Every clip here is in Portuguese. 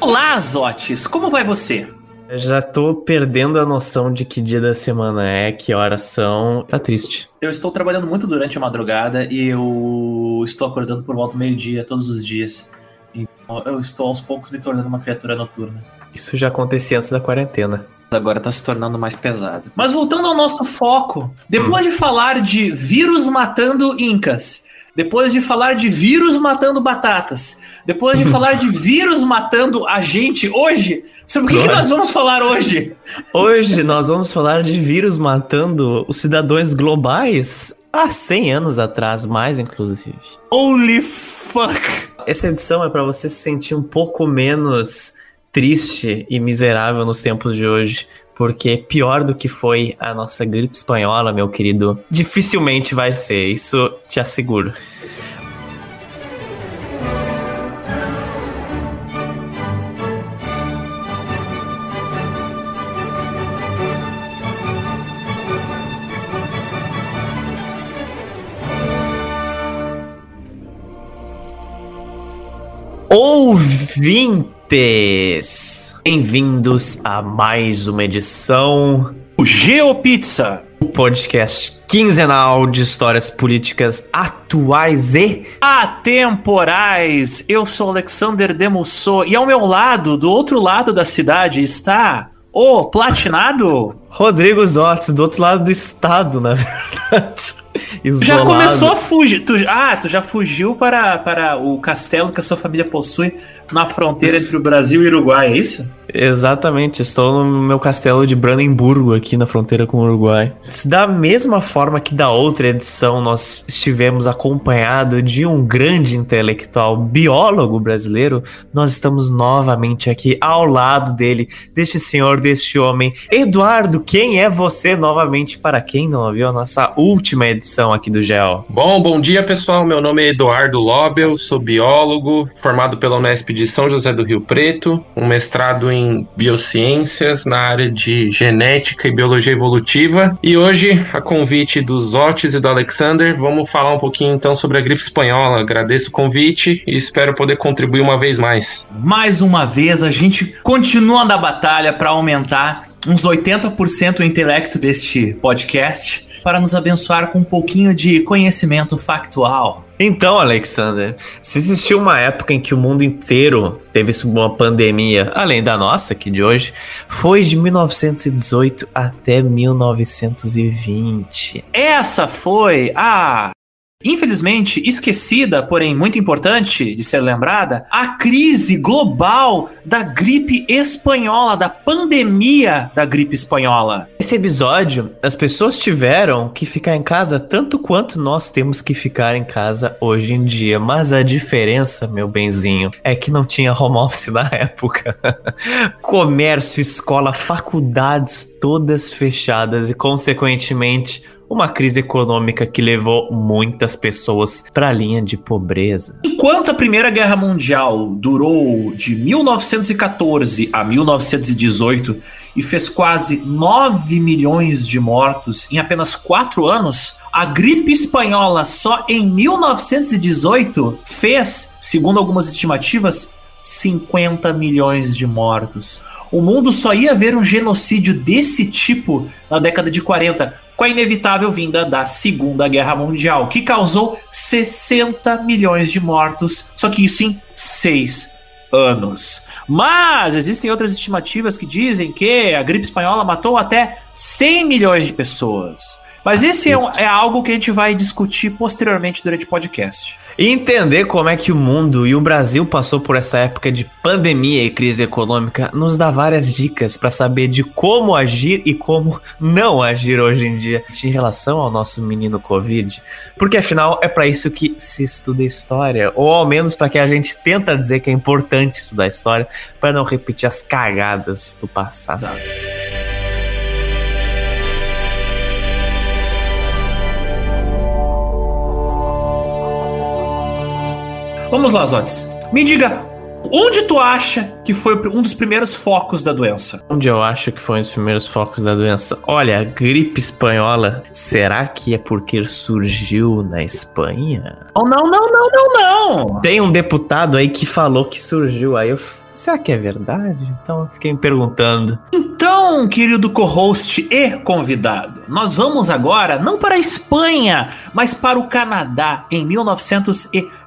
Olá, Zotes, como vai você? Eu já tô perdendo a noção de que dia da semana é, que horas são. Tá triste. Eu estou trabalhando muito durante a madrugada e eu estou acordando por volta do meio-dia todos os dias. Então eu estou aos poucos me tornando uma criatura noturna. Isso já acontecia antes da quarentena. Agora tá se tornando mais pesado. Mas voltando ao nosso foco, depois hum. de falar de vírus matando incas, depois de falar de vírus matando batatas, depois de falar de vírus matando a gente hoje, sobre o que, que, nós vamos falar hoje? Hoje nós vamos falar de vírus matando os cidadãos globais há 100 anos atrás, mais inclusive. Holy fuck! Essa edição é para você se sentir um pouco menos triste e miserável nos tempos de hoje, porque pior do que foi a nossa gripe espanhola, meu querido, dificilmente vai ser, isso te asseguro. Ouvintes! Bem-vindos a mais uma edição do GeoPizza, o podcast quinzenal de histórias políticas atuais e atemporais. Eu sou Alexander Demusso e ao meu lado, do outro lado da cidade, está o Platinado Rodrigo Zotes, do outro lado do estado, na verdade. Isolado. Já começou a fugir. Tu, ah, tu já fugiu para, para o castelo que a sua família possui na fronteira isso. entre o Brasil e o Uruguai, é isso? Exatamente, estou no meu castelo de Brandemburgo, aqui na fronteira com o Uruguai. Da mesma forma que da outra edição nós estivemos acompanhado de um grande intelectual biólogo brasileiro, nós estamos novamente aqui ao lado dele, deste senhor, deste homem, Eduardo quem é você novamente para quem não ouviu a nossa última edição aqui do GEL? Bom, bom dia pessoal, meu nome é Eduardo Lobel, sou biólogo, formado pela Unesp de São José do Rio Preto, um mestrado em biociências na área de genética e biologia evolutiva. E hoje, a convite dos Otis e do Alexander, vamos falar um pouquinho então sobre a gripe espanhola. Agradeço o convite e espero poder contribuir uma vez mais. Mais uma vez, a gente continua na batalha para aumentar uns 80% o intelecto deste podcast para nos abençoar com um pouquinho de conhecimento factual. Então, Alexander, se existiu uma época em que o mundo inteiro teve uma pandemia, além da nossa, que de hoje, foi de 1918 até 1920. Essa foi a Infelizmente, esquecida, porém muito importante de ser lembrada, a crise global da gripe espanhola, da pandemia da gripe espanhola. Nesse episódio, as pessoas tiveram que ficar em casa tanto quanto nós temos que ficar em casa hoje em dia. Mas a diferença, meu benzinho, é que não tinha home office na época. Comércio, escola, faculdades todas fechadas e, consequentemente, uma crise econômica que levou muitas pessoas para a linha de pobreza. Enquanto a Primeira Guerra Mundial durou de 1914 a 1918 e fez quase 9 milhões de mortos em apenas 4 anos, a gripe espanhola só em 1918 fez, segundo algumas estimativas, 50 milhões de mortos. O mundo só ia ver um genocídio desse tipo na década de 40, com a inevitável vinda da Segunda Guerra Mundial, que causou 60 milhões de mortos, só que isso em seis anos. Mas existem outras estimativas que dizem que a gripe espanhola matou até 100 milhões de pessoas. Mas esse é, um, é, algo que a gente vai discutir posteriormente durante o podcast. Entender como é que o mundo e o Brasil passou por essa época de pandemia e crise econômica nos dá várias dicas para saber de como agir e como não agir hoje em dia em relação ao nosso menino Covid. Porque afinal é para isso que se estuda história, ou ao menos para que a gente tenta dizer que é importante estudar história para não repetir as cagadas do passado. Vamos lá, Zotes. Me diga, onde tu acha que foi um dos primeiros focos da doença? Onde eu acho que foi um dos primeiros focos da doença? Olha, a gripe espanhola, será que é porque surgiu na Espanha? Oh, não, não, não, não, não! Tem um deputado aí que falou que surgiu, aí eu Será que é verdade? Então eu fiquei me perguntando. Então, querido co-host e convidado, nós vamos agora não para a Espanha, mas para o Canadá em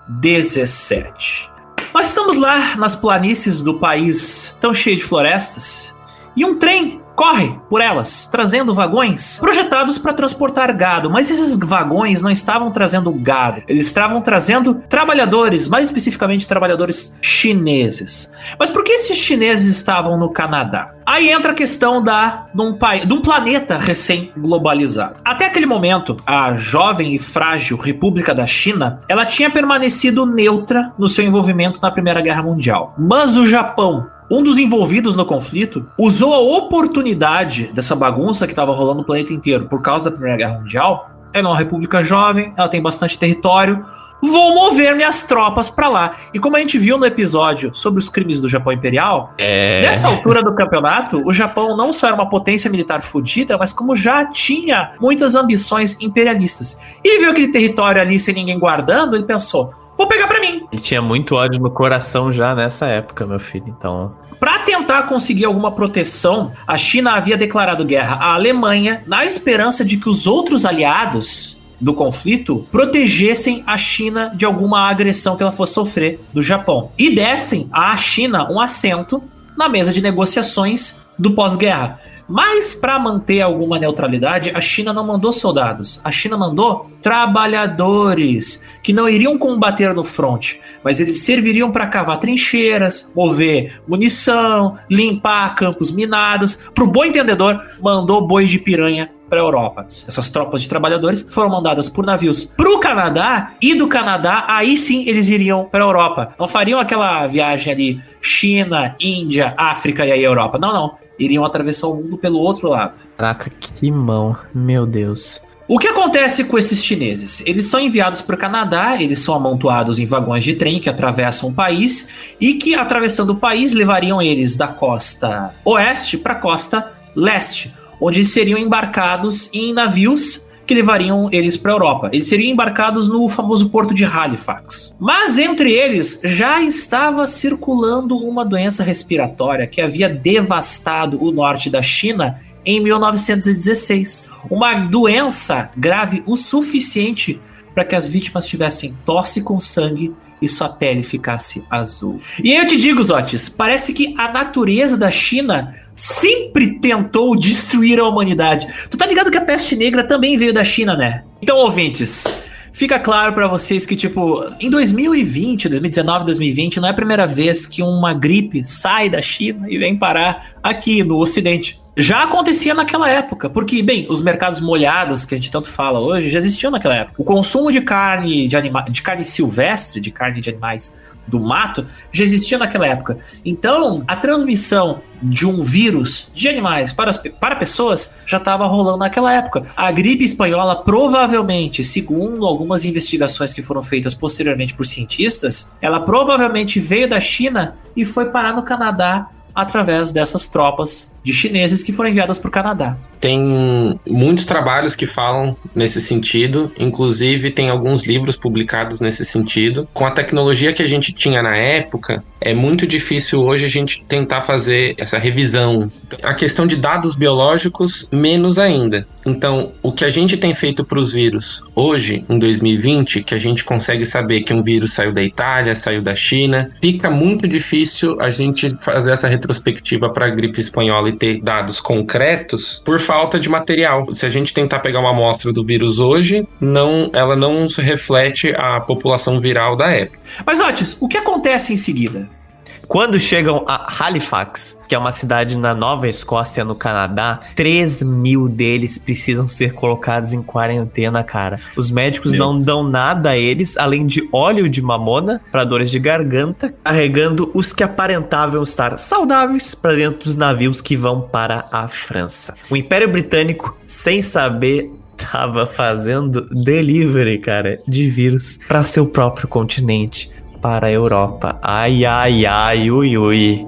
1917. Nós estamos lá nas planícies do país tão cheio de florestas e um trem corre por elas, trazendo vagões projetados para transportar gado. Mas esses vagões não estavam trazendo gado, eles estavam trazendo trabalhadores, mais especificamente trabalhadores chineses. Mas por que esses chineses estavam no Canadá? Aí entra a questão da de um, de um planeta recém-globalizado. Até aquele momento, a jovem e frágil República da China, ela tinha permanecido neutra no seu envolvimento na Primeira Guerra Mundial. Mas o Japão um dos envolvidos no conflito usou a oportunidade dessa bagunça que estava rolando no planeta inteiro por causa da Primeira Guerra Mundial. Ela é uma república jovem, ela tem bastante território. Vou mover minhas tropas para lá. E como a gente viu no episódio sobre os crimes do Japão Imperial, é... nessa altura do campeonato, o Japão não só era uma potência militar fodida, mas como já tinha muitas ambições imperialistas. E ele viu aquele território ali sem ninguém guardando, ele pensou: vou pegar para mim. Ele tinha muito ódio no coração já nessa época, meu filho, então. Para tentar conseguir alguma proteção, a China havia declarado guerra à Alemanha na esperança de que os outros aliados do conflito protegessem a China de alguma agressão que ela fosse sofrer do Japão e dessem à China um assento na mesa de negociações do pós-guerra. Mas para manter alguma neutralidade, a China não mandou soldados. A China mandou trabalhadores que não iriam combater no front, mas eles serviriam para cavar trincheiras, mover munição, limpar campos minados. Para o bom entendedor, mandou bois de piranha para a Europa. Essas tropas de trabalhadores foram mandadas por navios para o Canadá e do Canadá aí sim eles iriam para a Europa. Não fariam aquela viagem ali China, Índia, África e aí Europa. Não, não iriam atravessar o mundo pelo outro lado. Caraca, que mão, meu Deus. O que acontece com esses chineses? Eles são enviados para o Canadá, eles são amontoados em vagões de trem que atravessam o país e que, atravessando o país, levariam eles da costa oeste para a costa leste, onde seriam embarcados em navios que levariam eles para a Europa. Eles seriam embarcados no famoso porto de Halifax. Mas entre eles já estava circulando uma doença respiratória que havia devastado o norte da China em 1916. Uma doença grave o suficiente para que as vítimas tivessem tosse com sangue e sua pele ficasse azul. E aí eu te digo, Zotis, parece que a natureza da China sempre tentou destruir a humanidade. Tu tá ligado que a peste negra também veio da China, né? Então, ouvintes, fica claro para vocês que, tipo, em 2020, 2019, 2020, não é a primeira vez que uma gripe sai da China e vem parar aqui no Ocidente. Já acontecia naquela época, porque, bem, os mercados molhados que a gente tanto fala hoje já existiam naquela época. O consumo de carne de, anima de carne silvestre, de carne de animais do mato, já existia naquela época. Então, a transmissão de um vírus de animais para, as, para pessoas já estava rolando naquela época. A gripe espanhola provavelmente, segundo algumas investigações que foram feitas posteriormente por cientistas, ela provavelmente veio da China e foi parar no Canadá através dessas tropas de chineses que foram enviadas para o Canadá. Tem muitos trabalhos que falam nesse sentido, inclusive tem alguns livros publicados nesse sentido. Com a tecnologia que a gente tinha na época, é muito difícil hoje a gente tentar fazer essa revisão. A questão de dados biológicos, menos ainda. Então, o que a gente tem feito para os vírus hoje, em 2020, que a gente consegue saber que um vírus saiu da Itália, saiu da China, fica muito difícil a gente fazer essa retrospectiva para a gripe espanhola e ter dados concretos por falta de material. Se a gente tentar pegar uma amostra do vírus hoje, não, ela não reflete a população viral da época. Mas antes, o que acontece em seguida? Quando chegam a Halifax, que é uma cidade na Nova Escócia, no Canadá, 3 mil deles precisam ser colocados em quarentena, cara. Os médicos Meu não dão nada a eles, além de óleo de mamona para dores de garganta, carregando os que aparentavam estar saudáveis para dentro dos navios que vão para a França. O Império Britânico, sem saber tava fazendo delivery, cara, de vírus para seu próprio continente para a Europa. Ai, ai, ai, ui, ui.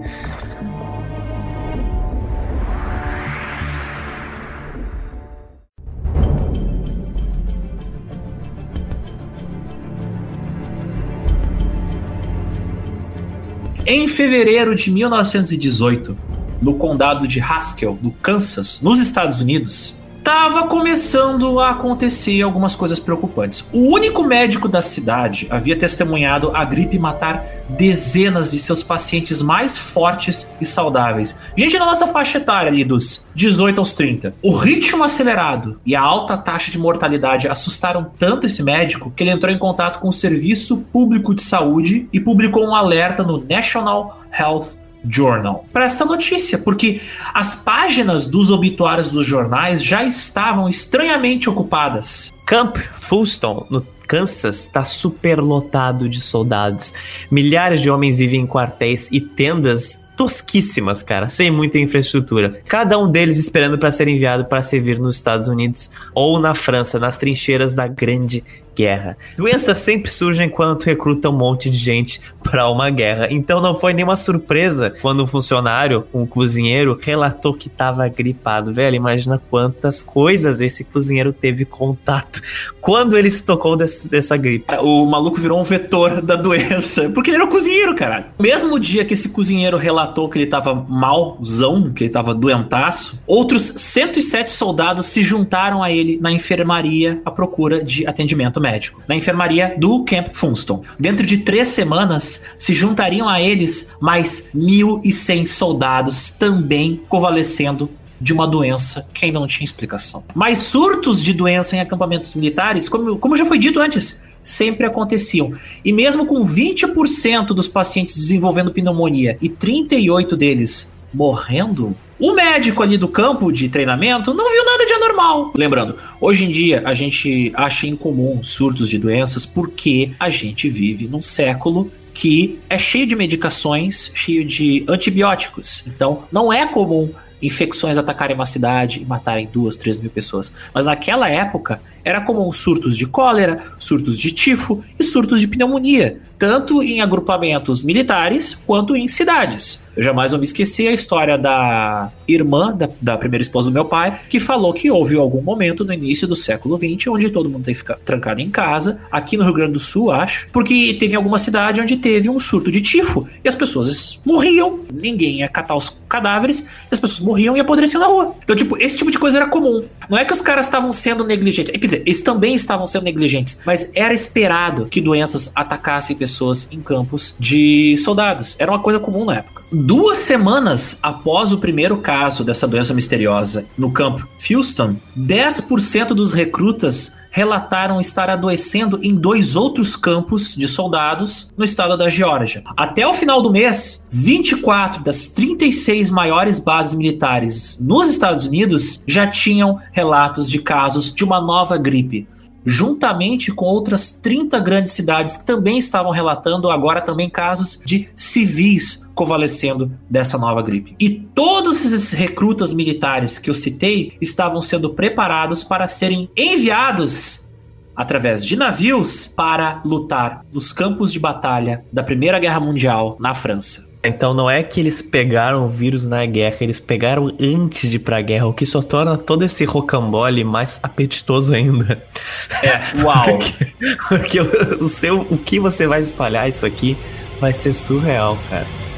Em fevereiro de 1918, no condado de Haskell, no Kansas, nos Estados Unidos, Tava começando a acontecer algumas coisas preocupantes. O único médico da cidade havia testemunhado a gripe matar dezenas de seus pacientes mais fortes e saudáveis. Gente na nossa faixa etária ali dos 18 aos 30. O ritmo acelerado e a alta taxa de mortalidade assustaram tanto esse médico que ele entrou em contato com o Serviço Público de Saúde e publicou um alerta no National Health Journal para essa notícia, porque as páginas dos obituários dos jornais já estavam estranhamente ocupadas. Camp Fulton, no Kansas, está superlotado de soldados. Milhares de homens vivem em quartéis e tendas tosquíssimas, cara, sem muita infraestrutura. Cada um deles esperando para ser enviado para servir nos Estados Unidos ou na França, nas trincheiras da Grande guerra. Doenças sempre surgem quando recruta um monte de gente para uma guerra. Então não foi nenhuma surpresa quando um funcionário, um cozinheiro, relatou que estava gripado. Velho, imagina quantas coisas esse cozinheiro teve contato quando ele se tocou desse, dessa gripe. O maluco virou um vetor da doença, porque ele era um cozinheiro, cara. Mesmo dia que esse cozinheiro relatou que ele estava malzão, que ele estava doentaço, outros 107 soldados se juntaram a ele na enfermaria à procura de atendimento médico médico, na enfermaria do Camp Funston. Dentro de três semanas, se juntariam a eles mais 1.100 soldados também convalescendo de uma doença que ainda não tinha explicação. Mas surtos de doença em acampamentos militares, como, como já foi dito antes, sempre aconteciam. E mesmo com 20% dos pacientes desenvolvendo pneumonia e 38 deles morrendo, o médico ali do campo de treinamento não viu nada de anormal. Lembrando, hoje em dia a gente acha incomum surtos de doenças porque a gente vive num século que é cheio de medicações, cheio de antibióticos. Então, não é comum infecções atacarem uma cidade e matarem duas, três mil pessoas. Mas naquela época era comum surtos de cólera, surtos de tifo e surtos de pneumonia, tanto em agrupamentos militares quanto em cidades. Eu jamais vou me esquecer a história da irmã da, da, primeira esposa do meu pai, que falou que houve algum momento no início do século XX onde todo mundo tem que ficar trancado em casa, aqui no Rio Grande do Sul, acho, porque teve alguma cidade onde teve um surto de tifo e as pessoas morriam, ninguém ia catar os cadáveres, as pessoas morriam e apodreciam na rua. Então, tipo, esse tipo de coisa era comum. Não é que os caras estavam sendo negligentes, quer dizer, eles também estavam sendo negligentes, mas era esperado que doenças atacassem pessoas em campos de soldados. Era uma coisa comum na época. Duas semanas após o primeiro caso dessa doença misteriosa no campo Houston, 10% dos recrutas relataram estar adoecendo em dois outros campos de soldados no estado da Geórgia. Até o final do mês, 24 das 36 maiores bases militares nos Estados Unidos já tinham relatos de casos de uma nova gripe juntamente com outras 30 grandes cidades que também estavam relatando agora também casos de civis convalescendo dessa nova gripe. E todos esses recrutas militares que eu citei estavam sendo preparados para serem enviados através de navios para lutar nos campos de batalha da Primeira Guerra Mundial na França. Então não é que eles pegaram o vírus na guerra, eles pegaram antes de ir pra guerra, o que só torna todo esse rocambole mais apetitoso ainda. É, uau! porque, porque o, seu, o que você vai espalhar isso aqui vai ser surreal, cara.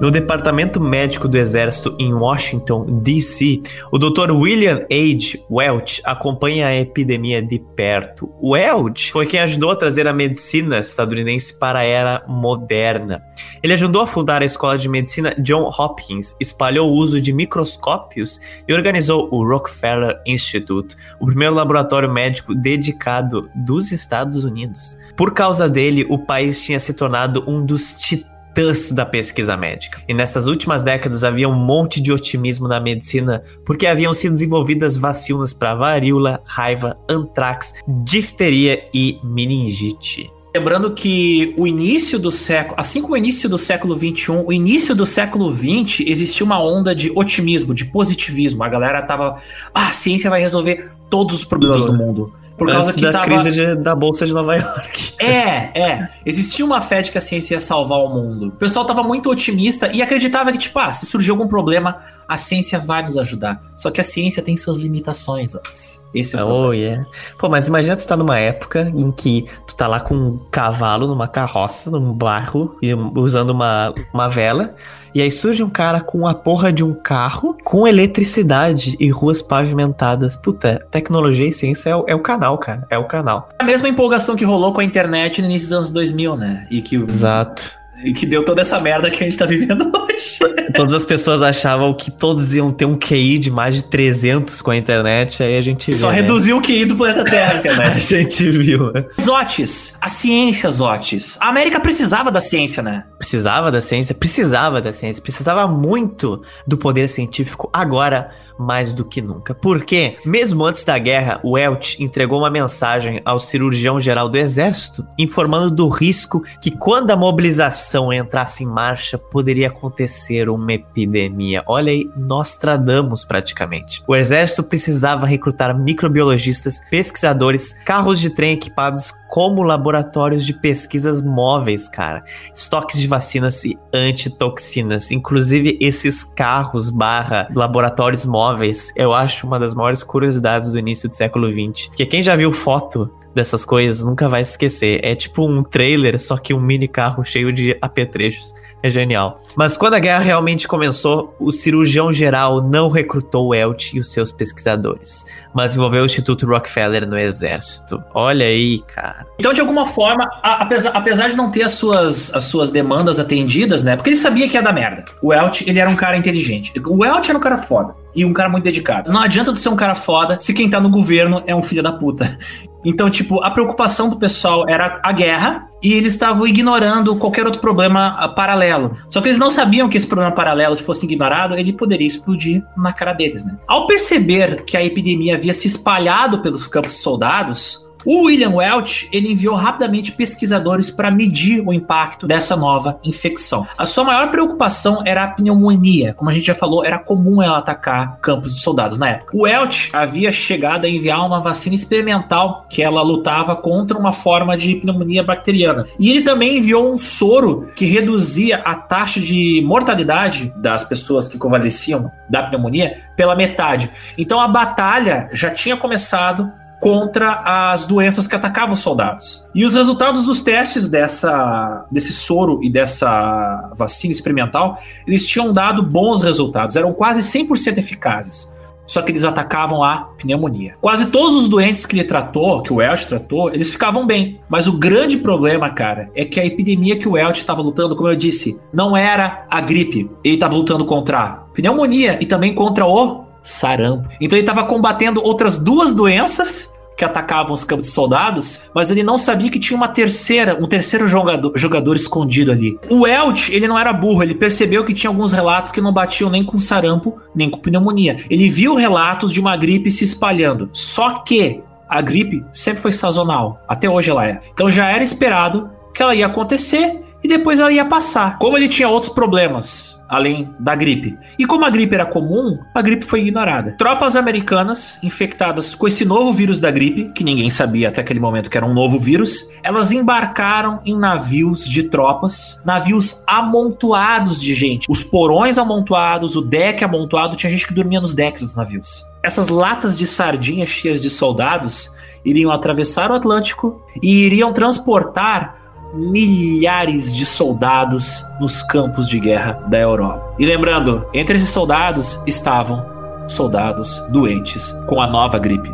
No Departamento Médico do Exército em Washington, D.C., o Dr. William H. Welch acompanha a epidemia de perto. Welch foi quem ajudou a trazer a medicina estadunidense para a era moderna. Ele ajudou a fundar a Escola de Medicina John Hopkins, espalhou o uso de microscópios e organizou o Rockefeller Institute, o primeiro laboratório médico dedicado dos Estados Unidos. Por causa dele, o país tinha se tornado um dos titãs titãs da pesquisa médica. E nessas últimas décadas havia um monte de otimismo na medicina porque haviam sido desenvolvidas vacinas para varíola, raiva, antrax, difteria e meningite. Lembrando que o início do século, assim como o início do século 21, o início do século 20 existia uma onda de otimismo, de positivismo. A galera tava, ah, a ciência vai resolver todos os problemas do mundo. Por causa Antes que da tava... crise de, da Bolsa de Nova York. É, é. Existia uma fé de que a ciência ia salvar o mundo. O pessoal tava muito otimista e acreditava que, tipo, ah, se surgir algum problema, a ciência vai nos ajudar. Só que a ciência tem suas limitações, Otis. Esse é o oh, problema. Yeah. Pô, mas imagina tu tá numa época em que tu tá lá com um cavalo numa carroça, num barro, usando uma, uma vela, e aí surge um cara com a porra de um carro com eletricidade e ruas pavimentadas. Puta, tecnologia e ciência é o, é o canal, cara. É o canal. A mesma empolgação que rolou com a internet no início dos anos 2000, né? E que Exato e que deu toda essa merda que a gente tá vivendo hoje. Todas as pessoas achavam que todos iam ter um QI de mais de 300 com a internet, aí a gente viu. Só né? reduziu o QI do planeta Terra, a internet. a gente viu. Zotes, a ciência, Zotes. A América precisava da ciência, né? Precisava da ciência, precisava da ciência, precisava muito do poder científico. Agora, mais do que nunca. Porque, mesmo antes da guerra, o Welch entregou uma mensagem ao cirurgião-geral do exército, informando do risco que quando a mobilização entrasse em marcha, poderia acontecer uma epidemia. Olha aí, nós tradamos praticamente. O exército precisava recrutar microbiologistas, pesquisadores, carros de trem equipados como laboratórios de pesquisas móveis, cara. Estoques de vacinas e antitoxinas. Inclusive, esses carros barra laboratórios móveis, eu acho uma das maiores curiosidades do início do século XX. Porque quem já viu foto dessas coisas nunca vai esquecer. É tipo um trailer, só que um mini carro cheio de apetrechos é genial. Mas quando a guerra realmente começou, o cirurgião geral não recrutou o Elch e os seus pesquisadores, mas envolveu o Instituto Rockefeller no exército. Olha aí, cara. Então, de alguma forma, a, apesar, apesar de não ter as suas, as suas demandas atendidas, né? Porque ele sabia que ia dar merda. O Elch, ele era um cara inteligente. O Elch era um cara foda e um cara muito dedicado. Não adianta tu ser um cara foda se quem tá no governo é um filho da puta. Então, tipo, a preocupação do pessoal era a guerra e eles estavam ignorando qualquer outro problema ah, paralelo. Só que eles não sabiam que esse problema paralelo, se fosse ignorado, ele poderia explodir na cara deles, né? Ao perceber que a epidemia havia se espalhado pelos campos soldados, o William Welch ele enviou rapidamente pesquisadores para medir o impacto dessa nova infecção. A sua maior preocupação era a pneumonia, como a gente já falou, era comum ela atacar campos de soldados na época. O Welch havia chegado a enviar uma vacina experimental que ela lutava contra uma forma de pneumonia bacteriana. E ele também enviou um soro que reduzia a taxa de mortalidade das pessoas que convalesciam da pneumonia pela metade. Então a batalha já tinha começado contra as doenças que atacavam os soldados. E os resultados dos testes dessa, desse soro e dessa vacina experimental, eles tinham dado bons resultados, eram quase 100% eficazes. Só que eles atacavam a pneumonia. Quase todos os doentes que ele tratou, que o Welch tratou, eles ficavam bem. Mas o grande problema, cara, é que a epidemia que o Welch estava lutando, como eu disse, não era a gripe. Ele estava lutando contra a pneumonia e também contra o sarampo. Então ele estava combatendo outras duas doenças que atacavam os campos de soldados, mas ele não sabia que tinha uma terceira, um terceiro jogador, jogador escondido ali. O Elch, ele não era burro, ele percebeu que tinha alguns relatos que não batiam nem com sarampo, nem com pneumonia. Ele viu relatos de uma gripe se espalhando. Só que a gripe sempre foi sazonal, até hoje ela é. Então já era esperado que ela ia acontecer e depois ela ia passar. Como ele tinha outros problemas, além da gripe. E como a gripe era comum, a gripe foi ignorada. Tropas americanas infectadas com esse novo vírus da gripe, que ninguém sabia até aquele momento que era um novo vírus, elas embarcaram em navios de tropas, navios amontoados de gente. Os porões amontoados, o deck amontoado, tinha gente que dormia nos decks dos navios. Essas latas de sardinha cheias de soldados iriam atravessar o Atlântico e iriam transportar milhares de soldados nos campos de guerra da Europa. E lembrando, entre esses soldados estavam soldados doentes com a nova gripe.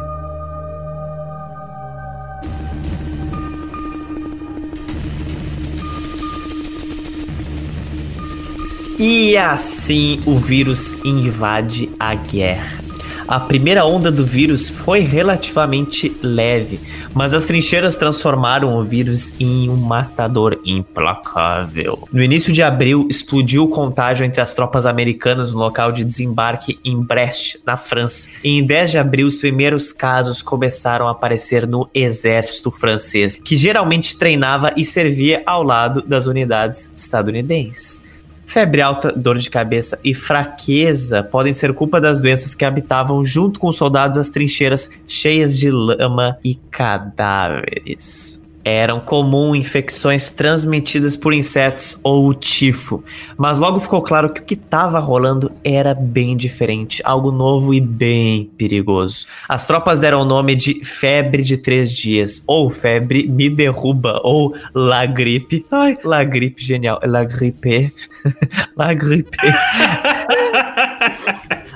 E assim o vírus invade a guerra. A primeira onda do vírus foi relativamente leve, mas as trincheiras transformaram o vírus em um matador implacável. No início de abril, explodiu o contágio entre as tropas americanas no local de desembarque em Brest, na França. E em 10 de abril, os primeiros casos começaram a aparecer no exército francês, que geralmente treinava e servia ao lado das unidades estadunidenses. Febre alta, dor de cabeça e fraqueza podem ser culpa das doenças que habitavam junto com os soldados as trincheiras cheias de lama e cadáveres eram comum infecções transmitidas por insetos ou tifo, mas logo ficou claro que o que estava rolando era bem diferente, algo novo e bem perigoso. As tropas deram o nome de febre de três dias, ou febre me derruba, ou la gripe. Ai, la gripe, genial. La gripe. la gripe.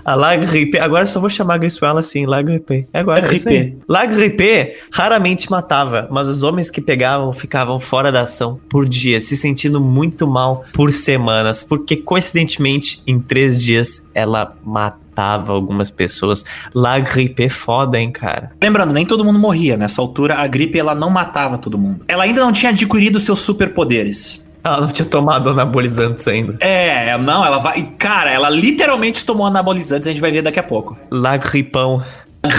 A La Gripe, agora só vou chamar a Griswell assim, La Gripe. É agora. É La Gripe raramente matava, mas os homens que pegavam ficavam fora da ação por dia, se sentindo muito mal por semanas, porque coincidentemente, em três dias, ela matava algumas pessoas. La gripe é foda, hein, cara. Lembrando, nem todo mundo morria. Nessa altura, a gripe ela não matava todo mundo. Ela ainda não tinha adquirido seus superpoderes. Ela não tinha tomado anabolizantes ainda. É, não, ela vai. Cara, ela literalmente tomou anabolizantes, a gente vai ver daqui a pouco. Lagripão.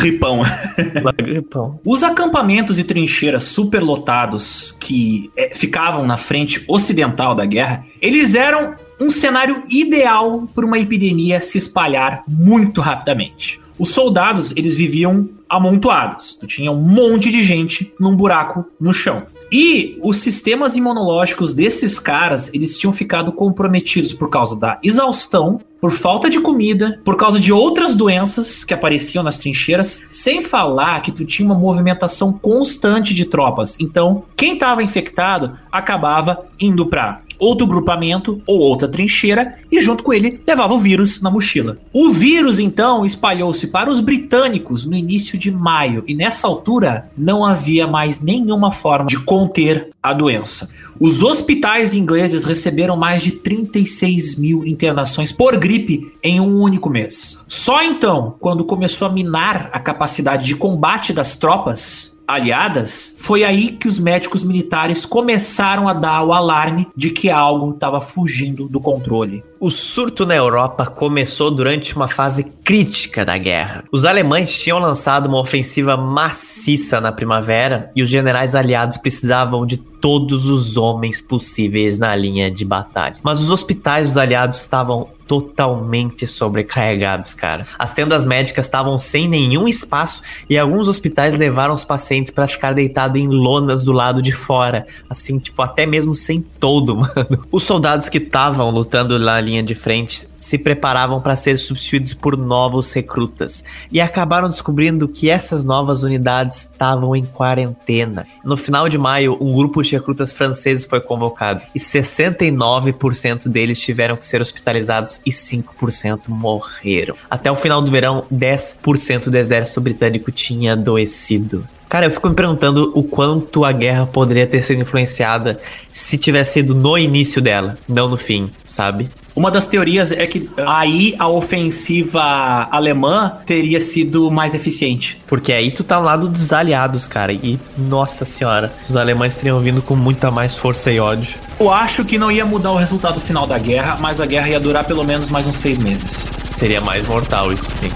Gripão. Gripão. Os acampamentos e trincheiras superlotados que é, ficavam na frente ocidental da guerra, eles eram um cenário ideal para uma epidemia se espalhar muito rapidamente. Os soldados, eles viviam amontoados. Tu tinha um monte de gente num buraco no chão. E os sistemas imunológicos desses caras, eles tinham ficado comprometidos por causa da exaustão, por falta de comida, por causa de outras doenças que apareciam nas trincheiras, sem falar que tu tinha uma movimentação constante de tropas. Então, quem estava infectado acabava indo para outro grupamento ou outra trincheira e junto com ele levava o vírus na mochila. O vírus então espalhou-se para os britânicos no início de maio e nessa altura não havia mais nenhuma forma de conter a doença. Os hospitais ingleses receberam mais de 36 mil internações por gripe em um único mês. Só então, quando começou a minar a capacidade de combate das tropas, aliadas, foi aí que os médicos militares começaram a dar o alarme de que algo estava fugindo do controle. O surto na Europa começou durante uma fase crítica da guerra. Os alemães tinham lançado uma ofensiva maciça na primavera e os generais aliados precisavam de todos os homens possíveis na linha de batalha. Mas os hospitais dos aliados estavam totalmente sobrecarregados, cara. As tendas médicas estavam sem nenhum espaço e alguns hospitais levaram os pacientes para ficar deitado em lonas do lado de fora, assim, tipo, até mesmo sem todo, mano. Os soldados que estavam lutando na linha de frente se preparavam para ser substituídos por novos recrutas e acabaram descobrindo que essas novas unidades estavam em quarentena. No final de maio, um grupo de recrutas franceses foi convocado e 69% deles tiveram que ser hospitalizados e 5% morreram. Até o final do verão, 10% do exército britânico tinha adoecido. Cara, eu fico me perguntando o quanto a guerra poderia ter sido influenciada se tivesse sido no início dela, não no fim, sabe? Uma das teorias é que aí a ofensiva alemã teria sido mais eficiente. Porque aí tu tá ao lado dos aliados, cara. E, nossa senhora, os alemães teriam vindo com muita mais força e ódio. Eu acho que não ia mudar o resultado final da guerra, mas a guerra ia durar pelo menos mais uns seis meses. Seria mais mortal, isso sim.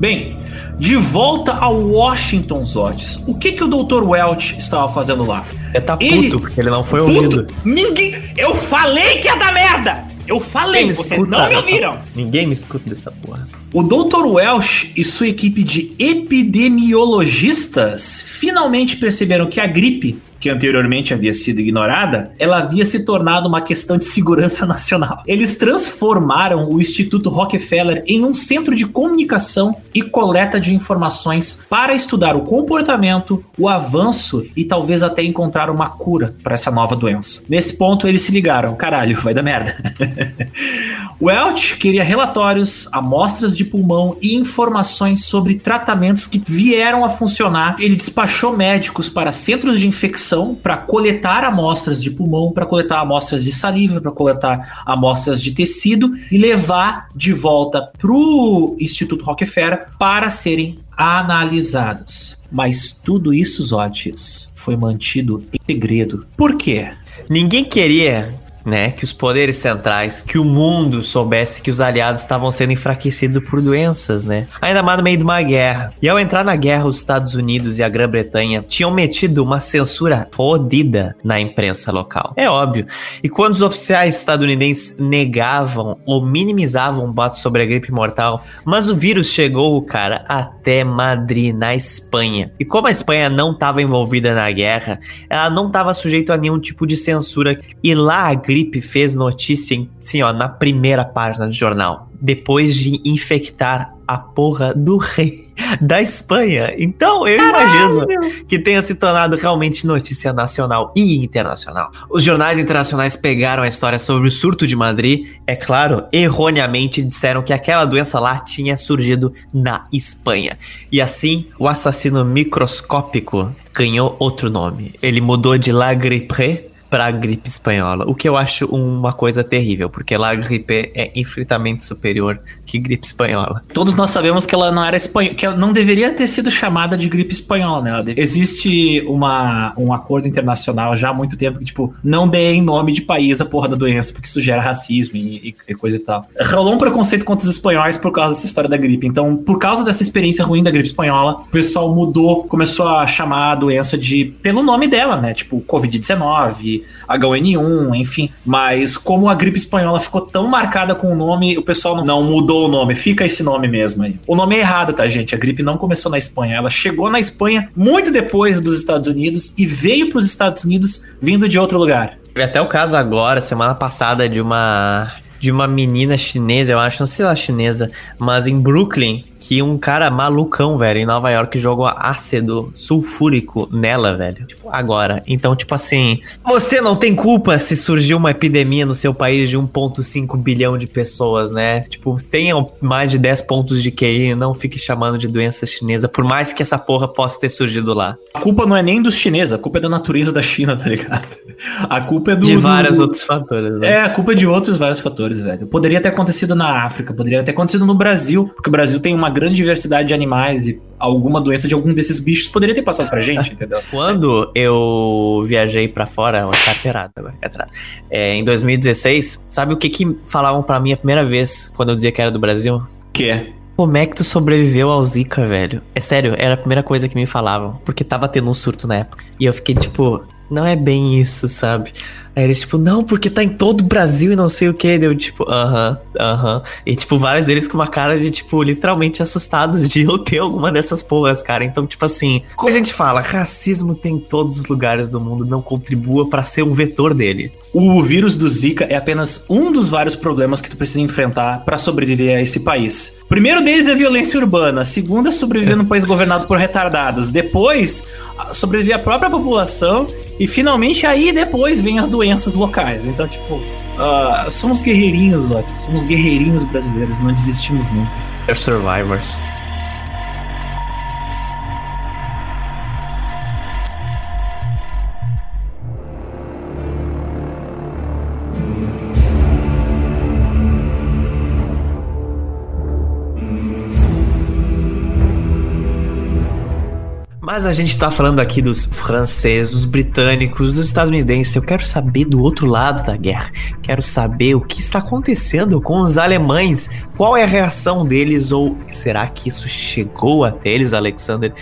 Bem, de volta ao Washington Zotes. O que que o Dr. Welch estava fazendo lá? Ele tá puto ele... porque ele não foi puto? ouvido. Ninguém. Eu falei que ia dar merda! Eu falei, vocês não me ouviram. Dessa... Ninguém me escuta dessa porra. O Dr. Welch e sua equipe de epidemiologistas finalmente perceberam que a gripe que anteriormente havia sido ignorada, ela havia se tornado uma questão de segurança nacional. Eles transformaram o Instituto Rockefeller em um centro de comunicação e coleta de informações para estudar o comportamento, o avanço e talvez até encontrar uma cura para essa nova doença. Nesse ponto, eles se ligaram: caralho, vai dar merda. Welch queria relatórios, amostras de pulmão e informações sobre tratamentos que vieram a funcionar. Ele despachou médicos para centros de infecção para coletar amostras de pulmão, para coletar amostras de saliva, para coletar amostras de tecido e levar de volta para o Instituto Rockefeller para serem analisados. Mas tudo isso, Zotis, foi mantido em segredo. Por quê? Ninguém queria né, que os poderes centrais, que o mundo soubesse que os aliados estavam sendo enfraquecidos por doenças, né? Ainda mais no meio de uma guerra. E ao entrar na guerra, os Estados Unidos e a Grã-Bretanha tinham metido uma censura fodida na imprensa local. É óbvio. E quando os oficiais estadunidenses negavam ou minimizavam boatos sobre a gripe mortal, mas o vírus chegou, cara, até Madrid, na Espanha. E como a Espanha não estava envolvida na guerra, ela não estava sujeita a nenhum tipo de censura. E lá a gripe fez notícia, sim, ó, na primeira página do jornal. Depois de infectar a porra do rei da Espanha. Então, eu Caralho. imagino que tenha se tornado realmente notícia nacional e internacional. Os jornais internacionais pegaram a história sobre o surto de Madrid, é claro, erroneamente disseram que aquela doença lá tinha surgido na Espanha. E assim, o assassino microscópico ganhou outro nome. Ele mudou de La Grippe para a gripe espanhola, o que eu acho uma coisa terrível, porque lá a gripe é infinitamente superior que gripe espanhola. Todos nós sabemos que ela não era espanhola, que ela não deveria ter sido chamada de gripe espanhola, né? Existe uma, um acordo internacional já há muito tempo que, tipo, não dê em nome de país a porra da doença, porque isso gera racismo e, e, coisa e tal. Rolou um preconceito contra os espanhóis por causa dessa história da gripe. Então, por causa dessa experiência ruim da gripe espanhola, o pessoal mudou, começou a chamar a doença de pelo nome dela, né? Tipo, Covid-19, H1N1, enfim. Mas como a gripe espanhola ficou tão marcada com o nome, o pessoal não mudou o nome, fica esse nome mesmo aí. O nome é errado, tá, gente? A gripe não começou na Espanha, ela chegou na Espanha muito depois dos Estados Unidos e veio para os Estados Unidos vindo de outro lugar. Até o caso agora, semana passada, de uma de uma menina chinesa, eu acho, não sei se ela é chinesa, mas em Brooklyn, que um cara malucão, velho, em Nova York jogou ácido sulfúrico nela, velho. Tipo, agora. Então, tipo assim, você não tem culpa se surgiu uma epidemia no seu país de 1,5 bilhão de pessoas, né? Tipo, tenham mais de 10 pontos de QI, não fique chamando de doença chinesa, por mais que essa porra possa ter surgido lá. A culpa não é nem dos chineses, a culpa é da natureza da China, tá ligado? A culpa é do. De vários do... outros fatores, né? É, a culpa é de outros vários fatores, velho. Poderia ter acontecido na África, poderia ter acontecido no Brasil, porque o Brasil tem uma grande diversidade de animais e alguma doença de algum desses bichos poderia ter passado pra gente, entendeu? Quando eu viajei para fora, carteirada, carteirada, é, em 2016, sabe o que que falavam para mim a primeira vez quando eu dizia que era do Brasil? Que é? Como é que tu sobreviveu ao Zika, velho? É sério, era a primeira coisa que me falavam, porque tava tendo um surto na época. E eu fiquei tipo, não é bem isso, sabe? Aí eles, tipo, não, porque tá em todo o Brasil e não sei o que. Deu, tipo, aham, uh aham. -huh, uh -huh. E, tipo, vários deles com uma cara de, tipo, literalmente assustados de eu ter alguma dessas porras, cara. Então, tipo assim, como a gente fala, racismo tem em todos os lugares do mundo, não contribua para ser um vetor dele. O vírus do Zika é apenas um dos vários problemas que tu precisa enfrentar para sobreviver a esse país. primeiro deles é a violência urbana. segundo é sobreviver num país governado por retardados. Depois, sobreviver a própria população. E finalmente aí depois vem as doenças doenças locais. Então, tipo, uh, somos guerreirinhos, Otis. Somos guerreirinhos brasileiros, não desistimos nunca. They're survivors. Mas a gente tá falando aqui dos franceses, dos britânicos, dos estadunidenses. Eu quero saber do outro lado da guerra. Quero saber o que está acontecendo com os alemães. Qual é a reação deles? Ou será que isso chegou até eles, Alexander?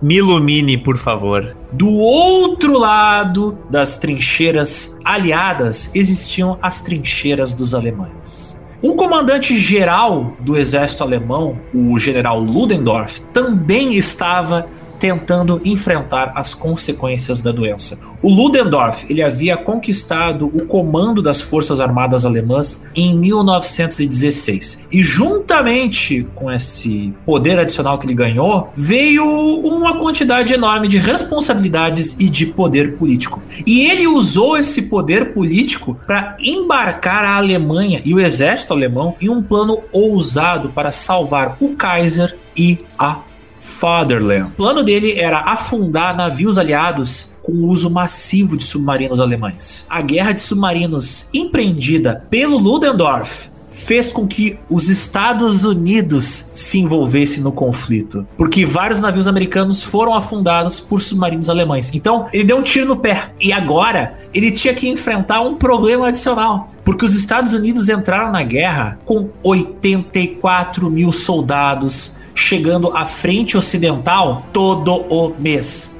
Me ilumine, por favor. Do outro lado das trincheiras aliadas existiam as trincheiras dos alemães. O comandante geral do exército alemão, o general Ludendorff, também estava tentando enfrentar as consequências da doença. O Ludendorff ele havia conquistado o comando das forças armadas alemãs em 1916 e juntamente com esse poder adicional que ele ganhou veio uma quantidade enorme de responsabilidades e de poder político. E ele usou esse poder político para embarcar a Alemanha e o exército alemão em um plano ousado para salvar o Kaiser e a Fatherland. O plano dele era afundar navios aliados com o uso massivo de submarinos alemães. A guerra de submarinos empreendida pelo Ludendorff fez com que os Estados Unidos se envolvessem no conflito, porque vários navios americanos foram afundados por submarinos alemães. Então, ele deu um tiro no pé. E agora, ele tinha que enfrentar um problema adicional, porque os Estados Unidos entraram na guerra com 84 mil soldados chegando à frente ocidental todo o mês.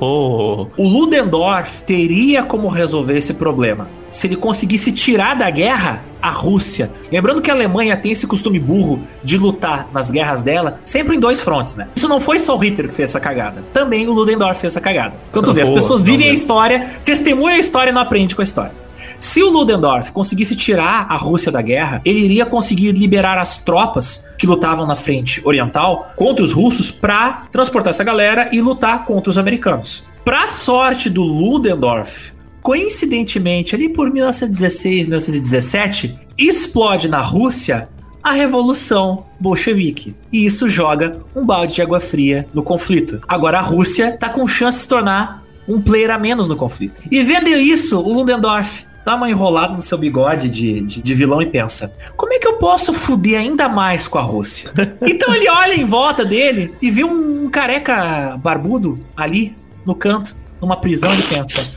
Oh, O Ludendorff teria como resolver esse problema se ele conseguisse tirar da guerra a Rússia. Lembrando que a Alemanha tem esse costume burro de lutar nas guerras dela sempre em dois frontes, né? Isso não foi só o Hitler que fez essa cagada. Também o Ludendorff fez essa cagada. Então tu vê, as pessoas vivem a história, testemunham a história e não aprendem com a história. Se o Ludendorff conseguisse tirar a Rússia da guerra, ele iria conseguir liberar as tropas que lutavam na frente oriental contra os russos para transportar essa galera e lutar contra os americanos. Pra sorte do Ludendorff, coincidentemente, ali por 1916, 1917, explode na Rússia a Revolução Bolchevique. E isso joga um balde de água fria no conflito. Agora a Rússia tá com chance de se tornar um player a menos no conflito. E vendo isso, o Ludendorff dá uma enrolada no seu bigode de, de, de vilão e pensa: como é que eu posso fuder ainda mais com a Rússia? então ele olha em volta dele e vê um careca barbudo ali no canto, numa prisão, e pensa: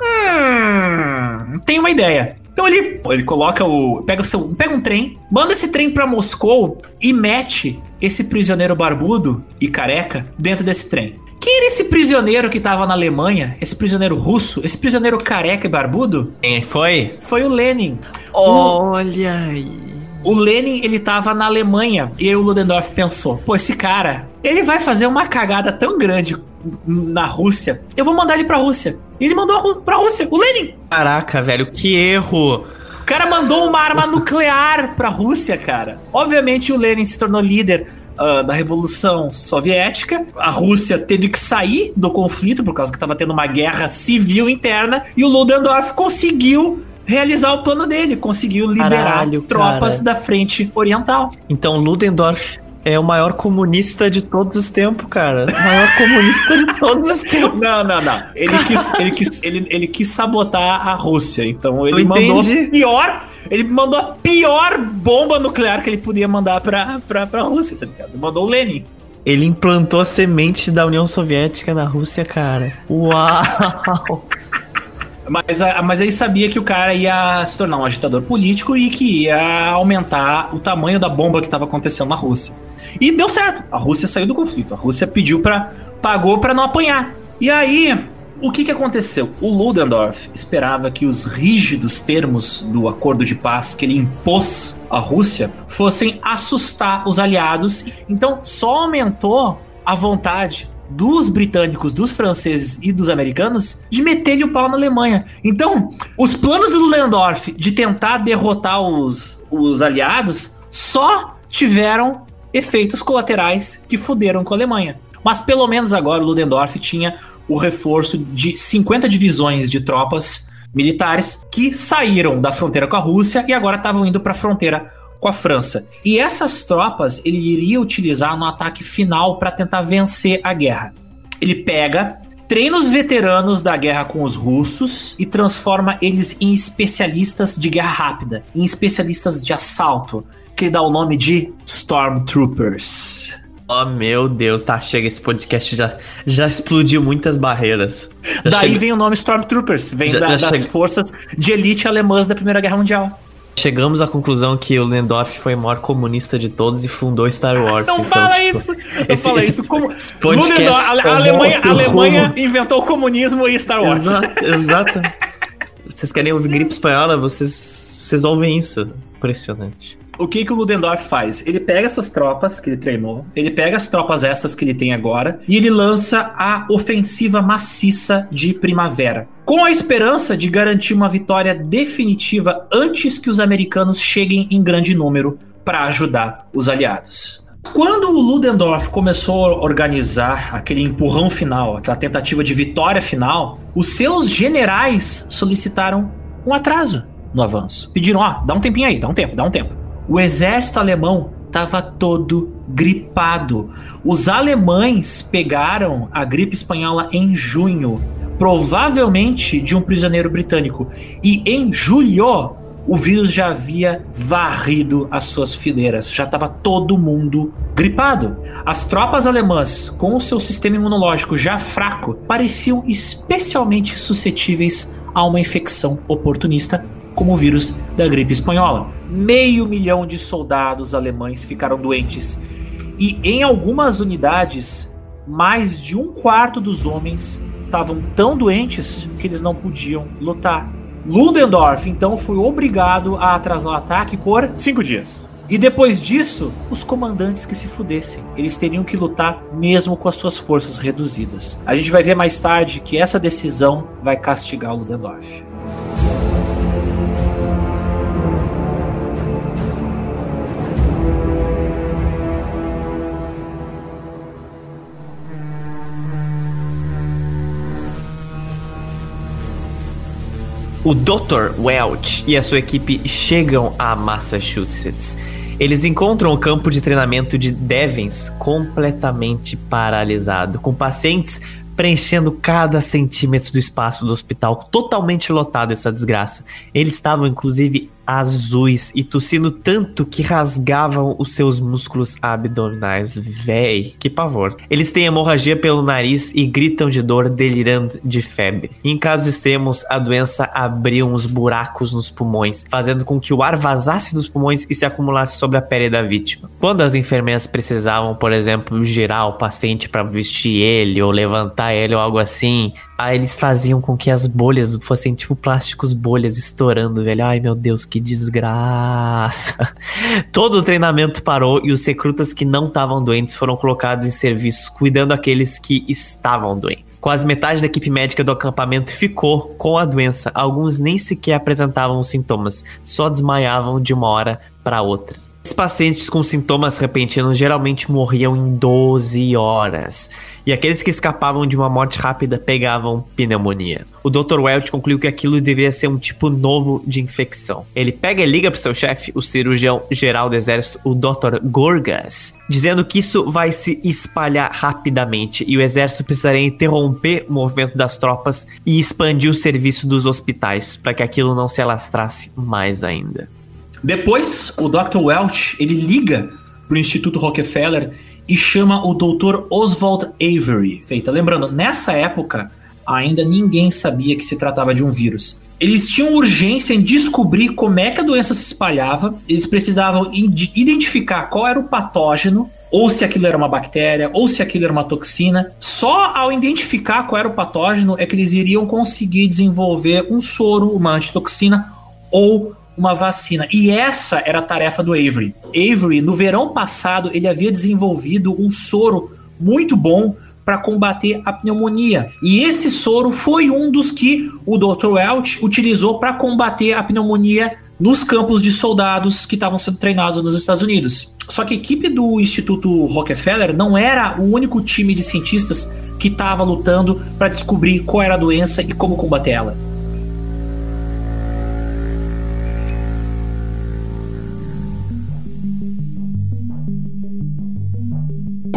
hum, tem uma ideia. Então ele, ele coloca o. Pega, o seu, pega um trem, manda esse trem pra Moscou e mete esse prisioneiro barbudo e careca dentro desse trem. Quem era esse prisioneiro que tava na Alemanha? Esse prisioneiro russo? Esse prisioneiro careca e barbudo? Quem foi? Foi o Lenin. Olha aí. O Lenin, ele tava na Alemanha. E aí o Ludendorff pensou: pô, esse cara, ele vai fazer uma cagada tão grande na Rússia. Eu vou mandar ele pra Rússia. E ele mandou pra Rússia, o Lenin. Caraca, velho, que erro. O cara mandou uma arma nuclear pra Rússia, cara. Obviamente o Lenin se tornou líder ah, da Revolução Soviética. A Rússia teve que sair do conflito por causa que estava tendo uma guerra civil interna. E o Ludendorff conseguiu realizar o plano dele, conseguiu liberar Caralho, tropas cara. da frente oriental. Então Ludendorff é o maior comunista de todos os tempos, cara. O maior comunista de todos os tempos. Não, não, não. Ele quis, ele quis, ele, ele quis sabotar a Rússia. Então ele Eu mandou entendi. pior. Ele mandou a pior bomba nuclear que ele podia mandar pra, pra, pra Rússia, tá ligado? Ele mandou o Lenin. Ele implantou a semente da União Soviética na Rússia, cara. Uau! Mas, mas ele sabia que o cara ia se tornar um agitador político e que ia aumentar o tamanho da bomba que estava acontecendo na Rússia. E deu certo. A Rússia saiu do conflito. A Rússia pediu para pagou para não apanhar. E aí, o que que aconteceu? O Ludendorff esperava que os rígidos termos do acordo de paz que ele impôs à Rússia fossem assustar os aliados. Então, só aumentou a vontade dos britânicos, dos franceses e dos americanos de meter-lhe o pau na Alemanha. Então, os planos do Ludendorff de tentar derrotar os, os aliados só tiveram efeitos colaterais que fuderam com a Alemanha. Mas pelo menos agora o Ludendorff tinha o reforço de 50 divisões de tropas militares que saíram da fronteira com a Rússia e agora estavam indo para a fronteira com a França. E essas tropas ele iria utilizar no ataque final para tentar vencer a guerra. Ele pega, treina os veteranos da guerra com os russos e transforma eles em especialistas de guerra rápida, em especialistas de assalto, que ele dá o nome de Stormtroopers. Oh, meu Deus, tá, chega, esse podcast já, já explodiu muitas barreiras. Já Daí chega- vem o nome Stormtroopers, vem Já- da- já das chega- forças de elite alemãs da Primeira Guerra Mundial. Chegamos à conclusão que o Lendorf foi o maior comunista de todos e fundou Star Wars. Não Então, fala tipo, isso! Não esse- fala esse- isso. Como... Ludendorff- a, Alemanha, a Alemanha inventou o comunismo e Star Wars. Exato, exato. Vocês querem ouvir gripe espanhola? Vocês, vocês ouvem isso. Impressionante. O que, que o Ludendorff faz? Ele pega essas tropas que ele treinou, ele pega as tropas essas que ele tem agora e ele lança a ofensiva maciça de primavera. Com a esperança de garantir uma vitória definitiva antes que os americanos cheguem em grande número para ajudar os aliados. Quando o Ludendorff começou a organizar aquele empurrão final, aquela tentativa de vitória final, os seus generais solicitaram um atraso no avanço. Pediram, ó, dá um tempinho aí, dá um tempo, dá um tempo. O exército alemão estava todo gripado. Os alemães pegaram a gripe espanhola em junho, provavelmente de um prisioneiro britânico. E em julho, o vírus já havia varrido as suas fileiras, já estava todo mundo gripado. As tropas alemãs, com o seu sistema imunológico já fraco, pareciam especialmente suscetíveis a uma infecção oportunista como o vírus da gripe espanhola. Meio milhão de soldados alemães ficaram doentes e em algumas unidades, mais de um quarto dos homens estavam tão doentes que eles não podiam lutar. Ludendorff então foi obrigado a atrasar o ataque por cinco dias. E depois disso, os comandantes que se fudessem. Eles teriam que lutar mesmo com as suas forças reduzidas. A gente vai ver mais tarde que essa decisão vai castigar o Ludendorff. O Dr. Welch e a sua equipe chegam a Massachusetts. Eles encontram o campo de treinamento de Devens completamente paralisado, com pacientes preenchendo cada centímetro do espaço do hospital, totalmente lotado essa desgraça. Eles estavam inclusive azuis e tossindo tanto que rasgavam os seus músculos abdominais. Véi, que pavor. Eles têm hemorragia pelo nariz e gritam de dor, delirando de febre. em casos extremos, a doença abriu uns buracos nos pulmões, fazendo com que o ar vazasse dos pulmões e se acumulasse sobre a pele da vítima. Quando as enfermeiras precisavam, por exemplo, girar o paciente para vestir ele ou levantar ele ou algo assim, Aí eles faziam com que as bolhas fossem tipo plásticos bolhas estourando, velho. Ai meu Deus, que desgraça. Todo o treinamento parou e os recrutas que não estavam doentes foram colocados em serviço, cuidando daqueles que estavam doentes. Quase metade da equipe médica do acampamento ficou com a doença. Alguns nem sequer apresentavam sintomas, só desmaiavam de uma hora para outra. Os pacientes com sintomas repentinos geralmente morriam em 12 horas e aqueles que escapavam de uma morte rápida pegavam pneumonia. O Dr. Welch concluiu que aquilo deveria ser um tipo novo de infecção. Ele pega e liga para seu chefe, o cirurgião geral do exército, o Dr. Gorgas, dizendo que isso vai se espalhar rapidamente e o exército precisaria interromper o movimento das tropas e expandir o serviço dos hospitais para que aquilo não se alastrasse mais ainda. Depois, o Dr. Welch ele liga o Instituto Rockefeller e chama o Dr. Oswald Avery. Feita. Lembrando, nessa época ainda ninguém sabia que se tratava de um vírus. Eles tinham urgência em descobrir como é que a doença se espalhava, eles precisavam identificar qual era o patógeno, ou se aquilo era uma bactéria, ou se aquilo era uma toxina. Só ao identificar qual era o patógeno é que eles iriam conseguir desenvolver um soro, uma antitoxina ou uma vacina. E essa era a tarefa do Avery. Avery, no verão passado, ele havia desenvolvido um soro muito bom para combater a pneumonia. E esse soro foi um dos que o Dr. Welch utilizou para combater a pneumonia nos campos de soldados que estavam sendo treinados nos Estados Unidos. Só que a equipe do Instituto Rockefeller não era o único time de cientistas que estava lutando para descobrir qual era a doença e como combater ela.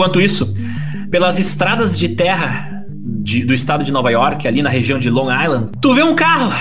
Enquanto isso, pelas estradas de terra de, do estado de Nova York, ali na região de Long Island, tu vê um carro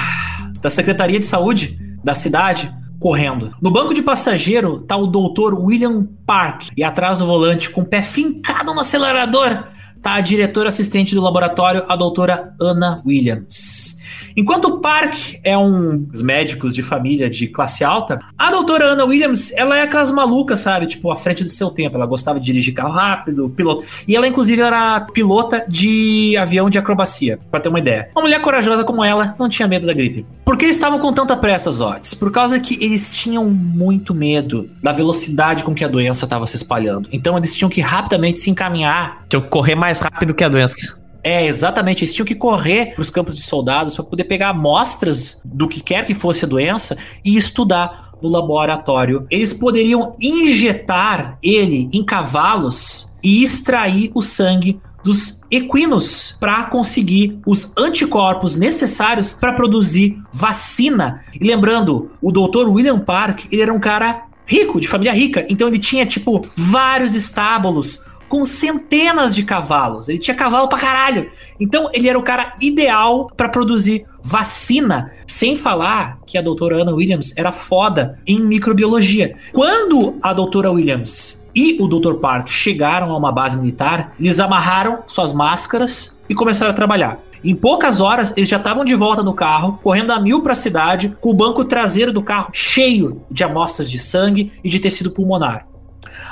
da Secretaria de Saúde da cidade correndo. No banco de passageiro tá o doutor William Park e atrás do volante, com o pé fincado no acelerador, tá a diretora assistente do laboratório, a doutora Anna Williams. Enquanto o Park é um médicos de família de classe alta, a doutora Anna Williams, ela é aquelas malucas, sabe? Tipo, à frente do seu tempo. Ela gostava de dirigir carro rápido, piloto. E ela, inclusive, era pilota de avião de acrobacia, para ter uma ideia. Uma mulher corajosa como ela não tinha medo da gripe. Por que estavam com tanta pressa, Zotes? Por causa que eles tinham muito medo da velocidade com que a doença estava se espalhando. Então eles tinham que rapidamente se encaminhar. Tinham que correr mais rápido que a doença. É, exatamente. Eles tinham que correr para os campos de soldados para poder pegar amostras do que quer que fosse a doença e estudar no laboratório. Eles poderiam injetar ele em cavalos e extrair o sangue dos equinos para conseguir os anticorpos necessários para produzir vacina. E lembrando, o Dr. William Park, ele era um cara rico, de família rica, então ele tinha tipo vários estábulos com centenas de cavalos. Ele tinha cavalo pra caralho. Então ele era o cara ideal para produzir vacina, sem falar que a doutora Anna Williams era foda em microbiologia. Quando a doutora Williams e o Dr. Park chegaram a uma base militar, eles amarraram suas máscaras e começaram a trabalhar. Em poucas horas, eles já estavam de volta no carro, correndo a mil para a cidade, com o banco traseiro do carro cheio de amostras de sangue e de tecido pulmonar.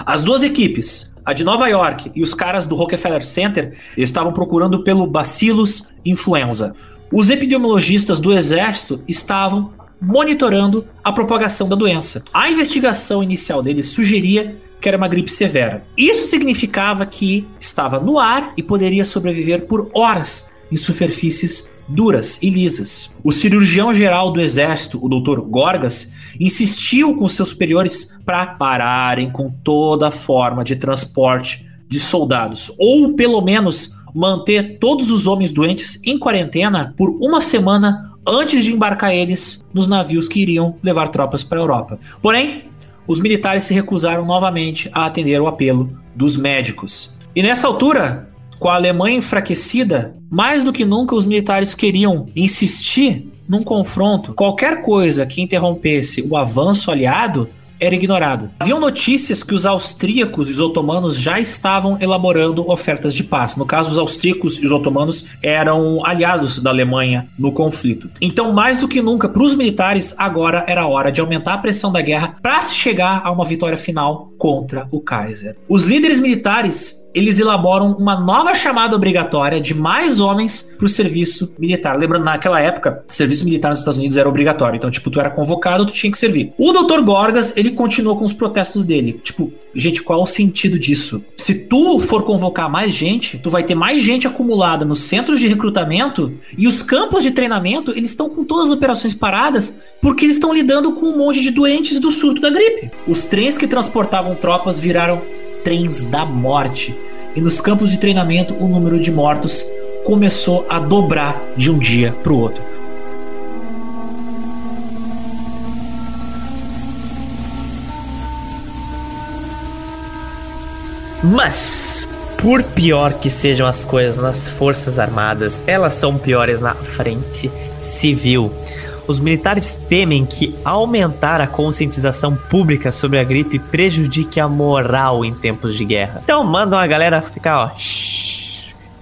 As duas equipes, a de Nova York e os caras do Rockefeller Center, estavam procurando pelo Bacillus influenza. Os epidemiologistas do exército estavam monitorando a propagação da doença. A investigação inicial deles sugeria que era uma gripe severa. Isso significava que estava no ar e poderia sobreviver por horas em superfícies duras e lisas. O cirurgião geral do exército, o Dr. Gorgas, insistiu com seus superiores para pararem com toda forma de transporte de soldados, ou pelo menos manter todos os homens doentes em quarentena por uma semana antes de embarcar eles nos navios que iriam levar tropas para a Europa. Porém, os militares se recusaram novamente a atender o apelo dos médicos. E nessa altura, com a Alemanha enfraquecida, mais do que nunca os militares queriam insistir num confronto. Qualquer coisa que interrompesse o avanço aliado era ignorado. Haviam notícias que os austríacos e os otomanos já estavam elaborando ofertas de paz. No caso, os austríacos e os otomanos eram aliados da Alemanha no conflito. Então, mais do que nunca, para os militares, agora era hora de aumentar a pressão da guerra para se chegar a uma vitória final contra o Kaiser. Os líderes militares eles elaboram uma nova chamada obrigatória de mais homens para o serviço militar. Lembrando, naquela época, serviço militar nos Estados Unidos era obrigatório. Então, tipo, tu era convocado, tu tinha que servir. O Dr. Gorgas, ele continuou com os protestos dele. Tipo, gente, qual o sentido disso? Se tu for convocar mais gente, tu vai ter mais gente acumulada nos centros de recrutamento e os campos de treinamento, eles estão com todas as operações paradas porque eles estão lidando com um monte de doentes do surto da gripe. Os trens que transportavam tropas viraram trens da morte. E nos campos de treinamento, o número de mortos começou a dobrar de um dia para o outro. Mas, por pior que sejam as coisas nas Forças Armadas, elas são piores na frente civil os militares temem que aumentar a conscientização pública sobre a gripe prejudique a moral em tempos de guerra. Então mandam a galera ficar, ó, shh,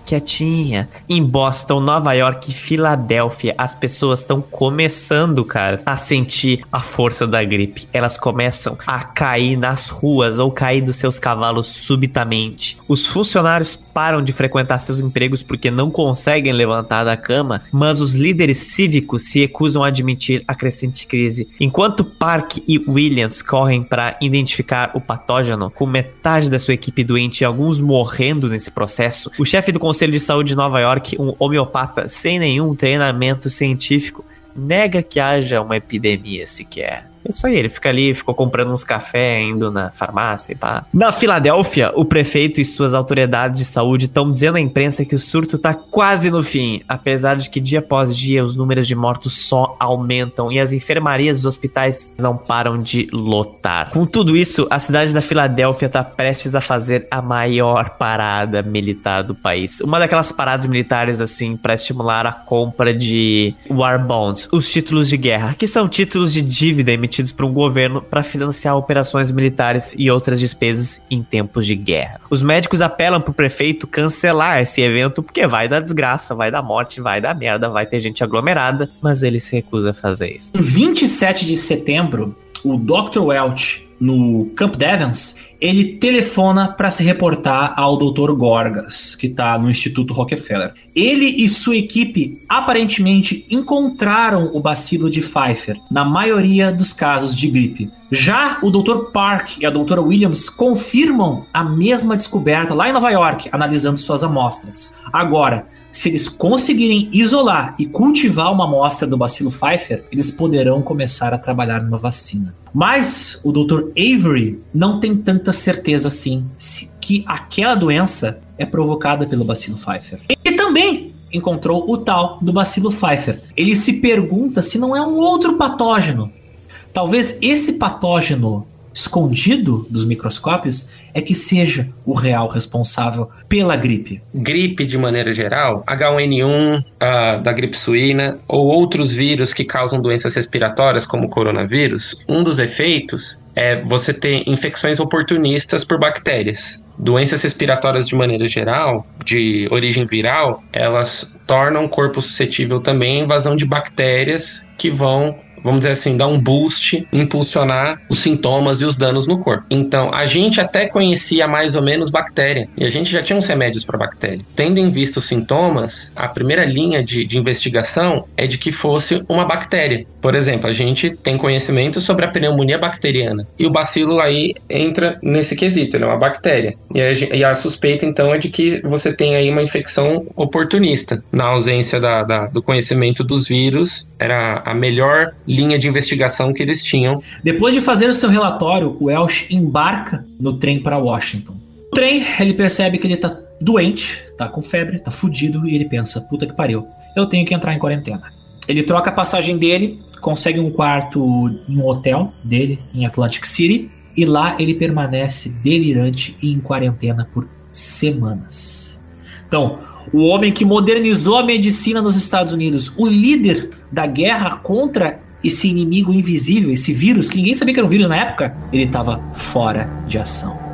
quietinha. Em Boston, Nova York e Filadélfia, as pessoas estão começando, cara, a sentir a força da gripe. Elas começam a cair nas ruas ou cair dos seus cavalos subitamente. Os funcionários param de frequentar seus empregos porque não conseguem levantar da cama, mas os líderes cívicos se recusam a admitir a crescente crise. Enquanto Park e Williams correm para identificar o patógeno, com metade da sua equipe doente e alguns morrendo nesse processo, o chefe do Conselho de Saúde de Nova York, um homeopata sem nenhum treinamento científico, nega que haja uma epidemia sequer. Isso aí, ele fica ali, ficou comprando uns café, indo na farmácia e pá. Na Filadélfia, o prefeito e suas autoridades de saúde estão dizendo à imprensa que o surto tá quase no fim, apesar de que dia após dia os números de mortos só aumentam e as enfermarias dos hospitais não param de lotar. Com tudo isso, a cidade da Filadélfia tá prestes a fazer a maior parada militar do país. Uma daquelas paradas militares assim para estimular a compra de war bonds, os títulos de guerra, que são títulos de dívida emitidos emitidos por um governo para financiar operações militares e outras despesas em tempos de guerra. Os médicos apelam para o prefeito cancelar esse evento porque vai dar desgraça, vai dar morte, vai dar merda, vai ter gente aglomerada, mas ele se recusa a fazer isso. Em 27 de setembro, o Dr. Welch no Camp Devens, ele telefona para se reportar ao Dr. Gorgas, que está no Instituto Rockefeller. Ele e sua equipe aparentemente encontraram o bacilo de Pfeiffer na maioria dos casos de gripe. Já o Dr. Park e a Dra. Williams confirmam a mesma descoberta lá em Nova York, analisando suas amostras. Agora, se eles conseguirem isolar e cultivar uma amostra do bacilo Pfeiffer, eles poderão começar a trabalhar numa vacina. Mas o Dr. Avery não tem tanta certeza assim que aquela doença é provocada pelo bacilo Pfeiffer. Ele também encontrou o tal do bacilo Pfeiffer. Ele se pergunta se não é um outro patógeno. Talvez esse patógeno escondido dos microscópios é que seja o real responsável pela gripe. Gripe, de maneira geral, H1N1 uh, da gripe suína ou outros vírus que causam doenças respiratórias, como o coronavírus, um dos efeitos é você ter infecções oportunistas por bactérias. Doenças respiratórias de maneira geral, de origem viral, elas tornam o corpo suscetível também à invasão de bactérias que vão vamos dizer assim, dar um boost, impulsionar os sintomas e os danos no corpo. Então, a gente até conhecia mais ou menos bactéria e a gente já tinha uns remédios para bactéria. Tendo em vista os sintomas, a primeira linha de, de investigação é de que fosse uma bactéria. Por exemplo, a gente tem conhecimento sobre a pneumonia bacteriana e o bacilo aí entra nesse quesito, ele é uma bactéria. E a, e a suspeita então é de que você tem aí uma infecção oportunista. Na ausência da, da, do conhecimento dos vírus, era a melhor linha de investigação que eles tinham. Depois de fazer o seu relatório, o Welsh embarca no trem para Washington. No trem, ele percebe que ele tá doente, tá com febre, tá fudido e ele pensa: puta que pariu, eu tenho que entrar em quarentena. Ele troca a passagem dele, consegue um quarto em um hotel dele em Atlantic City e lá ele permanece delirante e em quarentena por semanas. Então, o homem que modernizou a medicina nos Estados Unidos, o líder da guerra contra esse inimigo invisível, esse vírus, que ninguém sabia que era um vírus na época, ele estava fora de ação.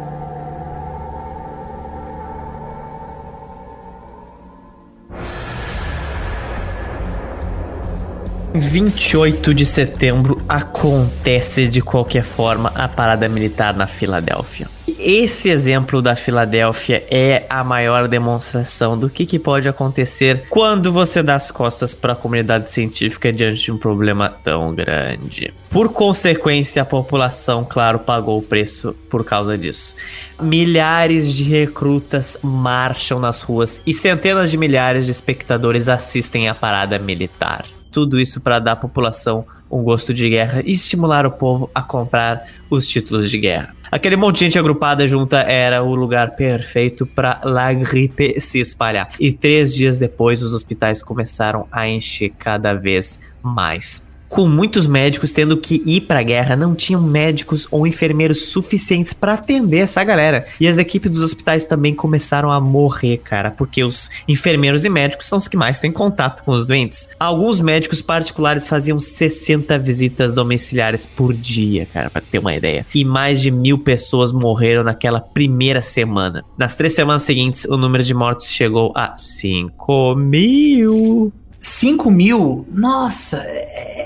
Vinte e oito de setembro acontece de qualquer forma a parada militar na Filadélfia. Esse exemplo da Filadélfia é a maior demonstração do que, que pode acontecer quando você dá as costas para a comunidade científica diante de um problema tão grande. Por consequência, a população, claro, pagou o preço por causa disso. Milhares de recrutas marcham nas ruas e centenas de milhares de espectadores assistem à parada militar. Tudo isso para dar à população um gosto de guerra e estimular o povo a comprar os títulos de guerra. Aquele monte de gente agrupada junta era o lugar perfeito para la gripe se espalhar. E três dias depois, os hospitais começaram a encher cada vez mais com muitos médicos tendo que ir para a guerra, não tinham médicos ou enfermeiros suficientes para atender essa galera. E as equipes dos hospitais também começaram a morrer, cara, porque os enfermeiros e médicos são os que mais têm contato com os doentes. Alguns médicos particulares faziam 60 visitas domiciliares por dia, cara, para ter uma ideia. E mais de mil pessoas morreram naquela primeira semana. Nas três semanas seguintes, o número de mortos chegou a 5 mil. 5 mil? Nossa, é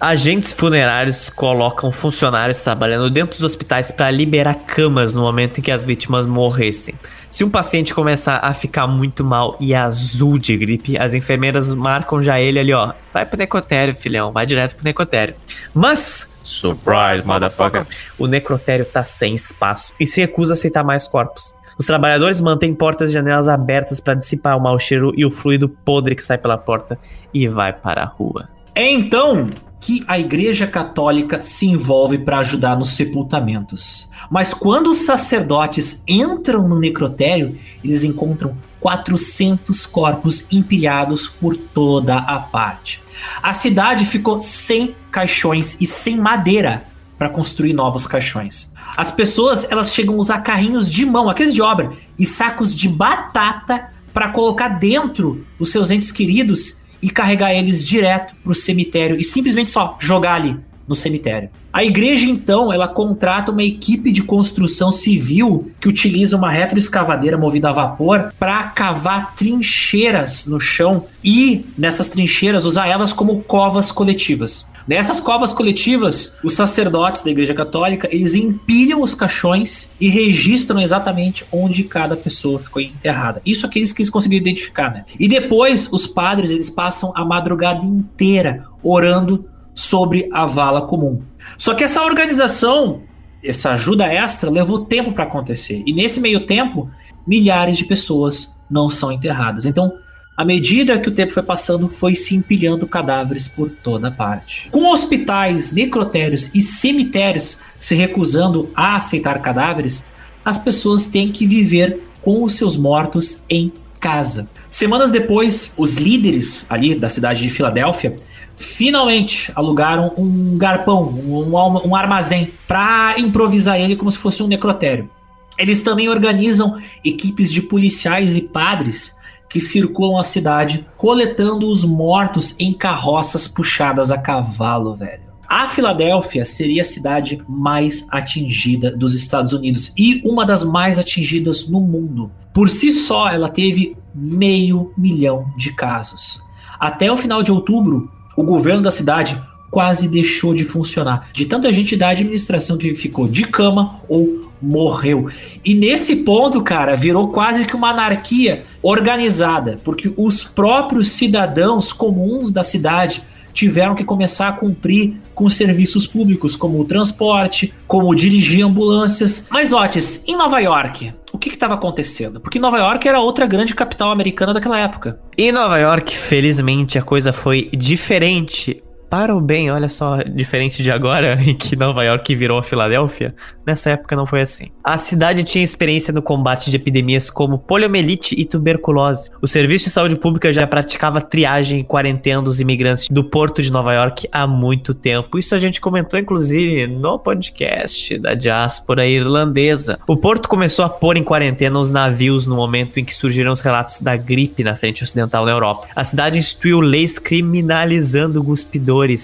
Agentes funerários colocam funcionários trabalhando dentro dos hospitais para liberar camas no momento em que as vítimas morressem. Se um paciente começar a ficar muito mal e azul de gripe, as enfermeiras marcam já ele ali, ó. Vai pro necrotério, filhão, vai direto pro necrotério. Mas Surprise, motherfucker. O necrotério tá sem espaço e se recusa a aceitar mais corpos. Os trabalhadores mantêm portas e janelas abertas para dissipar o mau cheiro e o fluido podre que sai pela porta e vai para a rua. Então que a Igreja Católica se envolve para ajudar nos sepultamentos. Mas quando os sacerdotes entram no necrotério, eles encontram 400 corpos empilhados por toda a parte. A cidade ficou sem caixões e sem madeira para construir novos caixões. As pessoas elas chegam a usar carrinhos de mão, aqueles de obra, e sacos de batata para colocar dentro os seus entes queridos e carregar eles direto para o cemitério e simplesmente só jogar ali no cemitério. A igreja então, ela contrata uma equipe de construção civil que utiliza uma retroescavadeira movida a vapor para cavar trincheiras no chão e nessas trincheiras usar elas como covas coletivas. Nessas covas coletivas, os sacerdotes da Igreja Católica, eles empilham os caixões e registram exatamente onde cada pessoa ficou enterrada. Isso aqueles que eles conseguiram identificar, né? E depois, os padres, eles passam a madrugada inteira orando sobre a vala comum. Só que essa organização, essa ajuda extra, levou tempo para acontecer. E nesse meio tempo, milhares de pessoas não são enterradas. Então, à medida que o tempo foi passando, foi se empilhando cadáveres por toda parte. Com hospitais, necrotérios e cemitérios se recusando a aceitar cadáveres, as pessoas têm que viver com os seus mortos em casa. Semanas depois, os líderes ali da cidade de Filadélfia finalmente alugaram um garpão, um, um armazém, para improvisar ele como se fosse um necrotério. Eles também organizam equipes de policiais e padres que circulam a cidade coletando os mortos em carroças puxadas a cavalo, velho. A Filadélfia seria a cidade mais atingida dos Estados Unidos e uma das mais atingidas no mundo. Por si só, ela teve meio milhão de casos. Até o final de outubro, o governo da cidade quase deixou de funcionar, de tanta gente da administração que ficou de cama ou morreu. E nesse ponto, cara, virou quase que uma anarquia organizada, porque os próprios cidadãos comuns da cidade tiveram que começar a cumprir com serviços públicos, como o transporte, como dirigir ambulâncias. Mas, Otis, em Nova York, o que estava acontecendo? Porque Nova York era outra grande capital americana daquela época. Em Nova York, felizmente, a coisa foi diferente para o bem, olha só, diferente de agora, em que Nova York virou a Filadélfia, nessa época não foi assim. A cidade tinha experiência no combate de epidemias como poliomielite e tuberculose. O Serviço de Saúde Pública já praticava triagem e quarentena dos imigrantes do porto de Nova York há muito tempo. Isso a gente comentou, inclusive, no podcast da diáspora irlandesa. O porto começou a pôr em quarentena os navios no momento em que surgiram os relatos da gripe na frente ocidental na Europa. A cidade instituiu leis criminalizando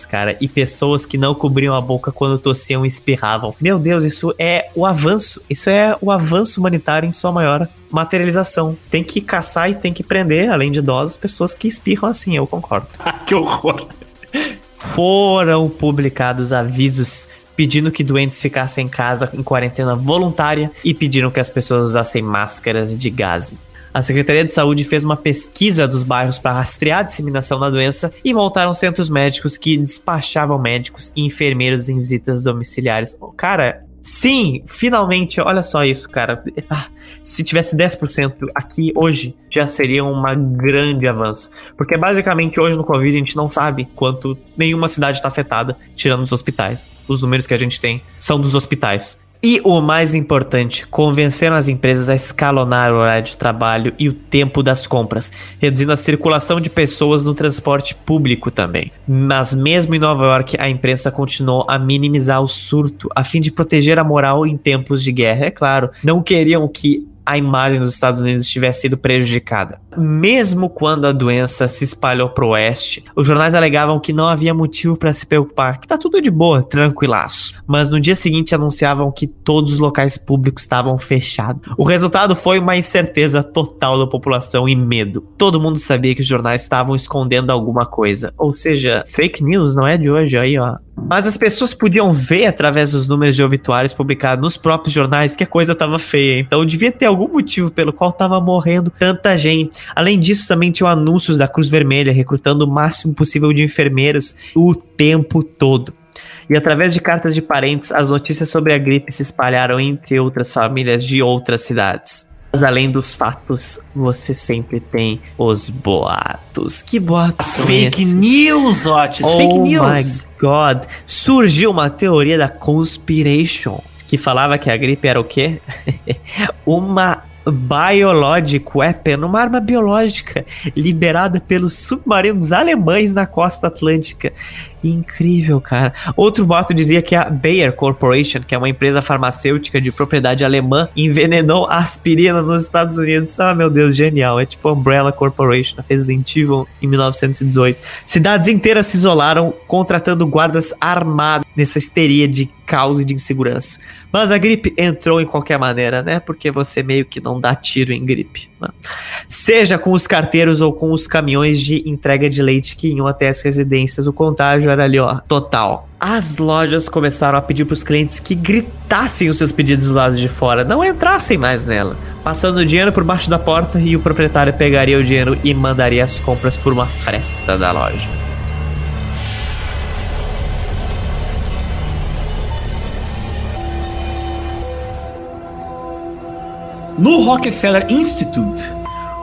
cara, e pessoas que não cobriam a boca quando tossiam e espirravam. Meu Deus, isso é o avanço. Isso é o avanço humanitário em sua maior materialização. Tem que caçar e tem que prender, além de idosos, pessoas que espirram assim, eu concordo. que horror! Foram publicados avisos pedindo que doentes ficassem em casa em quarentena voluntária e pediram que as pessoas usassem máscaras de gás. A Secretaria de Saúde fez uma pesquisa dos bairros para rastrear a disseminação da doença e montaram centros médicos que despachavam médicos e enfermeiros em visitas domiciliares. Cara, Sim, finalmente, olha só isso, cara. Ah, se tivesse 10% aqui hoje, já seria um grande avanço. Porque basicamente hoje no Covid a gente não sabe quanto nenhuma cidade está afetada, tirando os hospitais. Os números que a gente tem são dos hospitais. E o mais importante, convenceram as empresas a escalonar o horário de trabalho e o tempo das compras, reduzindo a circulação de pessoas no transporte público também. Mas mesmo em Nova York, a imprensa continuou a minimizar o surto, a fim de proteger a moral em tempos de guerra. É claro, não queriam que a imagem dos Estados Unidos tivesse sido prejudicada. Mesmo quando a doença se espalhou para o oeste, os jornais alegavam que não havia motivo para se preocupar, que tá tudo de boa, tranquilaço. Mas no dia seguinte anunciavam que todos os locais públicos estavam fechados. O resultado foi uma incerteza total da população e medo. Todo mundo sabia que os jornais estavam escondendo alguma coisa. Ou seja, fake news não é de hoje aí, ó. Mas as pessoas podiam ver através dos números de obituários publicados nos próprios jornais que a coisa estava feia. Então devia ter algum motivo pelo qual estava morrendo tanta gente. Além disso, também tinham anúncios da Cruz Vermelha recrutando o máximo possível de enfermeiros o tempo todo. E através de cartas de parentes, as notícias sobre a gripe se espalharam entre outras famílias de outras cidades. Mas além dos fatos, você sempre tem os boatos. Que boatos? Fake news, Otis, oh fake news. Oh my god. Surgiu uma teoria da conspiration que falava que a gripe era o quê? uma biológico weapon, uma arma biológica liberada pelos submarinos alemães na costa atlântica. Incrível, cara. Outro boato dizia que a Bayer Corporation, que é uma empresa farmacêutica de propriedade alemã, envenenou aspirina nos Estados Unidos. Ah, meu Deus, genial. É tipo a Umbrella Corporation, Resident Evil em 1918. Cidades inteiras se isolaram, contratando guardas armados nessa histeria de caos e de insegurança. Mas a gripe entrou em qualquer maneira, né? Porque você meio que não dá tiro em gripe. Né? Seja com os carteiros ou com os caminhões de entrega de leite que iam até as residências, o contágio ali, ó, total. As lojas começaram a pedir para os clientes que gritassem os seus pedidos do lado de fora, não entrassem mais nela, passando o dinheiro por baixo da porta e o proprietário pegaria o dinheiro e mandaria as compras por uma fresta da loja. No Rockefeller Institute,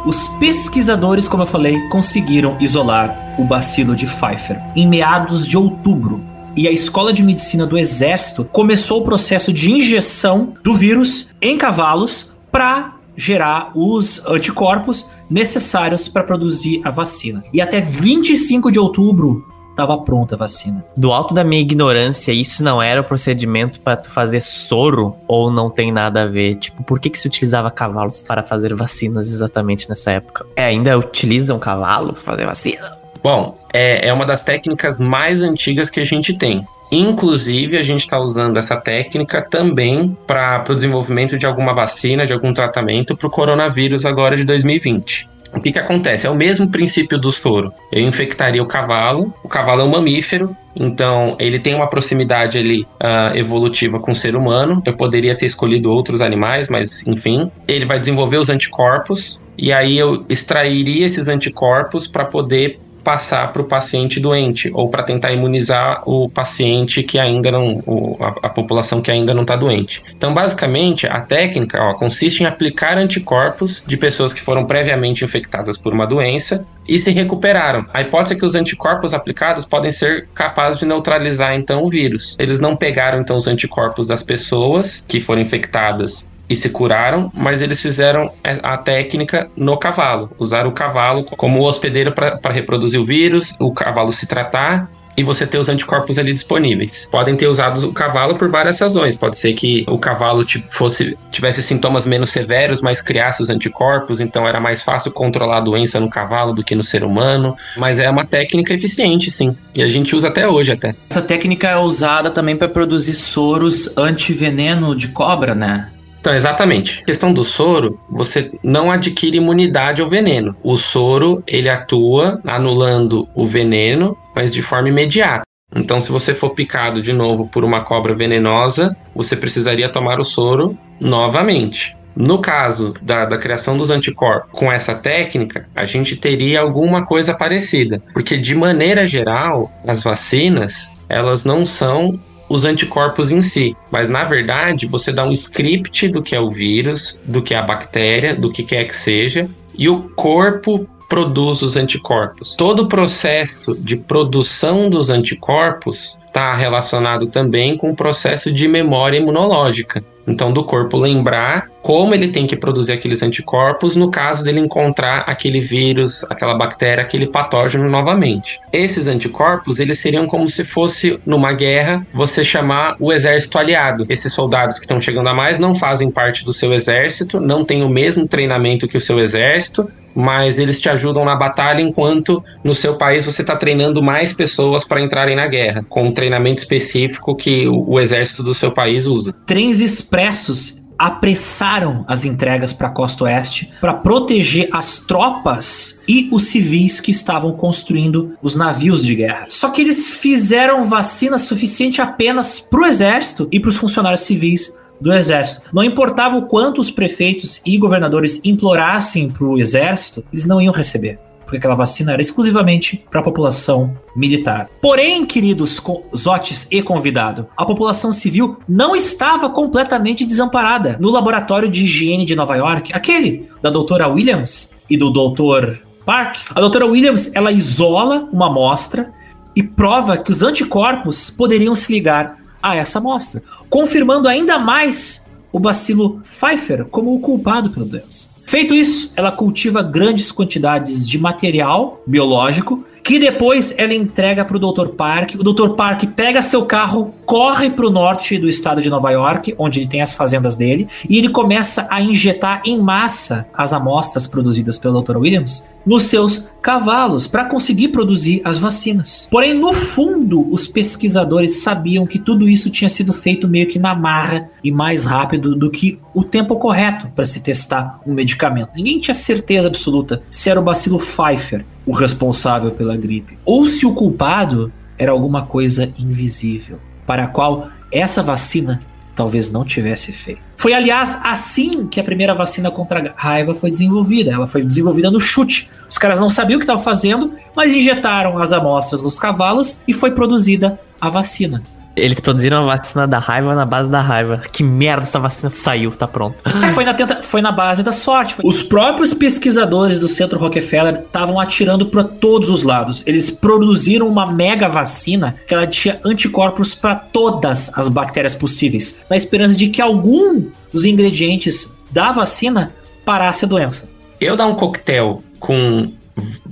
os pesquisadores, como eu falei, conseguiram isolar o bacilo de Pfeiffer em meados de outubro. E a Escola de Medicina do Exército começou o processo de injeção do vírus em cavalos para gerar os anticorpos necessários para produzir a vacina. E até 25 de outubro estava pronta a vacina. Do alto da minha ignorância, isso não era o procedimento para tu fazer soro ou não tem nada a ver? Tipo, por que que se utilizava cavalos para fazer vacinas exatamente nessa época? É, ainda utilizam cavalo para fazer vacina? Bom, é, é uma das técnicas mais antigas que a gente tem. Inclusive, a gente está usando essa técnica também para o desenvolvimento de alguma vacina, de algum tratamento para o coronavírus agora de 2020. O que, que acontece? É o mesmo princípio do soro. Eu infectaria o cavalo, o cavalo é um mamífero, então ele tem uma proximidade ali uh, evolutiva com o ser humano. Eu poderia ter escolhido outros animais, mas enfim. Ele vai desenvolver os anticorpos, e aí eu extrairia esses anticorpos para poder passar para o paciente doente ou para tentar imunizar o paciente que ainda não, o, a, a, população que ainda não está doente. Então, basicamente, a técnica ó, consiste em aplicar anticorpos de pessoas que foram previamente infectadas por uma doença e se recuperaram. A hipótese é que os anticorpos aplicados podem ser capazes de neutralizar então o vírus. Eles não pegaram então os anticorpos das pessoas que foram infectadas e se curaram, mas eles fizeram a técnica no cavalo, usaram o cavalo como hospedeiro para reproduzir o vírus, o cavalo se tratar e você ter os anticorpos ali disponíveis. Podem ter usado o cavalo por várias razões. Pode ser que o cavalo fosse, tivesse sintomas menos severos, mas criasse os anticorpos, então era mais fácil controlar a doença no cavalo do que no ser humano. Mas é uma técnica eficiente, sim. E a gente usa até hoje até. Essa técnica é usada também para produzir soros antiveneno de cobra, né? Então, exatamente. Questão do soro, você não adquire imunidade ao veneno. O soro, ele atua anulando o veneno, mas de forma imediata. Então, se você for picado de novo por uma cobra venenosa, você precisaria tomar o soro novamente. No caso da, da, criação dos anticorpos com essa técnica, a gente teria alguma coisa parecida, porque de maneira geral, as vacinas elas não são os anticorpos em si, mas na verdade você dá um script do que é o vírus, do que é a bactéria, do que quer que seja, e o corpo produz os anticorpos. Todo o processo de produção dos anticorpos está relacionado também com o processo de memória imunológica. Então, do corpo lembrar como ele tem que produzir aqueles anticorpos no caso dele encontrar aquele vírus, aquela bactéria, aquele patógeno novamente. Esses anticorpos, eles seriam como se fosse numa guerra você chamar o exército aliado. Esses soldados que estão chegando a mais não fazem parte do seu exército, não têm o mesmo treinamento que o seu exército, mas eles te ajudam na batalha enquanto no seu país você está treinando mais pessoas para entrarem na guerra, um treinamento específico que o, o exército do seu país usa. Trens expressos apressaram as entregas para a costa oeste para proteger as tropas e os civis que estavam construindo os navios de guerra. Só que eles fizeram vacina suficiente apenas para o exército e para os funcionários civis do exército. Não importava o quanto os prefeitos e governadores implorassem para o exército, eles não iam receber porque aquela vacina era exclusivamente para a população militar. Porém, queridos Zotes e convidado, a população civil não estava completamente desamparada. No laboratório de higiene de Nova York, aquele da doutora Williams e do doutor Park, a doutora Williams ela isola uma amostra e prova que os anticorpos poderiam se ligar a essa amostra, confirmando ainda mais o bacilo Pfeiffer como o culpado pela doença. Feito isso, ela cultiva grandes quantidades de material biológico que depois ela entrega para o Dr. Park. O Dr. Park pega seu carro, corre para o norte do estado de Nova York, onde ele tem as fazendas dele, e ele começa a injetar em massa as amostras produzidas pelo Dr. Williams nos seus cavalos para conseguir produzir as vacinas. Porém, no fundo, os pesquisadores sabiam que tudo isso tinha sido feito meio que na marra e mais rápido do que o tempo correto para se testar um medicamento. Ninguém tinha certeza absoluta se era o bacilo Pfeiffer o responsável pela gripe, ou se o culpado era alguma coisa invisível, para a qual essa vacina talvez não tivesse feito. Foi, aliás, assim que a primeira vacina contra a raiva foi desenvolvida. Ela foi desenvolvida no chute. Os caras não sabiam o que estavam fazendo, mas injetaram as amostras nos cavalos e foi produzida a vacina. Eles produziram a vacina da raiva na base da raiva. Que merda, essa vacina saiu, tá pronto. É, foi, na tenta... foi na base da sorte. Os próprios pesquisadores do Centro Rockefeller estavam atirando para todos os lados. Eles produziram uma mega vacina que ela tinha anticorpos para todas as bactérias possíveis, na esperança de que algum dos ingredientes da vacina parasse a doença. Eu dar um coquetel com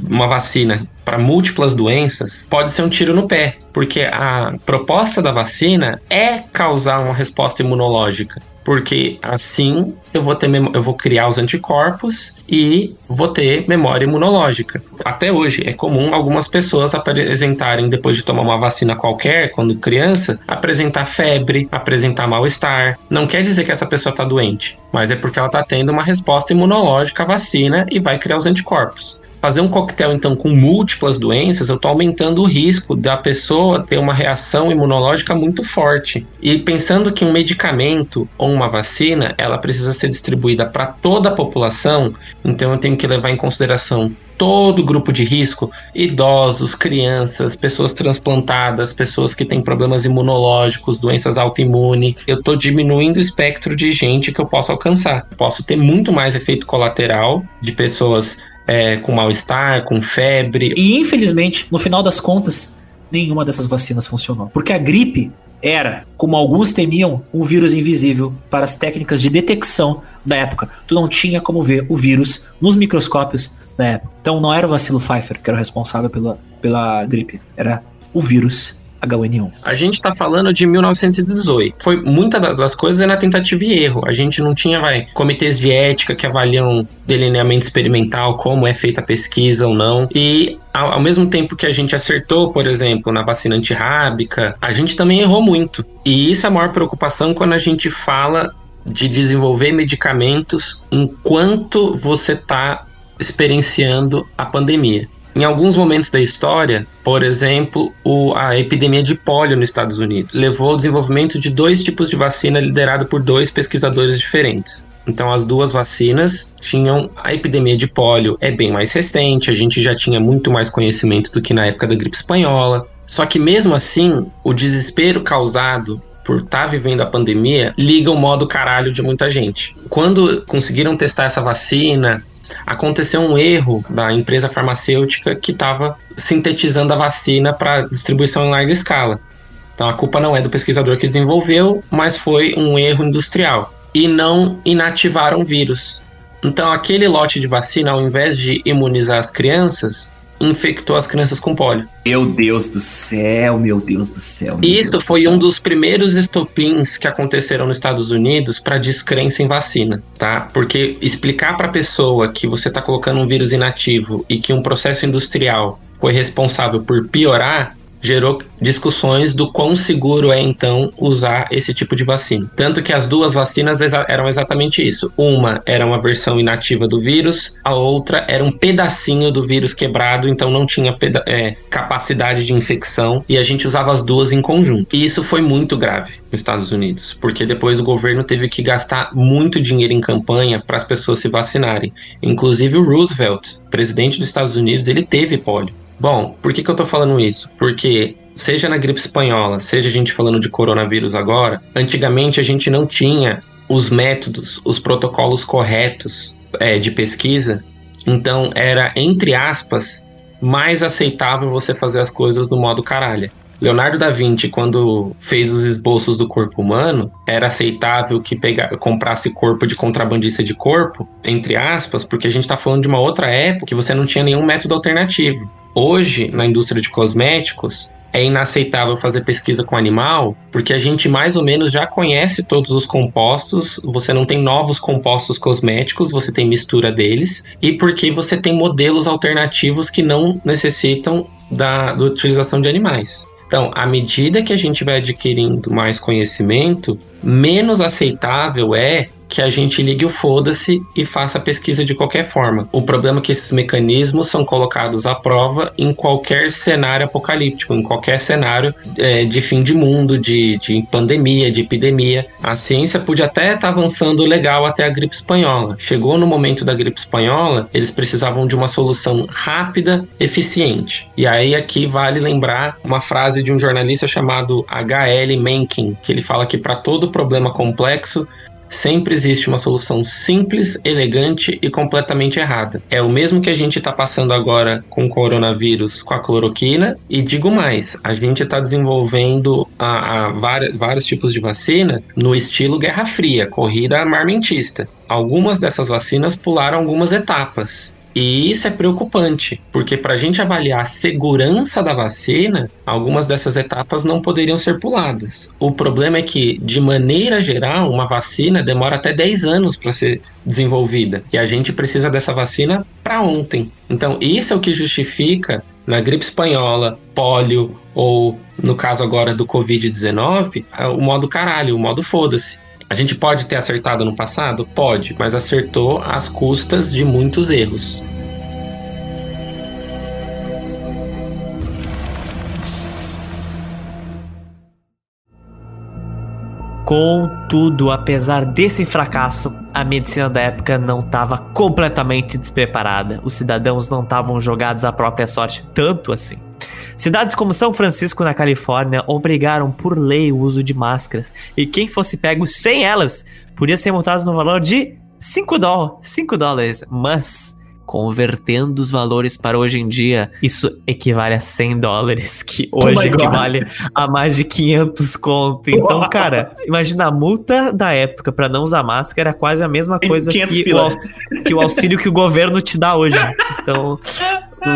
uma vacina para múltiplas doenças, pode ser um tiro no pé, porque a proposta da vacina é causar uma resposta imunológica porque assim eu vou ter eu vou criar os anticorpos e vou ter memória imunológica. Até hoje é comum algumas pessoas apresentarem depois de tomar uma vacina qualquer, quando criança, apresentar febre, apresentar mal-estar. Não quer dizer que essa pessoa está doente, mas é porque ela está tendo uma resposta imunológica à vacina e vai criar os anticorpos fazer um coquetel então com múltiplas doenças, eu estou aumentando o risco da pessoa ter uma reação imunológica muito forte. E pensando que um medicamento ou uma vacina, ela precisa ser distribuída para toda a população, então eu tenho que levar em consideração todo grupo de risco, idosos, crianças, pessoas transplantadas, pessoas que têm problemas imunológicos, doenças autoimunes. Eu estou diminuindo o espectro de gente que eu posso alcançar. Posso ter muito mais efeito colateral de pessoas é, com mal-estar, com febre. E infelizmente, no final das contas, nenhuma dessas vacinas funcionou. Porque a gripe era, como alguns temiam, um vírus invisível para as técnicas de detecção da época. Tu não tinha como ver o vírus nos microscópios da época. Então não era o vacilo Pfeiffer que era o responsável pela, pela gripe, era o vírus H1N1. A gente está falando de 1918. Foi muitas das coisas na tentativa e erro. A gente não tinha, vai, comitês de ética que avaliam delineamento experimental, como é feita a pesquisa ou não. E ao, ao mesmo tempo que a gente acertou, por exemplo, na vacina antirrábica, a gente também errou muito. E isso é a maior preocupação quando a gente fala de desenvolver medicamentos enquanto você está experienciando a pandemia. Em alguns momentos da história, por exemplo, o, a epidemia de polio nos Estados Unidos levou ao desenvolvimento de dois tipos de vacina liderado por dois pesquisadores diferentes. Então, as duas vacinas tinham a epidemia de polio é bem mais recente, a gente já tinha muito mais conhecimento do que na época da gripe espanhola. Só que mesmo assim, o desespero causado por estar tá vivendo a pandemia liga o modo caralho de muita gente. Quando conseguiram testar essa vacina, aconteceu um erro da empresa farmacêutica que estava sintetizando a vacina para distribuição em larga escala. Então a culpa não é do pesquisador que desenvolveu, mas foi um erro industrial. E não inativaram o vírus. Então aquele lote de vacina, ao invés de imunizar as crianças, infectou as crianças com pólio. Meu Deus do céu, meu Deus do céu. Isso Deus foi um dos primeiros estopins que aconteceram nos Estados Unidos para descrença em vacina, tá? Porque explicar para a pessoa que você está colocando um vírus inativo e que um processo industrial foi responsável por piorar gerou discussões do quão seguro é então usar esse tipo de vacina. Tanto que as duas vacinas eram exatamente isso. Uma era uma versão inativa do vírus, a outra era um pedacinho do vírus quebrado, então não tinha é, capacidade de infecção e a gente usava as duas em conjunto. E isso foi muito grave nos Estados Unidos, porque depois o governo teve que gastar muito dinheiro em campanha para as pessoas se vacinarem. Inclusive o Roosevelt, presidente dos Estados Unidos, ele teve pólio. Bom, por que, que eu tô falando isso? Porque seja na gripe espanhola, seja a gente falando de coronavírus agora, antigamente a gente não tinha os métodos, os protocolos corretos é, de pesquisa, então era, entre aspas, mais aceitável você fazer as coisas do modo caralho. Leonardo da Vinci, quando fez os esboços do corpo humano, era aceitável que comprasse corpo de contrabandista de corpo, entre aspas, porque a gente está falando de uma outra época que você não tinha nenhum método alternativo. Hoje, na indústria de cosméticos, é inaceitável fazer pesquisa com animal, porque a gente mais ou menos já conhece todos os compostos, você não tem novos compostos cosméticos, você tem mistura deles, e porque você tem modelos alternativos que não necessitam da, da utilização de animais. Então, à medida que a gente vai adquirindo mais conhecimento, menos aceitável é que a gente ligue o foda-se e faça a pesquisa de qualquer forma. O problema é que esses mecanismos são colocados à prova em qualquer cenário apocalíptico, em qualquer cenário é, de fim de mundo, de, de pandemia, de epidemia. A ciência podia até estar tá avançando legal até a gripe espanhola. Chegou no momento da gripe espanhola, eles precisavam de uma solução rápida, eficiente. E aí aqui vale lembrar uma frase de um jornalista chamado H.L. Mencken, que ele fala que para todo problema complexo Sempre existe uma solução simples, elegante e completamente errada. É o mesmo que a gente está passando agora com o coronavírus, com a cloroquina. E digo mais, a gente está desenvolvendo a, a várias, vários tipos de vacina no estilo Guerra Fria, corrida armamentista. Algumas dessas vacinas pularam algumas etapas. E isso é preocupante, porque para a gente avaliar a segurança da vacina, algumas dessas etapas não poderiam ser puladas. O problema é que, de maneira geral, uma vacina demora até 10 anos para ser desenvolvida. E a gente precisa dessa vacina para ontem. Então, isso é o que justifica na gripe espanhola, pólio ou, no caso agora do Covid-19, o modo caralho, o modo foda-se. A gente pode ter acertado no passado? Pode, mas acertou às custas de muitos erros. Contudo, apesar desse fracasso, a medicina da época não estava completamente despreparada. Os cidadãos não estavam jogados à própria sorte tanto assim. Cidades como São Francisco, na Califórnia, obrigaram por lei o uso de máscaras, e quem fosse pego sem elas podia ser multado no valor de 5 dólares. 5 dólares. Mas convertendo os valores para hoje em dia, isso equivale a 100 dólares, que hoje oh equivale a mais de 500 conto. Então, cara, imagina a multa da época para não usar máscara era quase a mesma coisa que o, que o auxílio que o governo te dá hoje. Então,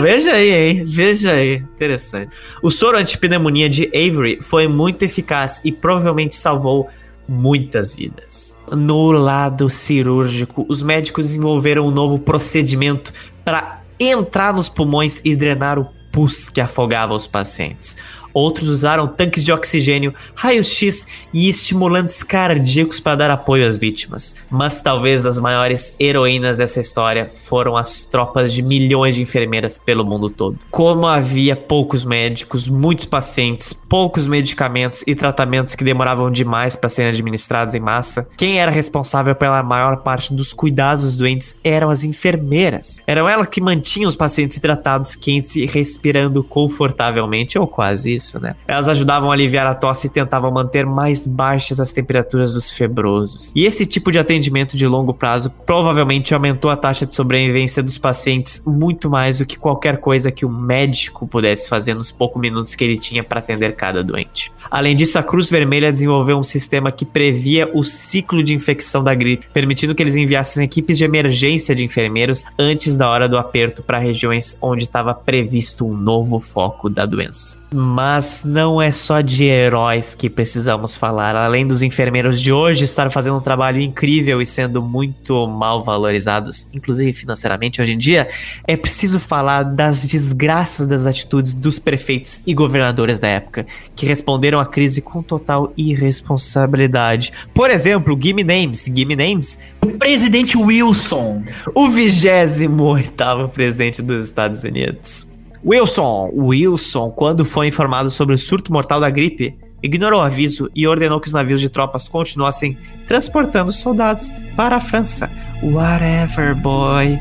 Veja aí, hein? Veja aí. Interessante. O soro antipneumonia de Avery foi muito eficaz e provavelmente salvou muitas vidas. No lado cirúrgico, os médicos desenvolveram um novo procedimento para entrar nos pulmões e drenar o pus que afogava os pacientes. Outros usaram tanques de oxigênio, raios-x e estimulantes cardíacos para dar apoio às vítimas. Mas talvez as maiores heroínas dessa história foram as tropas de milhões de enfermeiras pelo mundo todo. Como havia poucos médicos, muitos pacientes, poucos medicamentos e tratamentos que demoravam demais para serem administrados em massa, quem era responsável pela maior parte dos cuidados dos doentes eram as enfermeiras. Eram elas que mantinham os pacientes hidratados, quentes e respirando confortavelmente ou quase isso isso, né? Elas ajudavam a aliviar a tosse e tentavam manter mais baixas as temperaturas dos febrosos. E esse tipo de atendimento de longo prazo provavelmente aumentou a taxa de sobrevivência dos pacientes muito mais do que qualquer coisa que o médico pudesse fazer nos poucos minutos que ele tinha para atender cada doente. Além disso, a Cruz Vermelha desenvolveu um sistema que previa o ciclo de infecção da gripe, permitindo que eles enviassem equipes de emergência de enfermeiros antes da hora do aperto para regiões onde estava previsto um novo foco da doença. Mas não é só de heróis que precisamos falar. Além dos enfermeiros de hoje estar fazendo um trabalho incrível e sendo muito mal valorizados, inclusive financeiramente hoje em dia, é preciso falar das desgraças das atitudes dos prefeitos e governadores da época, que responderam à crise com total irresponsabilidade. Por exemplo, Gimme Names. Gimme Names? O presidente Wilson. O 28 presidente dos Estados Unidos. Wilson, Wilson, quando foi informado sobre o surto mortal da gripe, ignorou o aviso e ordenou que os navios de tropas continuassem transportando soldados para a França. Whatever, boy.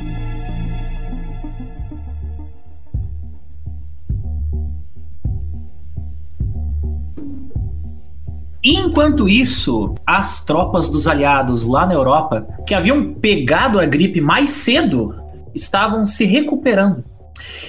Enquanto isso, as tropas dos aliados lá na Europa, que haviam pegado a gripe mais cedo, estavam se recuperando.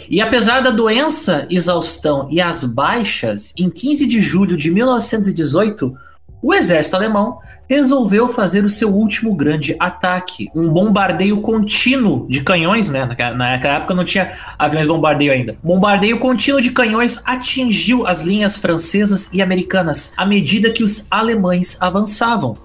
E apesar da doença, exaustão e as baixas, em 15 de julho de 1918, o exército alemão resolveu fazer o seu último grande ataque, um bombardeio contínuo de canhões, né? Naquela época não tinha aviões bombardeio ainda. Bombardeio contínuo de canhões atingiu as linhas francesas e americanas à medida que os alemães avançavam.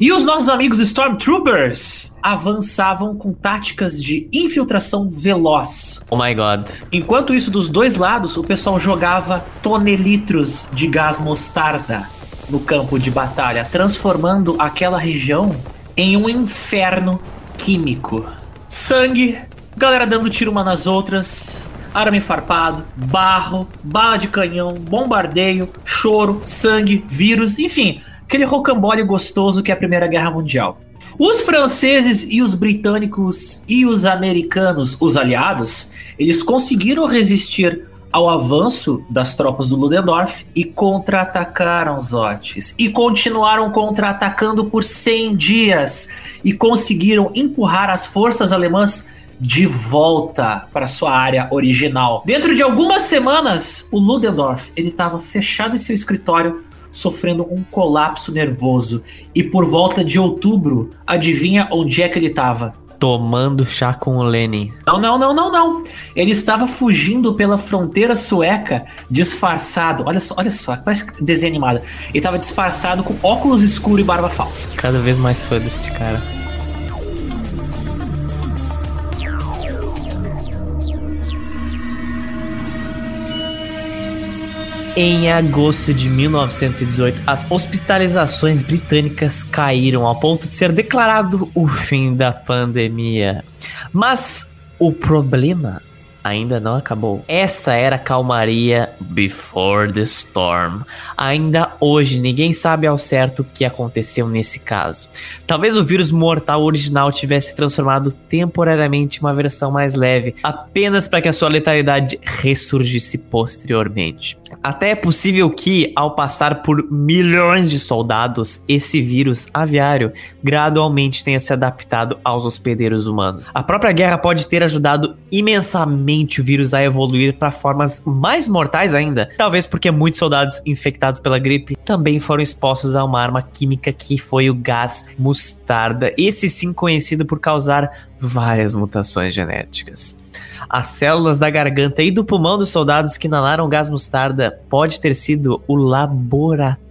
E os nossos amigos Stormtroopers avançavam com táticas de infiltração veloz. Oh my god. Enquanto isso, dos dois lados, o pessoal jogava tonelitros de gás mostarda no campo de batalha, transformando aquela região em um inferno químico. Sangue, galera dando tiro uma nas outras, arame farpado, barro, bala de canhão, bombardeio, choro, sangue, vírus, enfim, aquele rocambole gostoso que é a Primeira Guerra Mundial. Os franceses e os britânicos e os americanos, os aliados, eles conseguiram resistir ao avanço das tropas do Ludendorff e contra-atacaram os Otis. E continuaram contra-atacando por 100 dias e conseguiram empurrar as forças alemãs de volta para sua área original. Dentro de algumas semanas, o Ludendorff ele estava fechado em seu escritório sofrendo um colapso nervoso. E por volta de outubro, adivinha onde é que ele estava? tomando chá com o Lenin. Não, não, não, não, não. Ele estava fugindo pela fronteira sueca, disfarçado. Olha só, olha só, parece desenho animado. Ele estava disfarçado com óculos escuros e barba falsa. Cada vez mais fã desse cara. Em agosto de 1918, as hospitalizações britânicas caíram ao ponto de ser declarado o fim da pandemia. Mas o problema ainda não acabou. Essa era a calmaria before the storm. Ainda hoje ninguém sabe ao certo o que aconteceu nesse caso. Talvez o vírus mortal original tivesse transformado temporariamente em uma versão mais leve, apenas para que a sua letalidade ressurgisse posteriormente. Até é possível que, ao passar por milhões de soldados, esse vírus aviário gradualmente tenha se adaptado aos hospedeiros humanos. A própria guerra pode ter ajudado imensamente o vírus a evoluir para formas mais mortais ainda, talvez porque muitos soldados infectados pela gripe também foram expostos a uma arma química que foi o gás mostarda, esse sim conhecido por causar várias mutações genéticas. As células da garganta e do pulmão dos soldados que inalaram gás mostarda pode ter sido o laboratório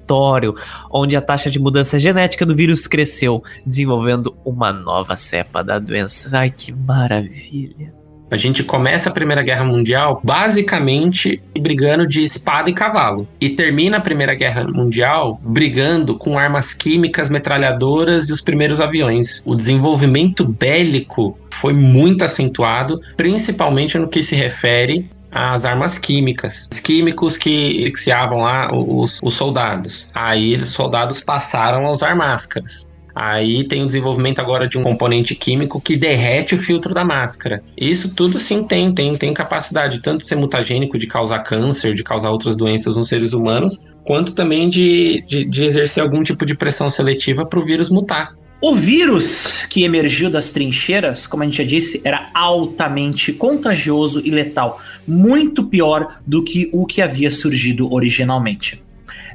onde a taxa de mudança genética do vírus cresceu, desenvolvendo uma nova cepa da doença. Ai, que maravilha! A gente começa a Primeira Guerra Mundial basicamente brigando de espada e cavalo. E termina a Primeira Guerra Mundial brigando com armas químicas, metralhadoras e os primeiros aviões. O desenvolvimento bélico foi muito acentuado, principalmente no que se refere às armas químicas. Os químicos que asfixiavam lá os, os soldados. Aí os soldados passaram a usar máscaras. Aí tem o desenvolvimento agora de um componente químico que derrete o filtro da máscara. Isso tudo sim tem, tem, tem capacidade tanto de ser mutagênico, de causar câncer, de causar outras doenças nos seres humanos, quanto também de, de, de exercer algum tipo de pressão seletiva para o vírus mutar. O vírus que emergiu das trincheiras, como a gente já disse, era altamente contagioso e letal, muito pior do que o que havia surgido originalmente.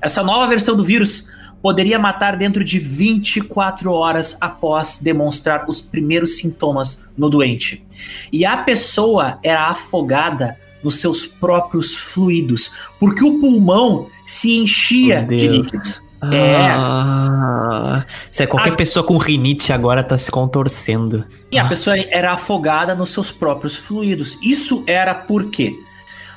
Essa nova versão do vírus poderia matar dentro de 24 horas após demonstrar os primeiros sintomas no doente. E a pessoa era afogada nos seus próprios fluidos, porque o pulmão se enchia de líquidos. Ah, é. Se é qualquer a... pessoa com rinite agora tá se contorcendo. E a pessoa era afogada nos seus próprios fluidos. Isso era por quê?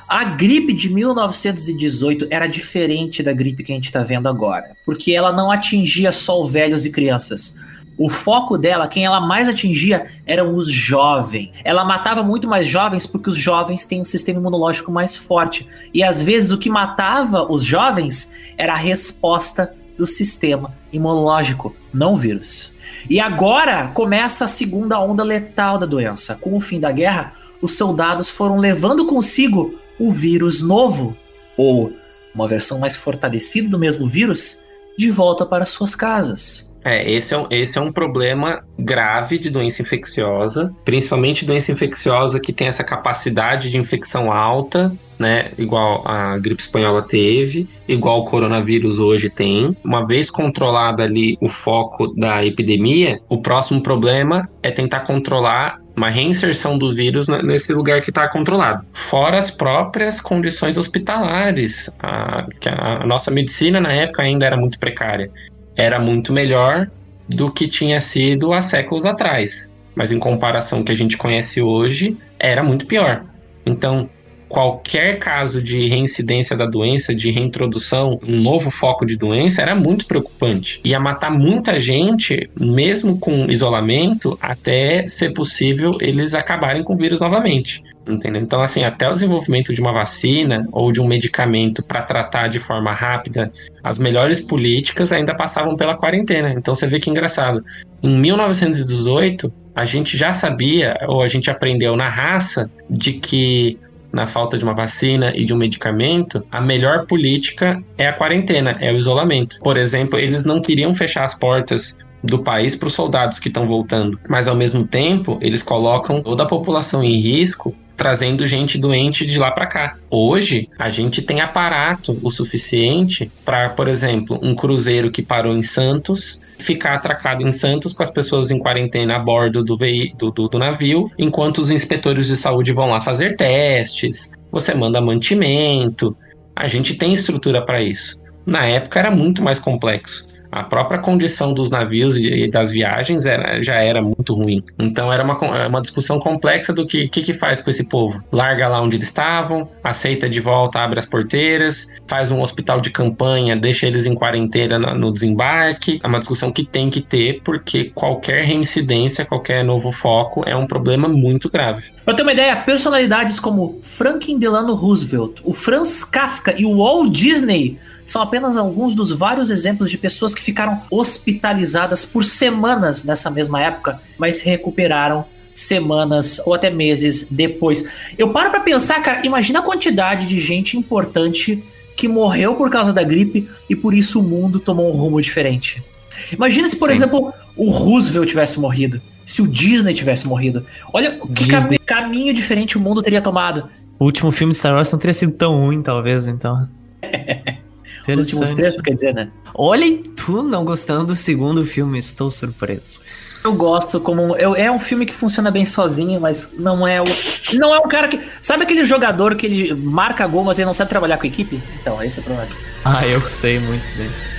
A gripe de 1918 era diferente da gripe que a gente está vendo agora, porque ela não atingia só os velhos e crianças. O foco dela, quem ela mais atingia, eram os jovens. Ela matava muito mais jovens porque os jovens têm um sistema imunológico mais forte. E às vezes o que matava os jovens era a resposta do sistema imunológico, não o vírus. E agora começa a segunda onda letal da doença. Com o fim da guerra, os soldados foram levando consigo o vírus novo, ou uma versão mais fortalecida do mesmo vírus, de volta para suas casas. É, esse é, um, esse é um problema grave de doença infecciosa, principalmente doença infecciosa que tem essa capacidade de infecção alta, né? Igual a gripe espanhola teve, igual o coronavírus hoje tem. Uma vez controlado ali o foco da epidemia, o próximo problema é tentar controlar uma reinserção do vírus nesse lugar que está controlado. Fora as próprias condições hospitalares. A, a, nossa medicina na época ainda era muito precária. Era muito melhor do que tinha sido há séculos atrás. Mas em comparação que a gente conhece hoje, era muito pior. Então, qualquer caso de reincidência da doença, de reintrodução, um novo foco de doença, era muito preocupante. Ia matar muita gente, mesmo com isolamento, até ser possível eles acabarem com o vírus novamente. Entendeu? Então, assim, até o desenvolvimento de uma vacina ou de um medicamento para tratar de forma rápida, as melhores políticas ainda passavam pela quarentena. Então, você vê que engraçado. Em 1918, a gente já sabia, ou a gente aprendeu na raça, de que na falta de uma vacina e de um medicamento, a melhor política é a quarentena, é o isolamento. Por exemplo, eles não queriam fechar as portas do país para os soldados que estão voltando, mas ao mesmo tempo eles colocam toda a população em risco trazendo gente doente de lá para cá. Hoje, a gente tem aparato o suficiente para, por exemplo, um cruzeiro que parou em Santos ficar atracado em Santos com as pessoas em quarentena a bordo do, do, do, do navio, enquanto os inspetores de saúde vão lá fazer testes. Você manda mantimento. A gente tem estrutura para isso. Na época era muito mais complexo a própria condição dos navios e das viagens era, já era muito ruim. Então era uma, uma discussão complexa do que, que, que faz com esse povo. Larga lá onde eles estavam, aceita de volta, abre as porteiras, faz um hospital de campanha, deixa eles em quarentena no desembarque. É uma discussão que tem que ter, porque qualquer reincidência, qualquer novo foco é um problema muito grave. Pra ter uma ideia, personalidades como Franklin Delano Roosevelt, o Franz Kafka e o Walt Disney são apenas alguns dos vários exemplos de pessoas que ficaram hospitalizadas por semanas nessa mesma época, mas recuperaram semanas ou até meses depois. Eu paro para pensar, cara, imagina a quantidade de gente importante que morreu por causa da gripe e por isso o mundo tomou um rumo diferente. Imagina se, por Sim. exemplo, o Roosevelt tivesse morrido, se o Disney tivesse morrido. Olha que caminho diferente o mundo teria tomado. O último filme de Star Wars não teria sido tão ruim, talvez, então. Os últimos três, quer dizer, né? Olha, tu não gostando do segundo filme, estou surpreso. Eu gosto como eu, é um filme que funciona bem sozinho, mas não é o não é um cara que sabe aquele jogador que ele marca gol, mas ele não sabe trabalhar com a equipe? Então, esse é o problema. Ah, eu sei muito bem.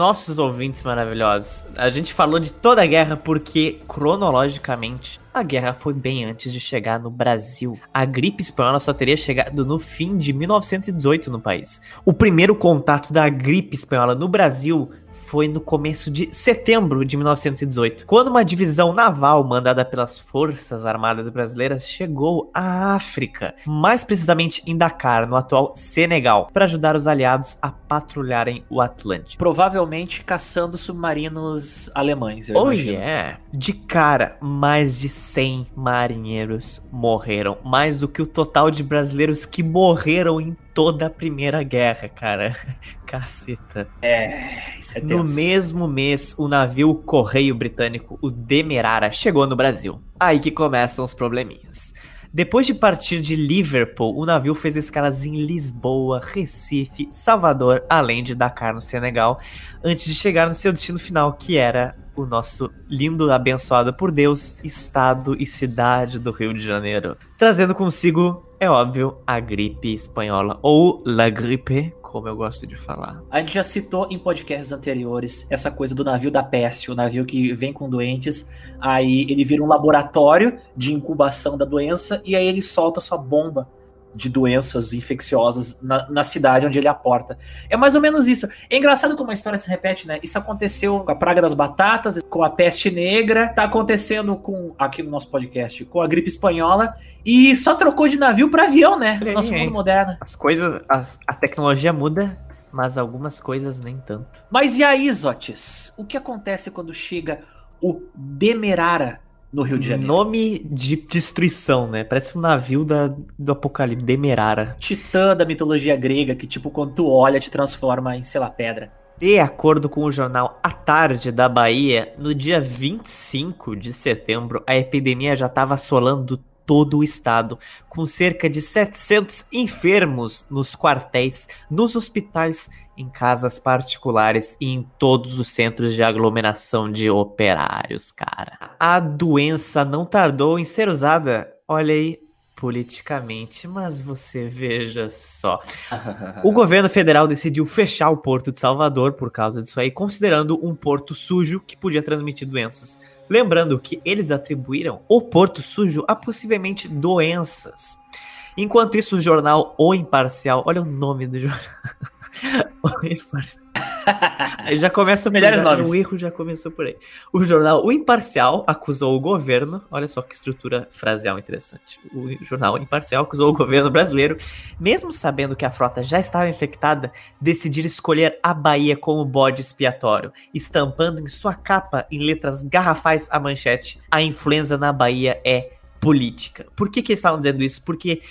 Nossos ouvintes maravilhosos, a gente falou de toda a guerra porque, cronologicamente, a guerra foi bem antes de chegar no Brasil. A gripe espanhola só teria chegado no fim de 1918 no país. O primeiro contato da gripe espanhola no Brasil foi no começo de setembro de 1918, quando uma divisão naval mandada pelas Forças Armadas Brasileiras chegou à África, mais precisamente em Dakar, no atual Senegal, para ajudar os aliados a patrulharem o Atlântico. Provavelmente caçando submarinos alemães, eu oh, imagino. Yeah. De cara, mais de 100 marinheiros morreram, mais do que o total de brasileiros que morreram em toda a Primeira Guerra, cara. Caceta. É, isso é tenso. No mesmo mês, o navio Correio Britânico, o Demerara, chegou no Brasil. Aí que começam os probleminhas. Depois de partir de Liverpool, o navio fez escalas em Lisboa, Recife, Salvador, além de Dakar, no Senegal, antes de chegar no seu destino final, que era o nosso lindo, abençoado por Deus, estado e cidade do Rio de Janeiro, trazendo consigo é óbvio, a gripe espanhola, ou la gripe, como eu gosto de falar. A gente já citou em podcasts anteriores essa coisa do navio da peste, o navio que vem com doentes, aí ele vira um laboratório de incubação da doença e aí ele solta sua bomba de doenças infecciosas na, na, cidade onde ele aporta. É mais ou menos isso. É engraçado como a história se repete, né? Isso aconteceu com a praga das batatas, com a peste negra, tá acontecendo com, aqui no nosso podcast, com a gripe espanhola, e só trocou de navio para avião, né? No nosso mundo moderno. As coisas, a, a tecnologia muda, mas algumas coisas nem tanto. Mas e aí, Zotes? O que acontece quando chega o Demerara no Rio de Janeiro. Nome de destruição, né? Parece um navio da, do Apocalipse, Demerara. Titã da mitologia grega, que tipo, quando tu olha, te transforma em, sei lá, pedra. De acordo com o jornal A Tarde da Bahia, no dia 25 de setembro, a epidemia já estava assolando todo o estado, com cerca de 700 enfermos nos quartéis, nos hospitais, em casas particulares e em todos os centros de aglomeração de operários, cara. A doença não tardou em ser usada, olha aí, politicamente, mas você veja só. o governo federal decidiu fechar o porto de Salvador por causa disso aí, considerando um porto sujo que podia transmitir doenças. Lembrando que eles atribuíram o Porto Sujo a possivelmente doenças. Enquanto isso, o jornal O Imparcial, olha o nome do jornal. Aí já começa Melhores nomes. O erro já começou por aí. O jornal O Imparcial acusou o governo, olha só que estrutura fraseal interessante. O jornal Imparcial acusou o governo brasileiro, mesmo sabendo que a frota já estava infectada, decidir escolher a Bahia como bode expiatório, estampando em sua capa, em letras garrafais, a manchete: A influenza na Bahia é política. Por que, que eles estavam dizendo isso? Porque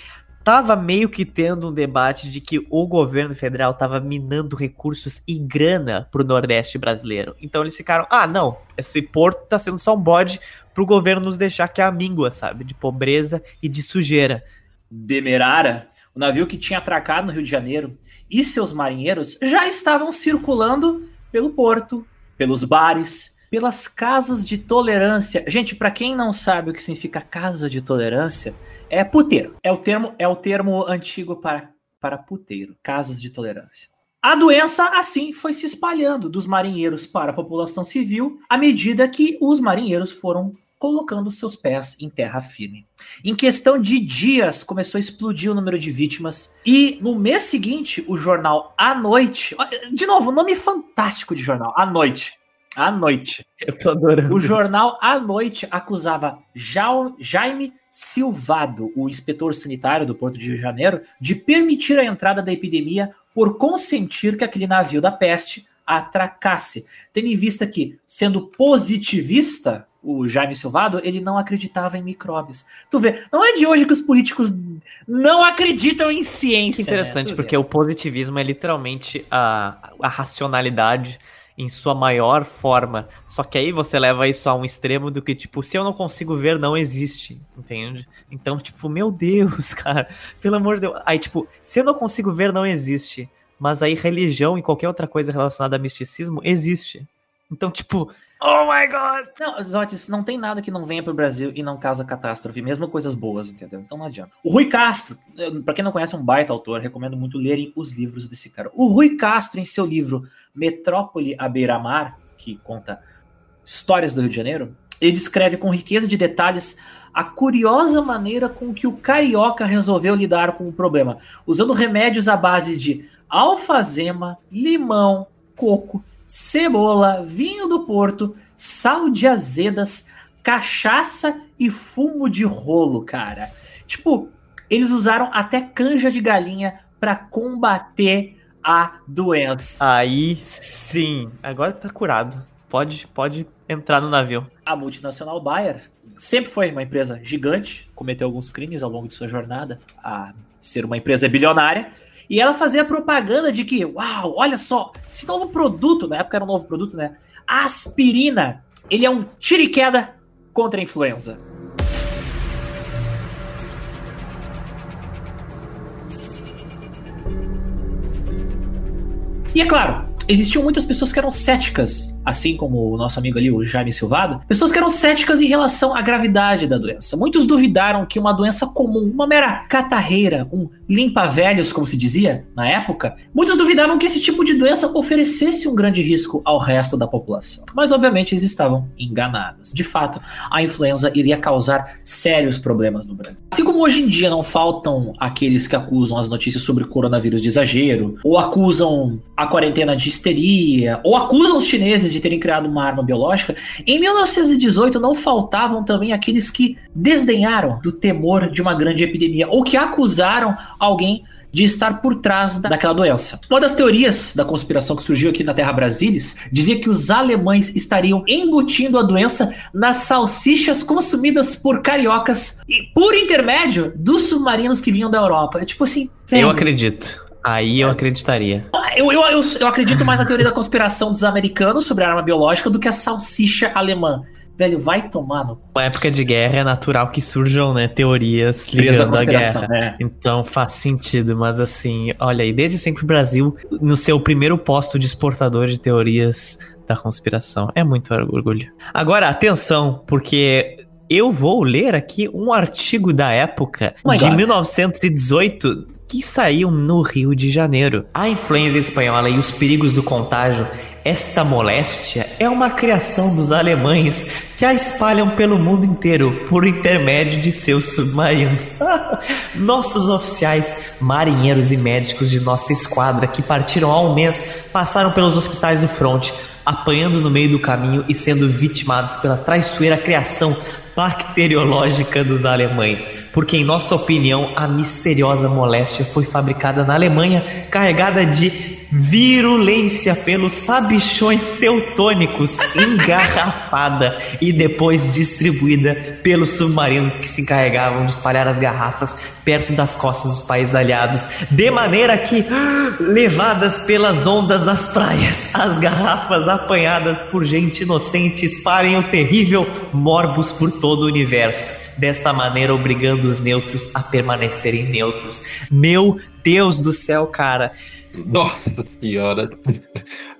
tava meio que tendo um debate de que o governo federal tava minando recursos e grana pro Nordeste brasileiro. Então eles ficaram, ah, não, esse porto tá sendo só um bode pro governo nos deixar que é a míngua, sabe? De pobreza e de sujeira. Demerara, o navio que tinha atracado no Rio de Janeiro, e seus marinheiros já estavam circulando pelo porto, pelos bares, pelas casas de tolerância. Gente, para quem não sabe o que significa casa de tolerância, é puteiro. É o termo, é o termo antigo para, para puteiro, casas de tolerância. A doença, assim, foi se espalhando dos marinheiros para a população civil à medida que os marinheiros foram colocando seus pés em terra firme. Em questão de dias, começou a explodir o número de vítimas. E no mês seguinte, o jornal A Noite. De novo, nome fantástico de jornal, A Noite. A Noite. Eu tô adorando. O jornal A Noite acusava Jaime Silvado, o inspetor sanitário do Porto de Rio de Janeiro, de permitir a entrada da epidemia por consentir que aquele navio da peste atracasse. Tendo em vista que, sendo positivista, o Jaime Silvado, ele não acreditava em micróbios. Tu vê, não é de hoje que os políticos não acreditam em ciência. Que interessante, né? porque o positivismo é literalmente a, a racionalidade em sua maior forma. Só que aí você leva isso a um extremo do que, tipo, se eu não consigo ver, não existe, entende? Então, tipo, meu Deus, cara, pelo amor de Deus. Aí, tipo, se eu não consigo ver, não existe. Mas aí religião e qualquer outra coisa relacionada a misticismo existe. Então, tipo, Oh my god! Não, Zotis, não tem nada que não venha pro Brasil e não causa catástrofe, mesmo coisas boas, entendeu? Então não adianta. O Rui Castro, para quem não conhece, é um baita autor, recomendo muito lerem os livros desse cara. O Rui Castro, em seu livro Metrópole à Beira-Mar, que conta histórias do Rio de Janeiro, ele descreve com riqueza de detalhes a curiosa maneira com que o carioca resolveu lidar com o problema, usando remédios à base de alfazema, limão, coco cebola, vinho do Porto, sal de azedas, cachaça e fumo de rolo, cara. Tipo, eles usaram até canja de galinha para combater a doença. Aí sim, agora tá curado. Pode, pode entrar no navio. A multinacional Bayer sempre foi uma empresa gigante, cometeu alguns crimes ao longo de sua jornada a ser uma empresa bilionária e ela fazia propaganda de que, uau, olha só, esse novo produto, na época era um novo produto, né? aspirina, ele é um tiro e queda contra a influenza. E é claro, existiam muitas pessoas que eram céticas, assim como o nosso amigo ali, o Jaime Silvado, pessoas que eram céticas em relação à gravidade da doença. Muitos duvidaram que uma doença comum, uma mera catarreira, um limpa-velhos, como se dizia na época, muitos duvidavam que esse tipo de doença oferecesse um grande risco ao resto da população. Mas, obviamente, eles estavam enganados. De fato, a influenza iria causar sérios problemas no Brasil. Assim como hoje em dia não faltam aqueles que acusam as notícias sobre coronavírus de exagero, ou acusam a quarentena de histeria, ou acusam os chineses de terem criado uma arma biológica, em 1918 não faltavam também aqueles que desdenharam do temor de uma grande epidemia, ou que acusaram alguém de estar por trás daquela doença. Uma das teorias da conspiração que surgiu aqui na Terra Brasilis dizia que os alemães estariam embutindo a doença nas salsichas consumidas por cariocas e por intermédio dos submarinos que vinham da Europa. É tipo assim. Velho, eu acredito. Aí eu acreditaria. Eu, eu, eu, eu, acredito mais na teoria da conspiração dos americanos sobre a arma biológica do que a salsicha alemã. Velho, vai tomar no. Na época de guerra é natural que surjam, né, teorias ligando a guerra. Né? Então faz sentido, mas assim, olha aí, desde sempre o Brasil, no seu primeiro posto de exportador de teorias da conspiração. É muito orgulho. Agora, atenção, porque eu vou ler aqui um artigo da época oh de God. 1918 que saiu no Rio de Janeiro. A influenza espanhola e os perigos do contágio. Esta moléstia é uma criação dos alemães que a espalham pelo mundo inteiro por intermédio de seus submarinos. Nossos oficiais, marinheiros e médicos de nossa esquadra que partiram há um mês passaram pelos hospitais do fronte, apanhando no meio do caminho e sendo vitimados pela traiçoeira criação bacteriológica dos alemães, porque, em nossa opinião, a misteriosa moléstia foi fabricada na Alemanha, carregada de virulência pelos sabichões teutônicos engarrafada e depois distribuída pelos submarinos que se encarregavam de espalhar as garrafas perto das costas dos países aliados, de maneira que, levadas pelas ondas das praias, as garrafas apanhadas por gente inocente espalhem o terrível morbus por todo o universo desta maneira obrigando os neutros a permanecerem neutros. Meu Deus do céu, cara. Nossa senhora.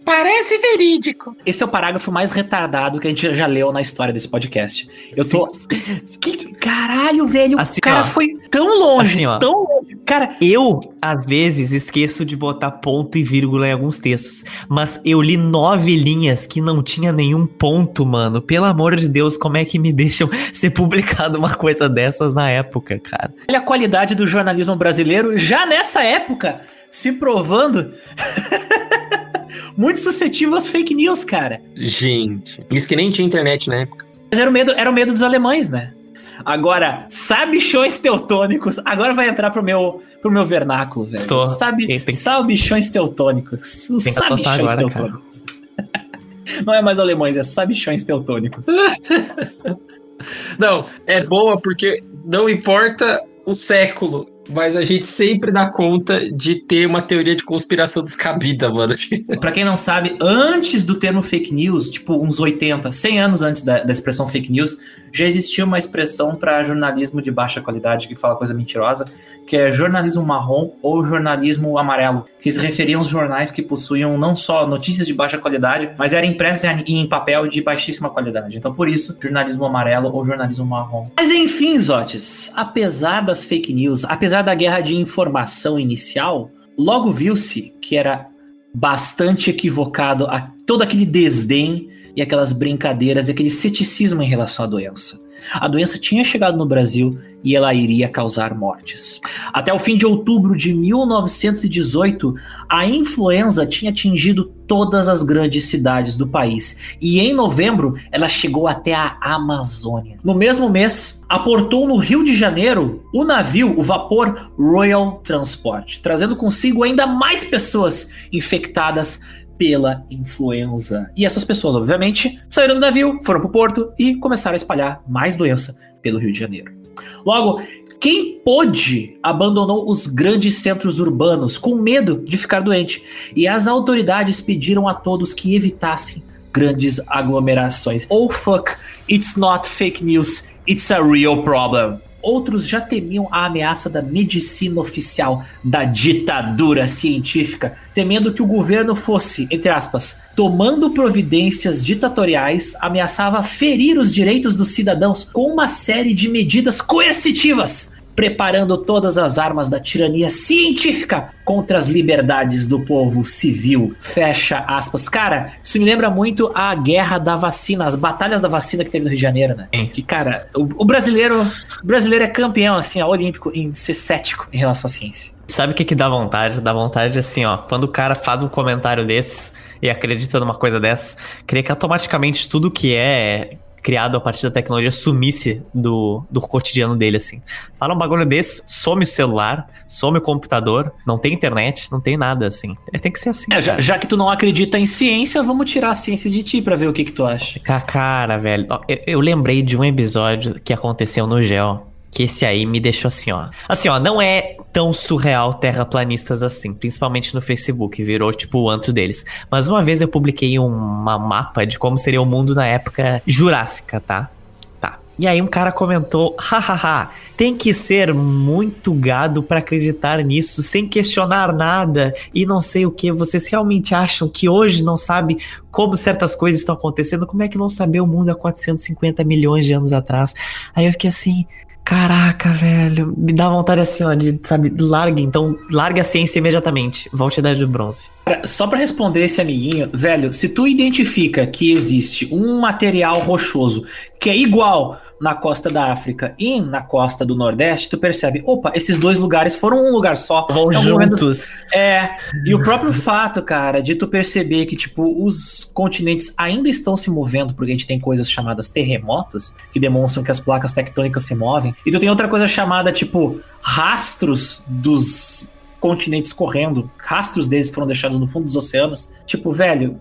Parece verídico. Esse é o parágrafo mais retardado que a gente já leu na história desse podcast. Eu tô. Que, caralho, velho. Assim, o cara ó. foi tão longe, Assim, ó. tão longe. Cara, Eu, às vezes, esqueço de botar ponto e vírgula em alguns textos, mas eu li nove linhas que não tinha nenhum ponto, mano. Pelo amor de Deus, como é que me deixam ser publicado uma coisa dessas na época, cara? olha a qualidade do jornalismo brasileiro já nessa época se provando muito suscetível às fake news, cara. Gente. Isso que nem tinha internet na época. Mas era o medo, era o medo dos alemães, né? Agora, sabichões teutônicos, agora vai entrar pro meu, pro meu vernáculo, velho. Estou. Sabe, Tem- sabichões teutônicos. Os Tem sabichões agora, teutônicos. Não é mais alemães, é sabichões teutônicos. Não, é boa porque não importa o século, mas a gente sempre dá conta de ter uma teoria de conspiração descabida, mano. Pra quem não sabe, antes do termo fake news, tipo uns 80, 100 anos antes da, da expressão fake news, já existia uma expressão para jornalismo de baixa qualidade que fala coisa mentirosa, que é jornalismo marrom ou jornalismo amarelo, que se referiam aos jornais que possuíam não só notícias de baixa qualidade, mas eram impressos em em papel de baixíssima qualidade. Então, por isso, jornalismo amarelo ou jornalismo marrom. Mas enfim, Zotes, apesar das fake news, apesar da guerra de informação inicial, logo viu-se que era bastante equivocado a todo aquele desdém e aquelas brincadeiras e aquele ceticismo em relação à doença. A doença tinha chegado no Brasil e ela iria causar mortes. Até o fim de outubro de 1918, a influenza tinha atingido todas as grandes cidades do país e em novembro ela chegou até a Amazônia. No mesmo mês, aportou no Rio de Janeiro o navio, o vapor Royal Transport, trazendo consigo ainda mais pessoas infectadas pela influenza. E essas pessoas, obviamente, saíram do navio, foram pro porto e começaram a espalhar mais doença pelo Rio de Janeiro. Logo, quem pôde abandonou os grandes centros urbanos com medo de ficar doente, e as autoridades pediram a todos que evitassem grandes aglomerações. Oh fuck, it's not fake news, it's a real problem. Outros já temiam a ameaça da medicina oficial, da ditadura científica, temendo que o governo fosse, entre aspas, tomando providências ditatoriais, ameaçava ferir os direitos dos cidadãos com uma série de medidas coercitivas, preparando todas as armas da tirania científica contra as liberdades do povo civil. Fecha aspas. Cara, isso me lembra muito a guerra da vacina, as batalhas da vacina que teve no Rio de Janeiro, né? Sim. Que, cara, o, o brasileiro, o brasileiro é campeão, assim, ó, olímpico em ser cético em relação à ciência. Sabe o que que dá vontade? Dá vontade assim, ó, quando o cara faz um comentário desses e acredita numa coisa dessas, queria que automaticamente tudo que é criado a partir da tecnologia sumisse do, do cotidiano dele, assim. Fala um bagulho desse, some o celular, some o computador, não tem internet, não tem nada, assim. É, tem que ser assim, É, já, já que tu não acredita em ciência, vamos tirar a ciência de ti pra ver o que que tu acha. Ca- Cara, velho, eu, eu lembrei de um episódio que aconteceu no Gel, que esse aí me deixou assim, ó. Assim, ó, não é tão surreal terraplanistas assim, principalmente no Facebook, virou tipo o antro deles. Mas uma vez eu publiquei um mapa de como seria o mundo na época jurássica, tá? Tá. E aí um cara comentou, hahaha, tem que ser muito gado pra acreditar nisso, sem questionar nada e não sei o que. Vocês realmente acham que hoje não sabe como certas coisas estão acontecendo? Como é que vão saber o mundo há 450 milhões de anos atrás? Aí eu fiquei assim, caraca, velho, me dá vontade assim, ó, de, sabe, largue, então, largue a ciência imediatamente, volte à idade do bronze. Só pra responder esse amiguinho, velho, se tu identifica que existe um material rochoso que é igual na costa da África e na costa do Nordeste, tu percebe, opa, esses dois lugares foram um lugar só. Vão momento- juntos. É, e o próprio fato, cara, de tu perceber que, tipo, os continentes ainda estão se movendo, porque a gente tem coisas chamadas terremotos, que demonstram que as placas tectônicas se movem, e tu tem outra coisa chamada, tipo, rastros dos continentes correndo, rastros deles foram deixados no fundo dos oceanos. Tipo, velho,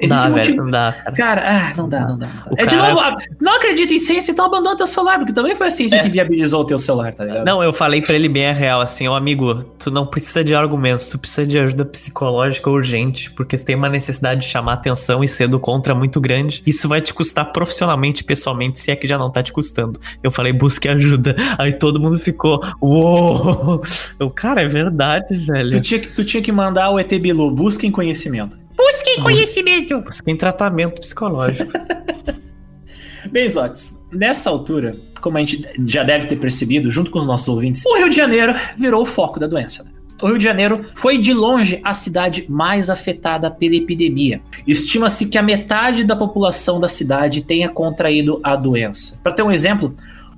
Existe dá, um velho, não dá, cara. cara ah, não dá, não dá. Não dá. É, cara... de novo, não acredita em ciência, então abandona teu celular, porque também foi a ciência é. que viabilizou o teu celular, tá ligado? Não, eu falei pra ele bem a real, assim, ó, amigo, tu não precisa de argumentos, tu precisa de ajuda psicológica urgente, porque você tem uma necessidade de chamar atenção e ser do contra muito grande. Isso vai te custar profissionalmente, pessoalmente, se é que já não tá te custando. Eu falei, busque ajuda. Aí todo mundo ficou, uou! Eu, cara, é verdade, velho. Tu tinha, tu tinha que mandar o ET Bilu, busquem conhecimento. Busquem conhecimento. Busquem tratamento psicológico. Bem, Zox, nessa altura, como a gente já deve ter percebido, junto com os nossos ouvintes, o Rio de Janeiro virou o foco da doença. Né? O Rio de Janeiro foi de longe a cidade mais afetada pela epidemia. Estima-se que a metade da população da cidade tenha contraído a doença. Para ter um exemplo,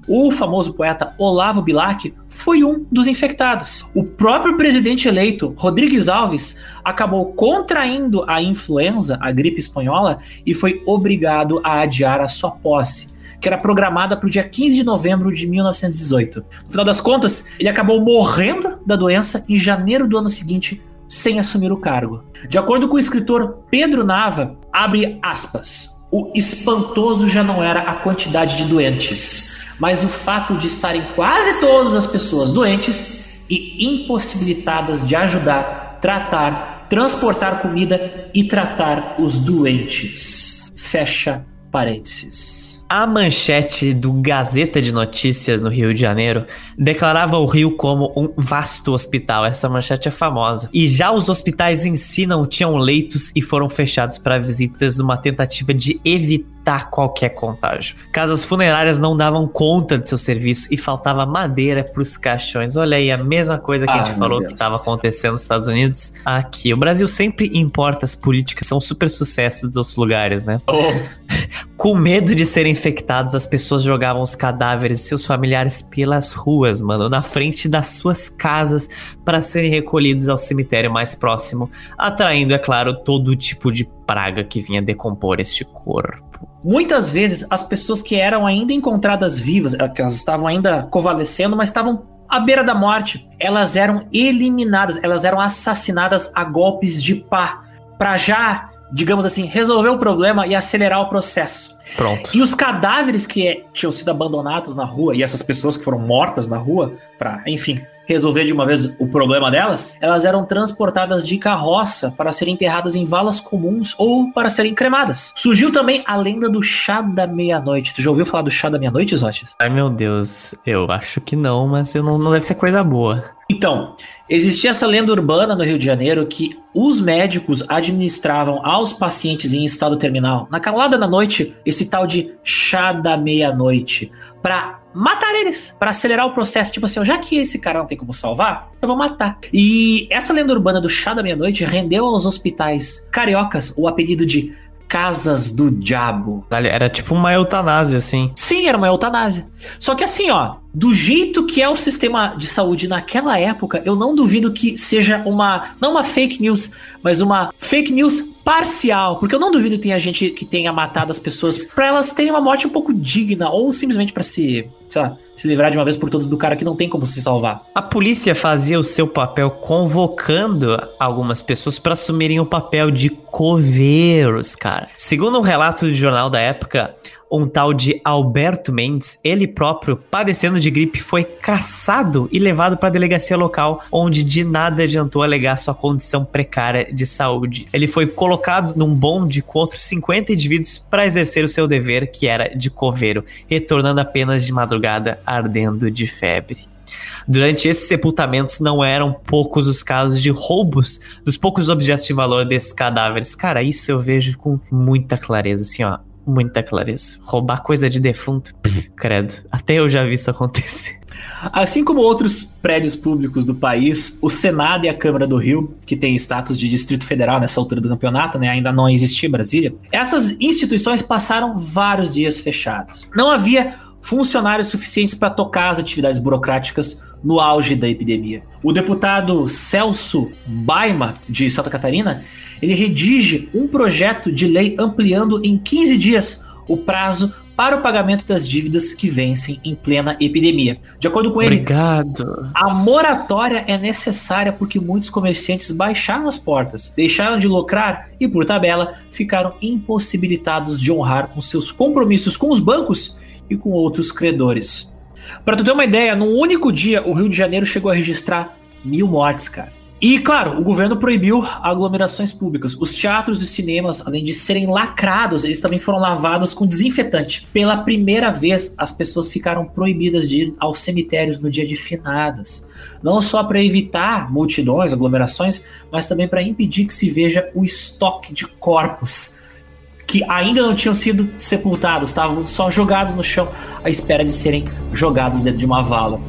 o famoso poeta Olavo Bilac foi um dos infectados. O próprio presidente eleito, Rodrigues Alves, acabou contraindo a influenza, a gripe espanhola, e foi obrigado a adiar a sua posse que era programada para o dia 15 de novembro de 1918. No final das contas, ele acabou morrendo da doença em janeiro do ano seguinte, sem assumir o cargo. De acordo com o escritor Pedro Nava, abre aspas, o espantoso já não era a quantidade de doentes, mas o fato de estarem quase todas as pessoas doentes e impossibilitadas de ajudar, tratar, transportar comida e tratar os doentes. Fecha parênteses. A manchete do Gazeta de Notícias no Rio de Janeiro declarava o Rio como um vasto hospital. Essa manchete é famosa. E já os hospitais em si não tinham leitos e foram fechados para visitas numa tentativa de evitar qualquer contágio. Casas funerárias não davam conta de seu serviço e faltava madeira para os caixões. Olha aí, a mesma coisa que ah, a gente falou que estava acontecendo nos Estados Unidos. Aqui, o Brasil sempre importa as políticas, são super sucessos dos outros lugares, né? Oh. Com medo de serem infectados, as pessoas jogavam os cadáveres de seus familiares pelas ruas, mano, na frente das suas casas para serem recolhidos ao cemitério mais próximo, atraindo, é claro, todo tipo de praga que vinha decompor este corpo. Muitas vezes as pessoas que eram ainda encontradas vivas, eh, elas estavam ainda convalescendo, mas estavam à beira da morte, elas eram eliminadas, elas eram assassinadas a golpes de pá, para já digamos assim, resolver o problema e acelerar o processo. Pronto. E os cadáveres que tinham sido abandonados na rua e essas pessoas que foram mortas na rua, para, enfim, resolver de uma vez o problema delas, elas eram transportadas de carroça para serem enterradas em valas comuns ou para serem cremadas. Surgiu também a lenda do chá da meia-noite. Tu já ouviu falar do chá da meia-noite, Zotis? Ai meu Deus, eu acho que não, mas eu não, não deve ser coisa boa. Então, existia essa lenda urbana no Rio de Janeiro que os médicos administravam aos pacientes em estado terminal, na calada da noite, esse tal de chá da meia-noite, para matar eles, para acelerar o processo. Tipo assim, já que esse cara não tem como salvar, eu vou matar. E essa lenda urbana do chá da meia-noite rendeu aos hospitais cariocas o apelido de Casas do Diabo. Era tipo uma eutanásia, assim. Sim, era uma eutanásia. Só que assim, ó, do jeito que é o sistema de saúde naquela época, eu não duvido que seja uma, não uma fake news, mas uma fake news parcial, porque eu não duvido que tenha gente que tenha matado as pessoas para elas terem uma morte um pouco digna ou simplesmente para se, sei lá, se livrar de uma vez por todas do cara que não tem como se salvar. A polícia fazia o seu papel convocando algumas pessoas para assumirem o papel de coveiros, cara. Segundo um relato do jornal da época, um tal de Alberto Mendes, ele próprio, padecendo de gripe, foi caçado e levado para a delegacia local, onde de nada adiantou alegar sua condição precária de saúde. Ele foi colocado num bonde com outros 50 indivíduos para exercer o seu dever, que era de coveiro, retornando apenas de madrugada ardendo de febre. Durante esses sepultamentos não eram poucos os casos de roubos dos poucos objetos de valor desses cadáveres. Cara, isso eu vejo com muita clareza, assim, ó muita clareza. Roubar coisa de defunto, credo. Até eu já vi isso acontecer. Assim como outros prédios públicos do país, o Senado e a Câmara do Rio, que tem status de Distrito Federal nessa altura do campeonato, né, ainda não existia Brasília, essas instituições passaram vários dias fechadas. Não havia funcionários suficientes para tocar as atividades burocráticas no auge da epidemia. O deputado Celso Baima, de Santa Catarina, ele redige um projeto de lei ampliando em 15 dias o prazo para o pagamento das dívidas que vencem em plena epidemia. De acordo com ele, Obrigado. a moratória é necessária porque muitos comerciantes baixaram as portas, deixaram de lucrar e, por tabela, ficaram impossibilitados de honrar com seus compromissos com os bancos e com outros credores. Para tu ter uma ideia, num único dia, o Rio de Janeiro chegou a registrar mil mortes, cara. E, claro, o governo proibiu aglomerações públicas. Os teatros e cinemas, além de serem lacrados, eles também foram lavados com desinfetante. Pela primeira vez, as pessoas ficaram proibidas de ir aos cemitérios no dia de finadas. Não só para evitar multidões, aglomerações, mas também para impedir que se veja o estoque de corpos que ainda não tinham sido sepultados, estavam só jogados no chão à espera de serem jogados dentro de uma vala.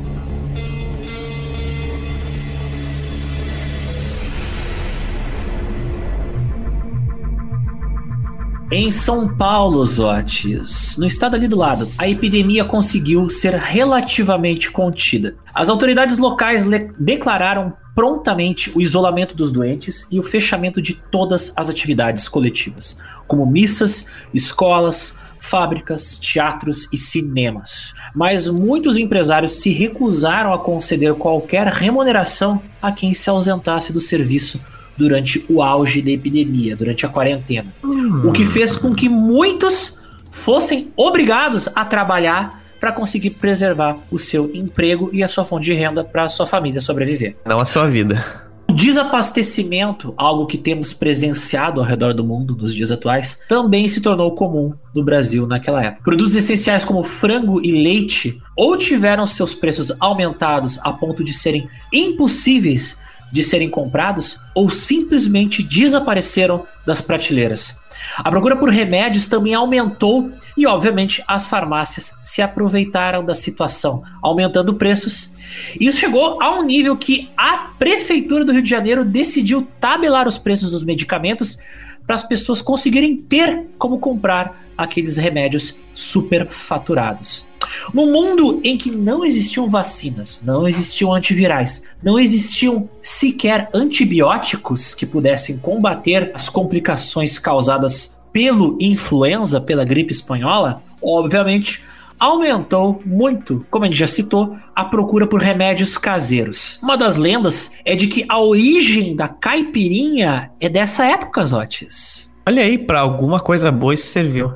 Em São Paulo, Zotes, no estado ali do lado, a epidemia conseguiu ser relativamente contida. As autoridades locais declararam prontamente o isolamento dos doentes e o fechamento de todas as atividades coletivas, como missas, escolas, fábricas, teatros e cinemas. Mas muitos empresários se recusaram a conceder qualquer remuneração a quem se ausentasse do serviço durante o auge da epidemia, durante a quarentena. Hum. O que fez com que muitos fossem obrigados a trabalhar para conseguir preservar o seu emprego e a sua fonte de renda para a sua família sobreviver. Não a sua vida. O desabastecimento, algo que temos presenciado ao redor do mundo nos dias atuais, também se tornou comum no Brasil naquela época. Produtos essenciais como frango e leite ou tiveram seus preços aumentados a ponto de serem impossíveis de serem comprados ou simplesmente desapareceram das prateleiras. A procura por remédios também aumentou e, obviamente, as farmácias se aproveitaram da situação, aumentando preços. Isso chegou a um nível que a Prefeitura do Rio de Janeiro decidiu tabelar os preços dos medicamentos para as pessoas conseguirem ter como comprar aqueles remédios superfaturados. No mundo em que não existiam vacinas, não existiam antivirais, não existiam sequer antibióticos que pudessem combater as complicações causadas pelo influenza, pela gripe espanhola, obviamente aumentou muito, como a gente já citou, a procura por remédios caseiros. Uma das lendas é de que a origem da caipirinha é dessa época, Zotes. Olha aí, para alguma coisa boa isso serviu.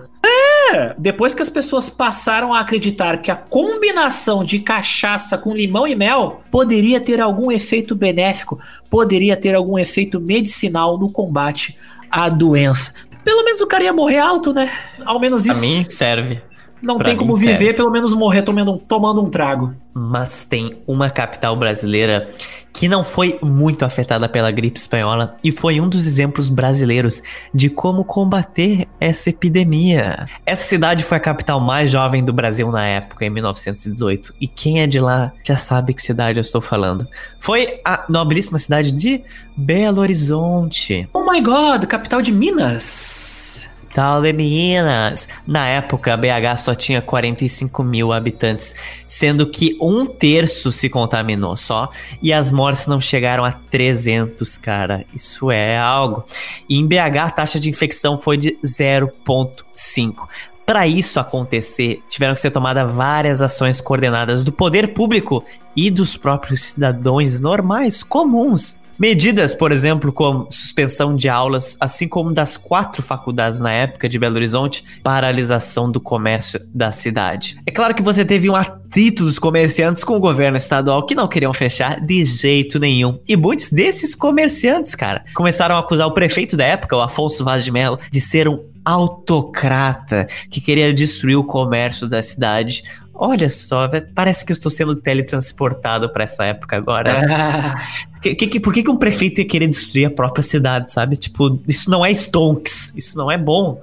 Depois que as pessoas passaram a acreditar que a combinação de cachaça com limão e mel poderia ter algum efeito benéfico, poderia ter algum efeito medicinal no combate à doença. Pelo menos o cara ia morrer alto, né? Ao menos isso. A mim serve. Não pra tem como viver, serve. pelo menos morrer tomando, tomando um trago. Mas tem uma capital brasileira que não foi muito afetada pela gripe espanhola e foi um dos exemplos brasileiros de como combater essa epidemia. Essa cidade foi a capital mais jovem do Brasil na época, em 1918, e quem é de lá já sabe que cidade eu estou falando. Foi a nobilíssima cidade de Belo Horizonte. Oh my god, capital de Minas! Salve Minas! Na época, BH só tinha 45 mil habitantes, sendo que um terço se contaminou só, e as mortes não chegaram a 300, cara. Isso é algo. E em BH, a taxa de infecção foi de 0,5. Para isso acontecer, tiveram que ser tomadas várias ações coordenadas do poder público e dos próprios cidadãos normais, comuns. Medidas, por exemplo, como suspensão de aulas, assim como das quatro faculdades na época de Belo Horizonte, paralisação do comércio da cidade. É claro que você teve um atrito dos comerciantes com o governo estadual que não queriam fechar de jeito nenhum. E muitos desses comerciantes, cara, começaram a acusar o prefeito da época, o Afonso Vaz de Mello, de ser um autocrata que queria destruir o comércio da cidade Olha só, parece que eu estou sendo teletransportado para essa época agora. que, que, por que, que um prefeito ia querer destruir a própria cidade, sabe? Tipo, isso não é Stonks, isso não é bom.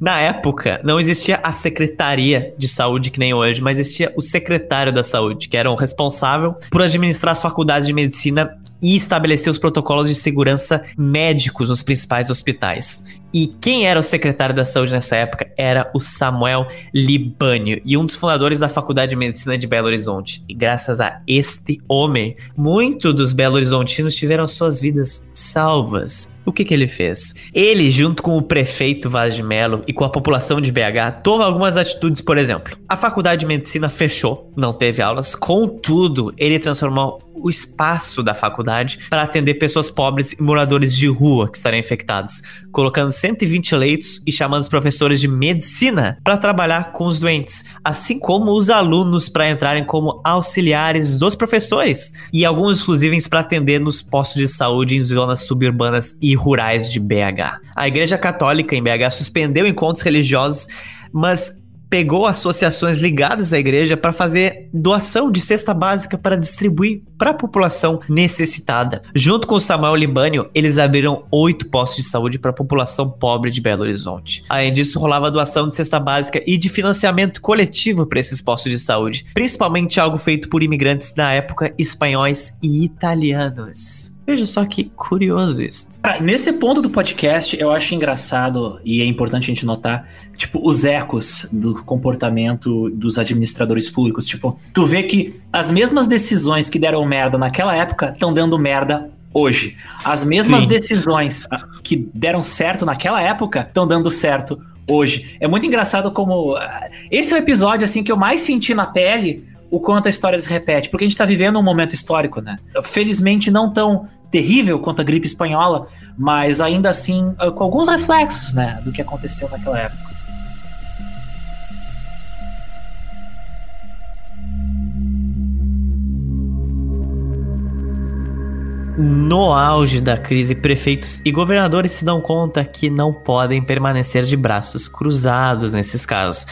Na época, não existia a Secretaria de Saúde, que nem hoje, mas existia o secretário da Saúde, que era o responsável por administrar as faculdades de medicina e estabelecer os protocolos de segurança médicos nos principais hospitais. E quem era o secretário da saúde nessa época era o Samuel Libânio, e um dos fundadores da Faculdade de Medicina de Belo Horizonte. E graças a este homem, muitos dos Belo Horizontinos tiveram suas vidas salvas. O que, que ele fez? Ele, junto com o prefeito Vaz de Mello e com a população de BH, toma algumas atitudes, por exemplo. A faculdade de medicina fechou, não teve aulas, contudo, ele transformou o espaço da faculdade para atender pessoas pobres e moradores de rua que estariam infectados, colocando 120 leitos e chamando os professores de medicina para trabalhar com os doentes, assim como os alunos para entrarem como auxiliares dos professores e alguns inclusive para atender nos postos de saúde em zonas suburbanas e rurais de BH. A Igreja Católica em BH suspendeu encontros religiosos, mas pegou associações ligadas à igreja para fazer doação de cesta básica para distribuir para a população necessitada. Junto com o Samuel Libânio, eles abriram oito postos de saúde para a população pobre de Belo Horizonte. Além disso, rolava doação de cesta básica e de financiamento coletivo para esses postos de saúde, principalmente algo feito por imigrantes na época espanhóis e italianos. Veja só que curioso isso. Cara, nesse ponto do podcast, eu acho engraçado e é importante a gente notar, tipo, os ecos do comportamento dos administradores públicos. Tipo, tu vê que as mesmas decisões que deram merda naquela época estão dando merda hoje. As mesmas Sim. decisões ah, que deram certo naquela época estão dando certo hoje. É muito engraçado como. Ah, esse é o episódio assim que eu mais senti na pele o quanto a história se repete, porque a gente está vivendo um momento histórico, né? Felizmente não tão terrível quanto a gripe espanhola, mas ainda assim com alguns reflexos, né, do que aconteceu naquela época. No auge da crise, prefeitos e governadores se dão conta que não podem permanecer de braços cruzados nesses casos.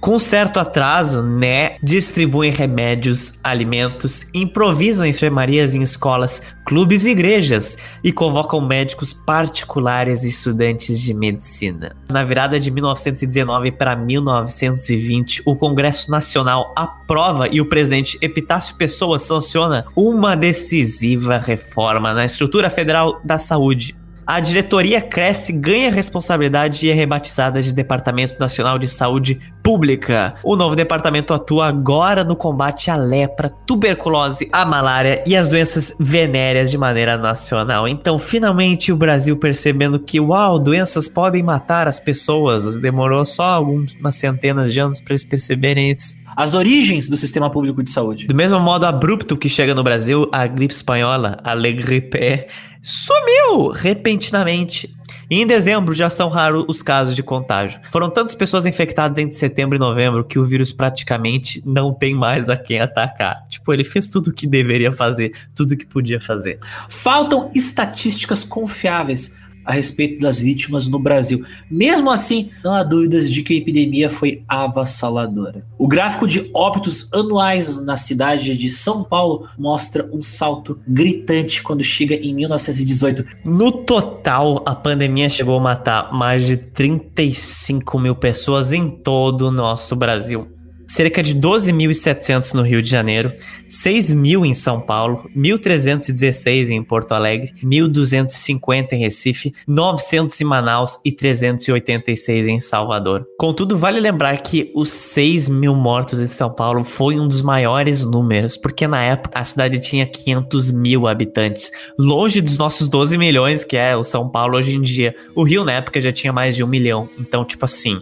Com certo atraso, né, distribuem remédios, alimentos, improvisam enfermarias em escolas, clubes e igrejas e convocam médicos particulares e estudantes de medicina. Na virada de 1919 para 1920, o Congresso Nacional aprova e o presidente Epitácio Pessoa sanciona uma decisiva reforma na estrutura federal da saúde. A diretoria cresce, ganha responsabilidade e é rebatizada de Departamento Nacional de Saúde Pública. O novo departamento atua agora no combate à lepra, tuberculose, a malária e as doenças venéreas de maneira nacional. Então, finalmente, o Brasil percebendo que, uau, doenças podem matar as pessoas. Demorou só algumas centenas de anos para eles perceberem isso as origens do sistema público de saúde. Do mesmo modo abrupto que chega no Brasil, a gripe espanhola, a Le Grippe, sumiu repentinamente. E em dezembro já são raros os casos de contágio. Foram tantas pessoas infectadas entre setembro e novembro que o vírus praticamente não tem mais a quem atacar. Tipo, ele fez tudo o que deveria fazer, tudo o que podia fazer. Faltam estatísticas confiáveis a respeito das vítimas no Brasil. Mesmo assim, não há dúvidas de que a epidemia foi avassaladora. O gráfico de óbitos anuais na cidade de São Paulo mostra um salto gritante quando chega em 1918. No total, a pandemia chegou a matar mais de 35 mil pessoas em todo o nosso Brasil cerca de 12.700 no Rio de Janeiro, 6.000 em São Paulo, 1.316 em Porto Alegre, 1.250 em Recife, 900 em Manaus e 386 em Salvador. Contudo, vale lembrar que os 6 mil mortos em São Paulo foi um dos maiores números, porque na época a cidade tinha 500 mil habitantes, longe dos nossos 12 milhões, que é o São Paulo hoje em dia. O Rio na época já tinha mais de um milhão, então, tipo assim,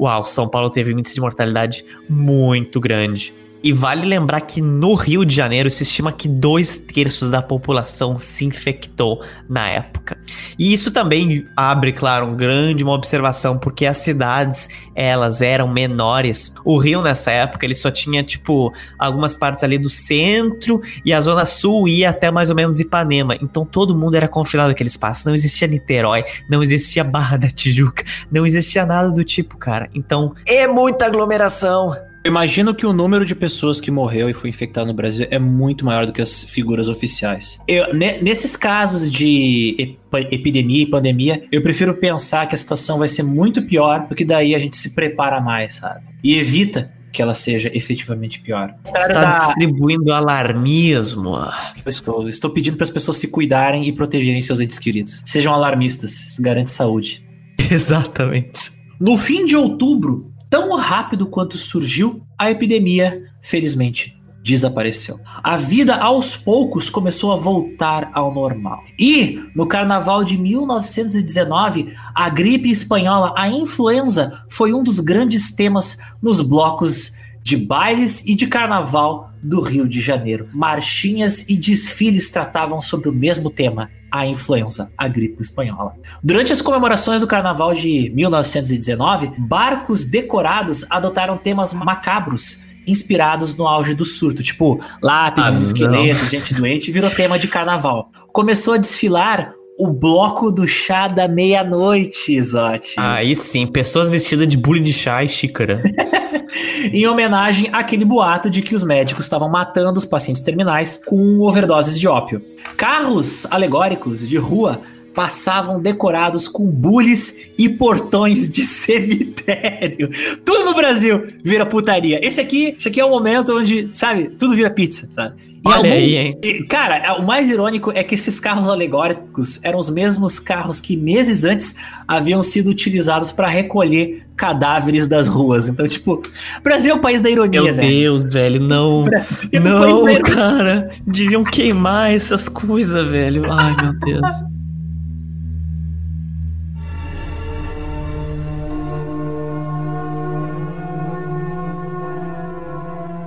uau, São Paulo teve um índice de mortalidade muito grande. E vale lembrar que no Rio de Janeiro se estima que dois terços da população se infectou na época. E isso também abre, claro, um grande uma observação, porque as cidades elas eram menores. O Rio nessa época ele só tinha tipo algumas partes ali do centro e a zona sul ia até mais ou menos Ipanema. Então todo mundo era confinado naquele espaço. Não existia Niterói, não existia Barra da Tijuca, não existia nada do tipo, cara. Então é muita aglomeração. Imagino que o número de pessoas que morreu e foi infectado no Brasil é muito maior do que as figuras oficiais. Eu, nesses casos de epidemia e pandemia, eu prefiro pensar que a situação vai ser muito pior, porque daí a gente se prepara mais, sabe? E evita que ela seja efetivamente pior. Está da... distribuindo alarmismo. Eu estou, estou pedindo para as pessoas se cuidarem e protegerem seus entes queridos. Sejam alarmistas, isso garante saúde. Exatamente. No fim de outubro, tão rápido quanto surgiu, a epidemia, felizmente, desapareceu. A vida aos poucos começou a voltar ao normal. E no carnaval de 1919, a gripe espanhola, a influenza, foi um dos grandes temas nos blocos de bailes e de carnaval do Rio de Janeiro. Marchinhas e desfiles tratavam sobre o mesmo tema, a influenza, a gripe espanhola. Durante as comemorações do carnaval de 1919, barcos decorados adotaram temas macabros inspirados no auge do surto, tipo lápis, ah, esqueletos, gente doente, virou tema de carnaval. Começou a desfilar o bloco do chá da meia-noite, Zote. Aí sim, pessoas vestidas de bule de chá e xícara. em homenagem àquele boato de que os médicos estavam matando os pacientes terminais com overdoses de ópio. Carros alegóricos de rua passavam decorados com bules e portões de cemitério. Tudo no Brasil vira putaria. Esse aqui, esse aqui é o momento onde, sabe, tudo vira pizza, sabe? E Olha algum... aí, hein? Cara, é, o mais irônico é que esses carros alegóricos eram os mesmos carros que meses antes haviam sido utilizados para recolher cadáveres das ruas. Então, tipo, Brasil é o país da ironia, Meu velho. Meu Deus, velho, não. É não, cara. Deviam queimar essas coisas, velho. Ai, meu Deus.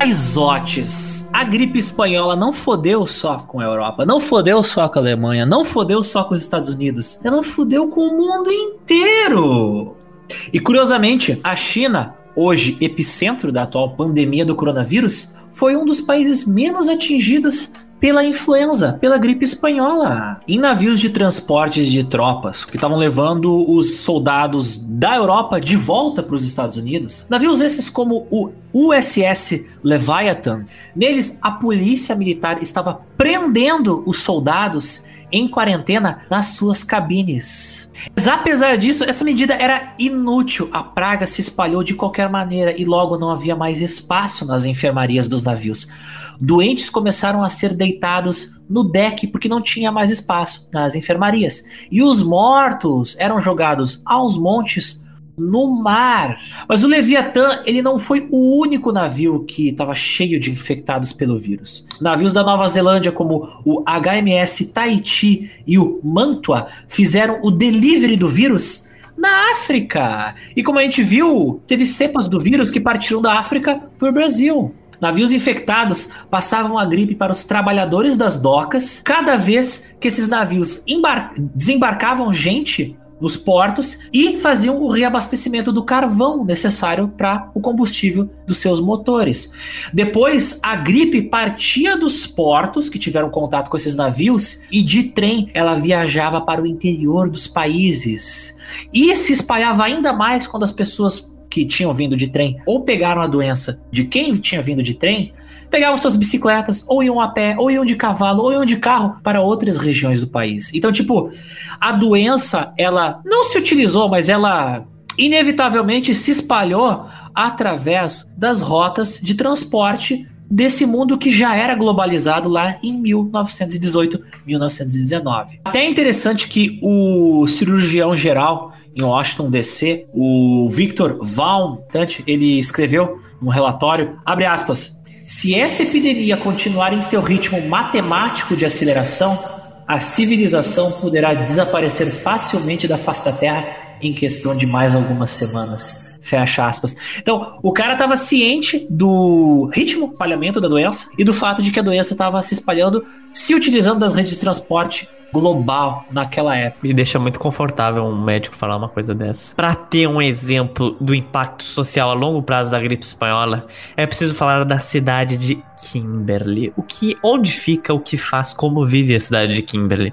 Paisotes, a gripe espanhola não fodeu só com a Europa, não fodeu só com a Alemanha, não fodeu só com os Estados Unidos, ela fodeu com o mundo inteiro. E curiosamente, a China, hoje epicentro da atual pandemia do coronavírus, foi um dos países menos atingidos pela influenza, pela gripe espanhola. Em navios de transportes de tropas que estavam levando os soldados da Europa de volta para os Estados Unidos, navios esses como o USS Leviathan, neles a polícia militar estava prendendo os soldados em quarentena nas suas cabines. Mas apesar disso, essa medida era inútil. A praga se espalhou de qualquer maneira e logo não havia mais espaço nas enfermarias dos navios. Doentes começaram a ser deitados no deck porque não tinha mais espaço nas enfermarias. E os mortos eram jogados aos montes no mar. Mas o Leviatã, ele não foi o único navio que estava cheio de infectados pelo vírus. Navios da Nova Zelândia, como o HMS Tahiti e o Mantua, fizeram o delivery do vírus na África. E como a gente viu, teve cepas do vírus que partiram da África para o Brasil. Navios infectados passavam a gripe para os trabalhadores das docas. Cada vez que esses navios desembarcavam gente, nos portos e faziam o reabastecimento do carvão necessário para o combustível dos seus motores. Depois, a gripe partia dos portos que tiveram contato com esses navios e de trem ela viajava para o interior dos países. E se espalhava ainda mais quando as pessoas que tinham vindo de trem ou pegaram a doença de quem tinha vindo de trem pegavam suas bicicletas, ou iam a pé, ou iam de cavalo, ou iam de carro para outras regiões do país. Então, tipo, a doença, ela não se utilizou, mas ela inevitavelmente se espalhou através das rotas de transporte desse mundo que já era globalizado lá em 1918, 1919. Até é interessante que o cirurgião geral em Washington DC, o Victor Vaughan, ele escreveu um relatório, abre aspas, se essa epidemia continuar em seu ritmo matemático de aceleração, a civilização poderá desaparecer facilmente da face da Terra em questão de mais algumas semanas. Fecha aspas. Então, o cara estava ciente do ritmo, falhamento da doença e do fato de que a doença estava se espalhando, se utilizando das redes de transporte global naquela época. Me deixa muito confortável um médico falar uma coisa dessa. Ter um exemplo do impacto social a longo prazo da gripe espanhola, é preciso falar da cidade de Kimberley. O que, onde fica, o que faz, como vive a cidade de Kimberley?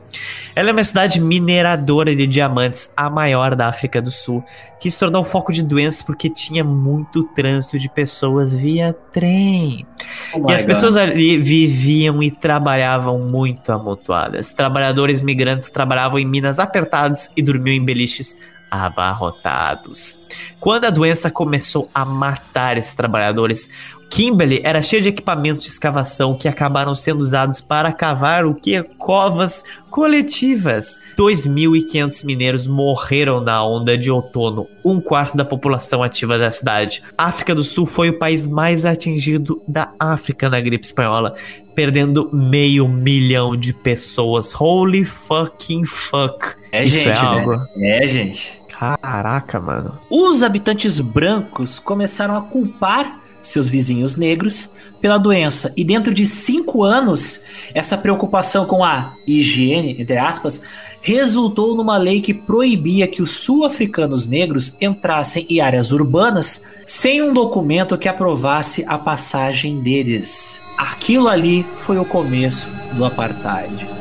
Ela é uma cidade mineradora de diamantes, a maior da África do Sul, que se tornou foco de doenças porque tinha muito trânsito de pessoas via trem. Oh e as God. pessoas ali viviam e trabalhavam muito amontoadas. Trabalhadores migrantes trabalhavam em minas apertadas e dormiam em beliches abarrotados. Quando a doença começou a matar esses trabalhadores, Kimberley era cheia de equipamentos de escavação que acabaram sendo usados para cavar o que? Covas coletivas. 2.500 mineiros morreram na onda de outono, um quarto da população ativa da cidade. A África do Sul foi o país mais atingido da África na gripe espanhola, perdendo meio milhão de pessoas. Holy fucking fuck. É Isso gente, é algo. Né? É, gente. Caraca, mano. Os habitantes brancos começaram a culpar seus vizinhos negros pela doença. E dentro de cinco anos, essa preocupação com a higiene, entre aspas, resultou numa lei que proibia que os sul-africanos negros entrassem em áreas urbanas sem um documento que aprovasse a passagem deles. Aquilo ali foi o começo do apartheid.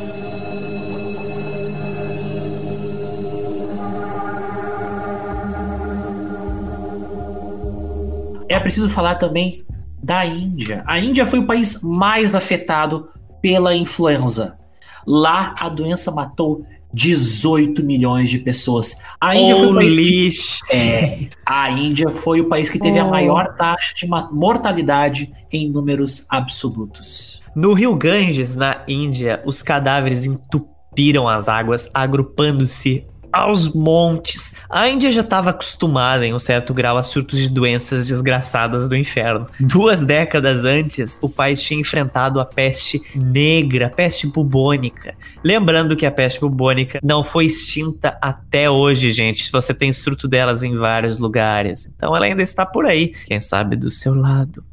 É preciso falar também da Índia. A Índia foi o país mais afetado pela influenza. Lá a doença matou 18 milhões de pessoas. A Índia foi o país que, é, a Índia foi o país que teve oh. a maior taxa de mortalidade em números absolutos. No Rio Ganges, na Índia, os cadáveres entupiram as águas, agrupando-se aos montes. A Índia já estava acostumada em um certo grau a surtos de doenças desgraçadas do inferno. Duas décadas antes, o país tinha enfrentado a peste negra, a peste bubônica. Lembrando que a peste bubônica não foi extinta até hoje, gente. Você tem surto delas em vários lugares. Então ela ainda está por aí, quem sabe do seu lado.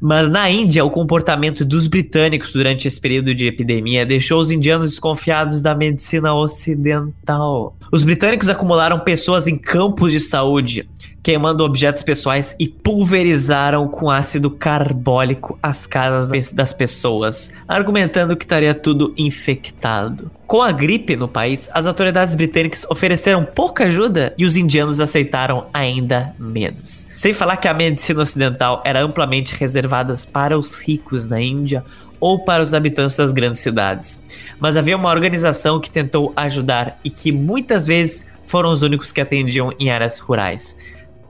Mas na Índia, o comportamento dos britânicos durante esse período de epidemia deixou os indianos desconfiados da medicina ocidental. Os britânicos acumularam pessoas em campos de saúde, queimando objetos pessoais e pulverizaram com ácido carbólico as casas das pessoas, argumentando que estaria tudo infectado. Com a gripe no país, as autoridades britânicas ofereceram pouca ajuda e os indianos aceitaram ainda menos. Sem falar que a medicina ocidental era amplamente reservada para os ricos na Índia ou para os habitantes das grandes cidades. Mas havia uma organização que tentou ajudar e que muitas vezes foram os únicos que atendiam em áreas rurais.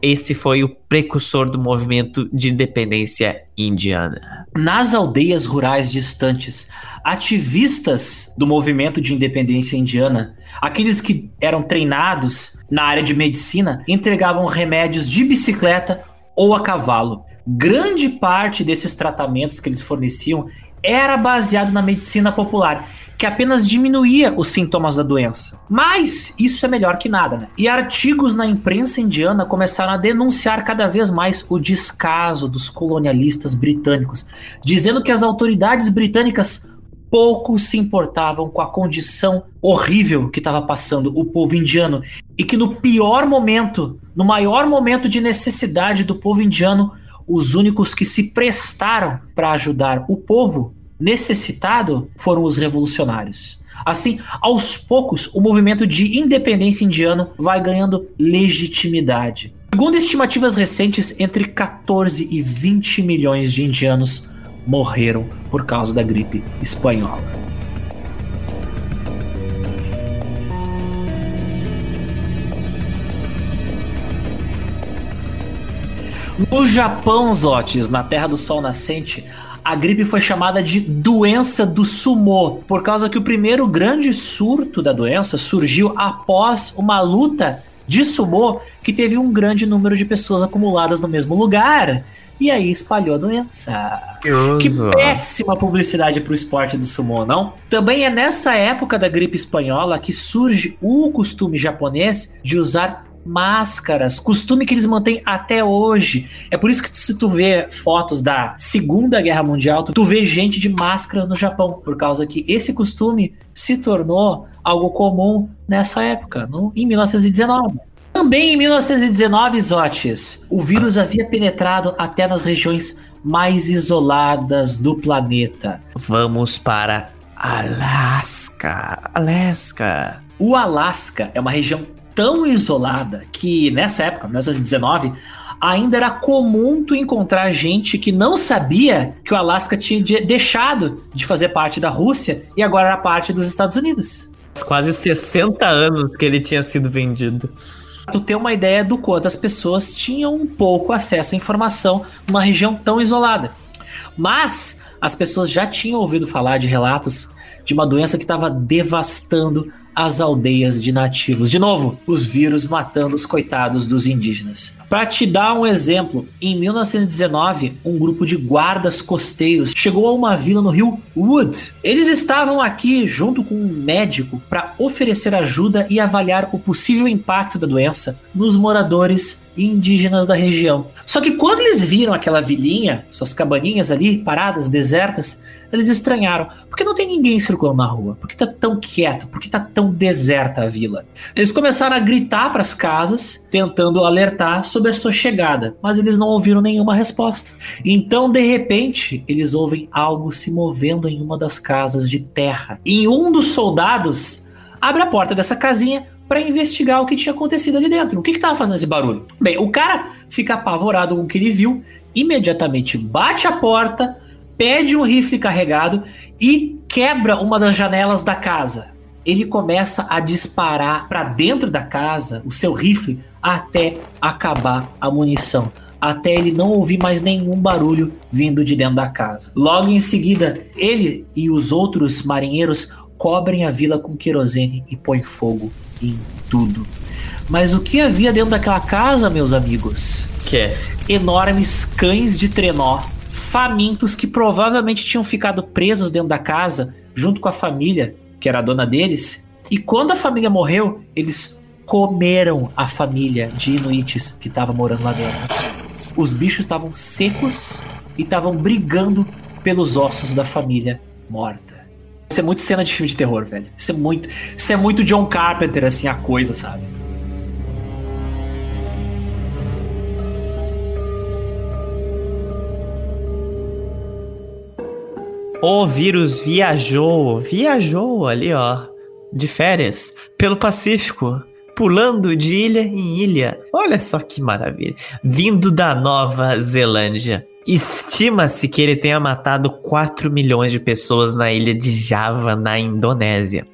Esse foi o precursor do movimento de independência indiana. Nas aldeias rurais distantes, ativistas do movimento de independência indiana, aqueles que eram treinados na área de medicina, entregavam remédios de bicicleta ou a cavalo. Grande parte desses tratamentos que eles forneciam era baseado na medicina popular, que apenas diminuía os sintomas da doença. Mas isso é melhor que nada, né? E artigos na imprensa indiana começaram a denunciar cada vez mais o descaso dos colonialistas britânicos, dizendo que as autoridades britânicas pouco se importavam com a condição horrível que estava passando o povo indiano e que no pior momento, no maior momento de necessidade do povo indiano, os únicos que se prestaram para ajudar o povo necessitado foram os revolucionários. Assim, aos poucos, o movimento de independência indiano vai ganhando legitimidade. Segundo estimativas recentes, entre 14 e 20 milhões de indianos morreram por causa da gripe espanhola. No Japão, Zotes, na Terra do Sol Nascente, a gripe foi chamada de doença do sumô, por causa que o primeiro grande surto da doença surgiu após uma luta de sumô que teve um grande número de pessoas acumuladas no mesmo lugar. E aí espalhou a doença. Que péssima publicidade para o esporte do sumô, não? Também é nessa época da gripe espanhola que surge o costume japonês de usar máscaras, costume que eles mantêm até hoje. É por isso que se tu vê fotos da Segunda Guerra Mundial, tu vê gente de máscaras no Japão, por causa que esse costume se tornou algo comum nessa época, no, em 1919. Também em 1919, Zotes, o vírus havia penetrado até nas regiões mais isoladas do planeta. Vamos para Alasca. Alasca. O Alasca é uma região tão isolada que nessa época, 1919, ainda era comum tu encontrar gente que não sabia que o Alasca tinha deixado de fazer parte da Rússia e agora era parte dos Estados Unidos. Quase 60 anos que ele tinha sido vendido. tu ter uma ideia do quanto as pessoas tinham um pouco acesso à informação numa região tão isolada. Mas as pessoas já tinham ouvido falar de relatos de uma doença que estava devastando as aldeias de nativos. De novo, os vírus matando os coitados dos indígenas. Para te dar um exemplo, em 1919, um grupo de guardas costeiros chegou a uma vila no rio Wood. Eles estavam aqui junto com um médico para oferecer ajuda e avaliar o possível impacto da doença nos moradores indígenas da região. Só que quando eles viram aquela vilinha, suas cabaninhas ali paradas, desertas, eles estranharam. Por que não tem ninguém circulando na rua? Por que tá tão quieto? Por que tá tão deserta a vila? Eles começaram a gritar para as casas, tentando alertar sobre a sua chegada, mas eles não ouviram nenhuma resposta. Então, de repente, eles ouvem algo se movendo em uma das casas de terra. E um dos soldados abre a porta dessa casinha para investigar o que tinha acontecido ali dentro. O que estava fazendo esse barulho? Bem, o cara fica apavorado com o que ele viu, imediatamente bate a porta, pede um rifle carregado e quebra uma das janelas da casa. Ele começa a disparar para dentro da casa o seu rifle até acabar a munição, até ele não ouvir mais nenhum barulho vindo de dentro da casa. Logo em seguida, ele e os outros marinheiros cobrem a vila com querosene e põem fogo em tudo. Mas o que havia dentro daquela casa, meus amigos? Que é? Enormes cães de trenó famintos que provavelmente tinham ficado presos dentro da casa, junto com a família, que era a dona deles. E quando a família morreu, eles comeram a família de Inuites que estava morando lá dentro. Os bichos estavam secos e estavam brigando pelos ossos da família morta. Isso é muito cena de filme de terror, velho. Isso é muito, isso é muito John Carpenter, assim, a coisa, sabe? O vírus viajou, viajou ali, ó, de férias, pelo Pacífico, pulando de ilha em ilha. Olha só que maravilha. Vindo da Nova Zelândia. Estima-se que ele tenha matado 4 milhões de pessoas na ilha de Java, na Indonésia.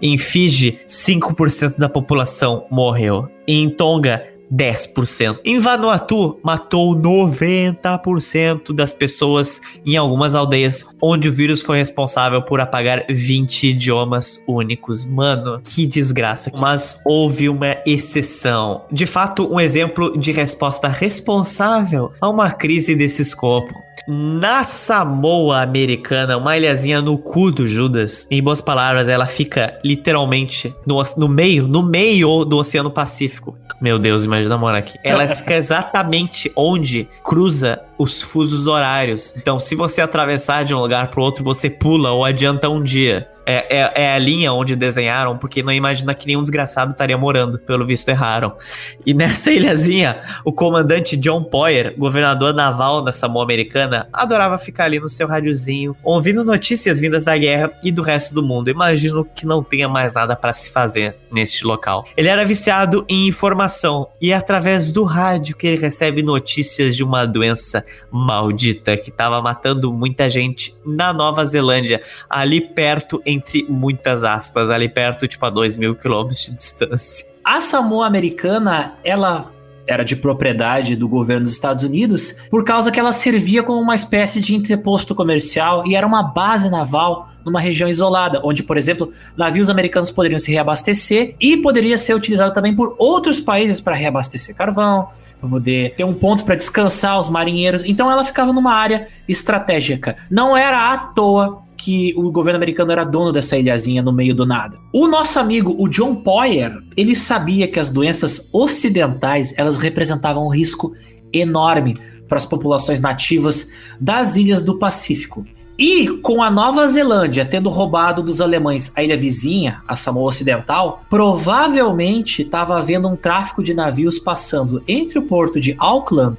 Em Fiji, 5% da população morreu. Em Tonga, 10%. Em Vanuatu, matou 90% das pessoas em algumas aldeias onde o vírus foi responsável por apagar 20 idiomas únicos. Mano, que desgraça. Mas houve uma exceção. De fato, um exemplo de resposta responsável a uma crise desse escopo. Na Samoa americana, uma ilhazinha no cu do Judas, em boas palavras, ela fica literalmente no, no meio, no meio do Oceano Pacífico. Meu Deus, imagina morar aqui. Ela fica exatamente onde cruza os fusos horários. Então, se você atravessar de um lugar para outro, você pula ou adianta um dia. É, é, é, a linha onde desenharam, porque não imagina que nenhum desgraçado estaria morando, pelo visto erraram. E nessa ilhazinha, o comandante John Poyer, governador naval da Samoa Americana, adorava ficar ali no seu rádiozinho, ouvindo notícias vindas da guerra e do resto do mundo. Imagino que não tenha mais nada para se fazer neste local. Ele era viciado em informação e é através do rádio que ele recebe notícias de uma doença maldita que estava matando muita gente na Nova Zelândia, ali perto em entre muitas aspas, ali perto, tipo a 2 mil quilômetros de distância. A Samoa Americana, ela era de propriedade do governo dos Estados Unidos, por causa que ela servia como uma espécie de entreposto comercial e era uma base naval numa região isolada, onde, por exemplo, navios americanos poderiam se reabastecer e poderia ser utilizado também por outros países para reabastecer carvão, para poder ter um ponto para descansar os marinheiros. Então ela ficava numa área estratégica. Não era à toa que o governo americano era dono dessa ilhazinha no meio do nada. O nosso amigo, o John Poyer, ele sabia que as doenças ocidentais, elas representavam um risco enorme para as populações nativas das ilhas do Pacífico. E com a Nova Zelândia tendo roubado dos alemães a ilha vizinha, a Samoa Ocidental, provavelmente estava havendo um tráfico de navios passando entre o porto de Auckland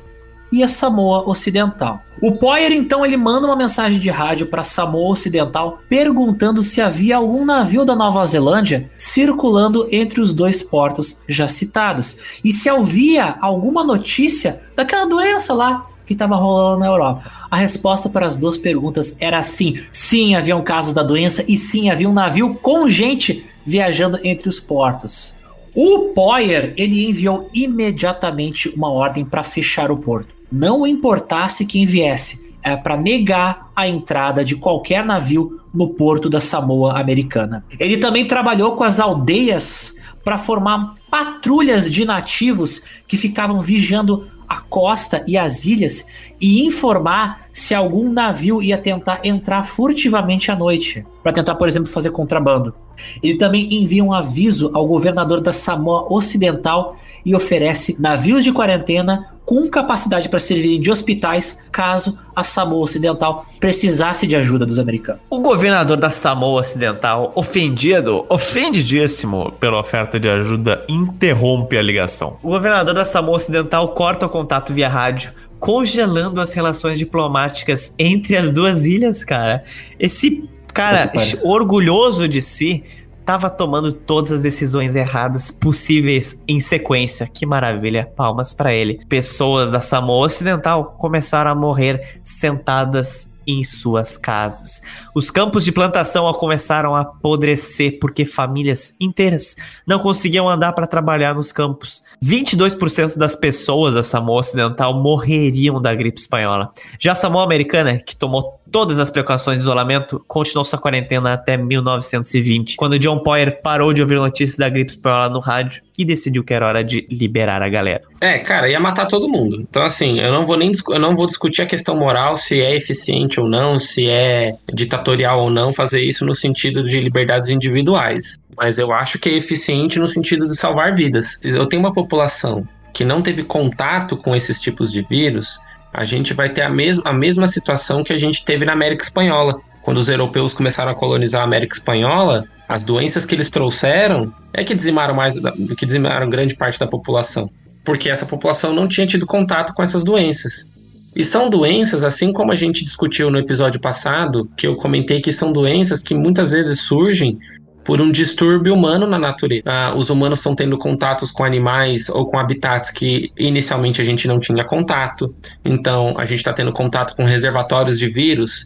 e a Samoa Ocidental. O Poyer então ele manda uma mensagem de rádio para Samoa Ocidental perguntando se havia algum navio da Nova Zelândia circulando entre os dois portos já citados e se havia alguma notícia daquela doença lá que estava rolando na Europa. A resposta para as duas perguntas era sim. Sim, haviam casos da doença e sim, havia um navio com gente viajando entre os portos. O Poyer ele enviou imediatamente uma ordem para fechar o porto. Não importasse quem viesse, é para negar a entrada de qualquer navio no porto da Samoa americana. Ele também trabalhou com as aldeias para formar patrulhas de nativos que ficavam vigiando a costa e as ilhas e informar se algum navio ia tentar entrar furtivamente à noite, para tentar, por exemplo, fazer contrabando. Ele também envia um aviso ao governador da Samoa Ocidental e oferece navios de quarentena com capacidade para servirem de hospitais caso a Samoa Ocidental precisasse de ajuda dos americanos. O governador da Samoa Ocidental, ofendido, ofendidíssimo pela oferta de ajuda, interrompe a ligação. O governador da Samoa Ocidental corta o contato via rádio congelando as relações diplomáticas entre as duas ilhas, cara. Esse cara orgulhoso de si tava tomando todas as decisões erradas possíveis em sequência. Que maravilha, palmas para ele. Pessoas da Samoa Ocidental começaram a morrer sentadas em suas casas. Os campos de plantação começaram a apodrecer porque famílias inteiras não conseguiam andar para trabalhar nos campos. 22% das pessoas da Samoa Ocidental morreriam da gripe espanhola. Já a Samoa Americana, que tomou todas as precauções de isolamento, continuou sua quarentena até 1920, quando John Poyer parou de ouvir notícias da gripe espanhola no rádio e decidiu que era hora de liberar a galera. É, cara, ia matar todo mundo. Então, assim, eu não vou nem eu não vou discutir a questão moral, se é eficiente ou não, se é ditatorial ou não fazer isso no sentido de liberdades individuais. Mas eu acho que é eficiente no sentido de salvar vidas. Eu tenho uma população que não teve contato com esses tipos de vírus, a gente vai ter a, mes a mesma situação que a gente teve na América Espanhola. Quando os europeus começaram a colonizar a América Espanhola, as doenças que eles trouxeram é que dizimaram mais que dizimaram grande parte da população, porque essa população não tinha tido contato com essas doenças. E são doenças, assim como a gente discutiu no episódio passado, que eu comentei que são doenças que muitas vezes surgem por um distúrbio humano na natureza. Ah, os humanos estão tendo contatos com animais ou com habitats que inicialmente a gente não tinha contato. Então, a gente está tendo contato com reservatórios de vírus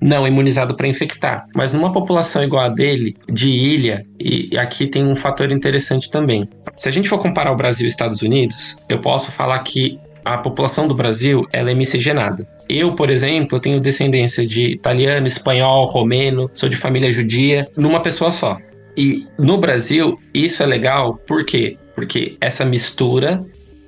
não imunizado para infectar. Mas numa população igual a dele, de ilha, e aqui tem um fator interessante também. Se a gente for comparar o Brasil e os Estados Unidos, eu posso falar que a população do Brasil ela é miscigenada. Eu, por exemplo, tenho descendência de italiano, espanhol, romeno, sou de família judia, numa pessoa só. E no Brasil, isso é legal, por quê? Porque essa mistura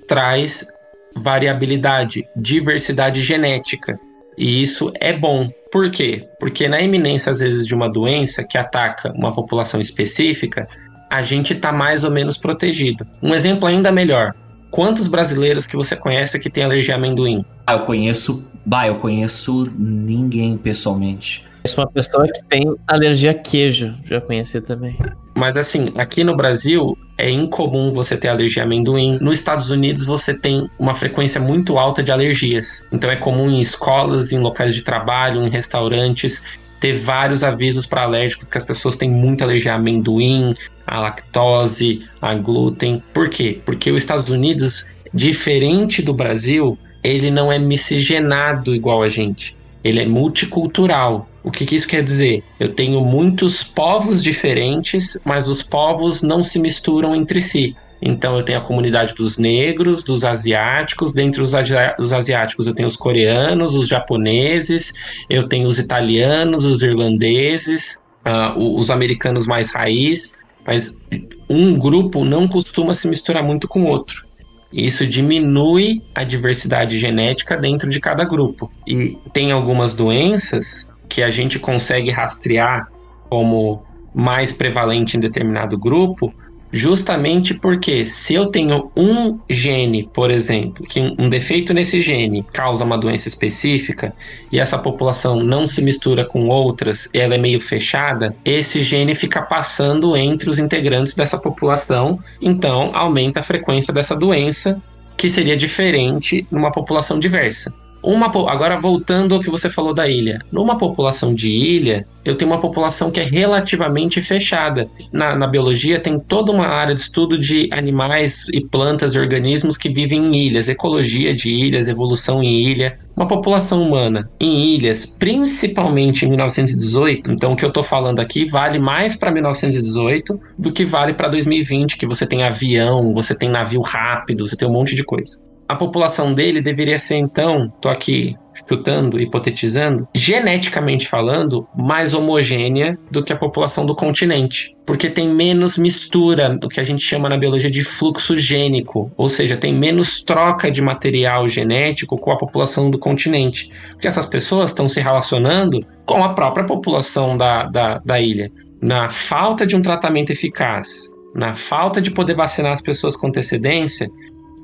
traz variabilidade, diversidade genética. E isso é bom. Por quê? Porque na iminência, às vezes, de uma doença que ataca uma população específica, a gente está mais ou menos protegido. Um exemplo ainda melhor: quantos brasileiros que você conhece que tem alergia a amendoim? Ah, eu conheço. Bah, eu conheço ninguém pessoalmente. Conheço uma pessoa que tem alergia a queijo, já conheci também. Mas assim, aqui no Brasil é incomum você ter alergia a amendoim. Nos Estados Unidos você tem uma frequência muito alta de alergias. Então é comum em escolas, em locais de trabalho, em restaurantes ter vários avisos para alérgicos, que as pessoas têm muita alergia a amendoim, a lactose, a glúten. Por quê? Porque os Estados Unidos, diferente do Brasil, ele não é miscigenado igual a gente. Ele é multicultural. O que, que isso quer dizer? Eu tenho muitos povos diferentes, mas os povos não se misturam entre si. Então eu tenho a comunidade dos negros, dos asiáticos, dentre os, os asiáticos eu tenho os coreanos, os japoneses, eu tenho os italianos, os irlandeses, uh, os americanos mais raiz, mas um grupo não costuma se misturar muito com o outro. Isso diminui a diversidade genética dentro de cada grupo. E tem algumas doenças que a gente consegue rastrear como mais prevalente em determinado grupo, Justamente porque se eu tenho um gene, por exemplo, que um defeito nesse gene causa uma doença específica e essa população não se mistura com outras, ela é meio fechada, esse gene fica passando entre os integrantes dessa população, então aumenta a frequência dessa doença, que seria diferente numa população diversa. Uma agora voltando ao que você falou da ilha. Numa população de ilha, eu tenho uma população que é relativamente fechada. Na, na biologia tem toda uma área de estudo de animais e plantas e organismos que vivem em ilhas, ecologia de ilhas, evolução em ilha. Uma população humana em ilhas, principalmente em 1918, então o que eu estou falando aqui vale mais para 1918 do que vale para 2020, que você tem avião, você tem navio rápido, você tem um monte de coisa a população dele deveria ser, então, tô aqui chutando, hipotetizando, geneticamente falando, mais homogênea do que a população do continente. Porque tem menos mistura, do que a gente chama na biologia de fluxo gênico, ou seja, tem menos troca de material genético com a população do continente. Porque essas pessoas estão se relacionando com a própria população da, da, da ilha. Na falta de um tratamento eficaz, na falta de poder vacinar as pessoas com antecedência,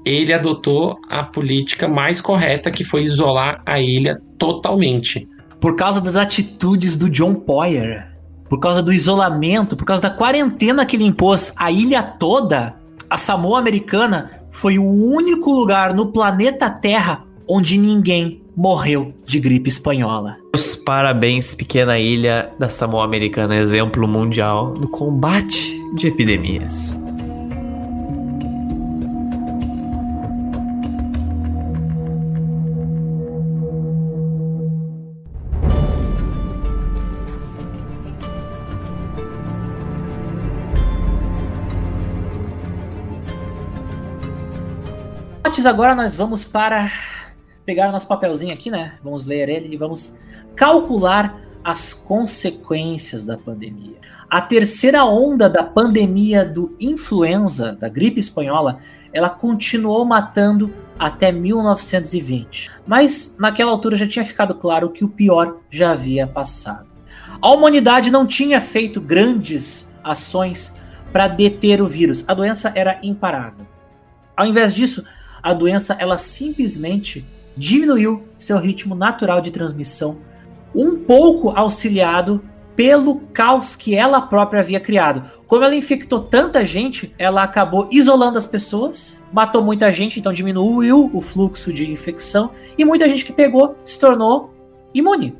ele adotou a política mais correta, que foi isolar a ilha totalmente. Por causa das atitudes do John Poyer, por causa do isolamento, por causa da quarentena que ele impôs a ilha toda, a Samoa Americana foi o único lugar no planeta Terra onde ninguém morreu de gripe espanhola. Os parabéns, pequena ilha da Samoa Americana, exemplo mundial no combate de epidemias. Agora nós vamos para pegar o nosso papelzinho aqui, né? Vamos ler ele e vamos calcular as consequências da pandemia. A terceira onda da pandemia do influenza, da gripe espanhola, ela continuou matando até 1920. Mas naquela altura já tinha ficado claro que o pior já havia passado. A humanidade não tinha feito grandes ações para deter o vírus. A doença era imparável. Ao invés disso, a doença ela simplesmente diminuiu seu ritmo natural de transmissão, um pouco auxiliado pelo caos que ela própria havia criado. Como ela infectou tanta gente, ela acabou isolando as pessoas, matou muita gente, então diminuiu o fluxo de infecção e muita gente que pegou se tornou imune.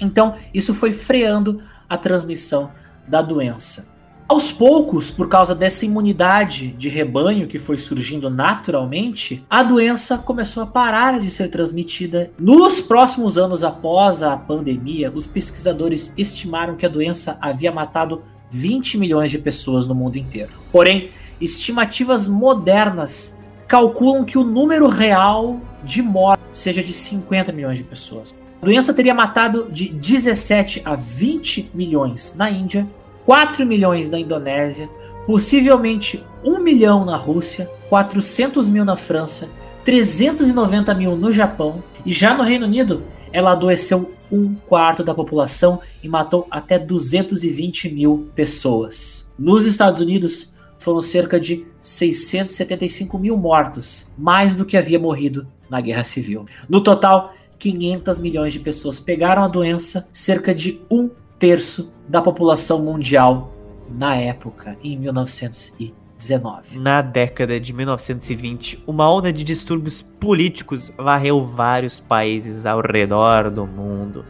Então, isso foi freando a transmissão da doença. Aos poucos, por causa dessa imunidade de rebanho que foi surgindo naturalmente, a doença começou a parar de ser transmitida. Nos próximos anos após a pandemia, os pesquisadores estimaram que a doença havia matado 20 milhões de pessoas no mundo inteiro. Porém, estimativas modernas calculam que o número real de mortes seja de 50 milhões de pessoas. A doença teria matado de 17 a 20 milhões na Índia 4 milhões na Indonésia, possivelmente 1 milhão na Rússia, 400 mil na França, 390 mil no Japão e já no Reino Unido ela adoeceu um quarto da população e matou até 220 mil pessoas. Nos Estados Unidos foram cerca de 675 mil mortos, mais do que havia morrido na Guerra Civil. No total, 500 milhões de pessoas pegaram a doença, cerca de um terço da população mundial na época, em 1919. Na década de 1920, uma onda de distúrbios políticos varreu vários países ao redor do mundo.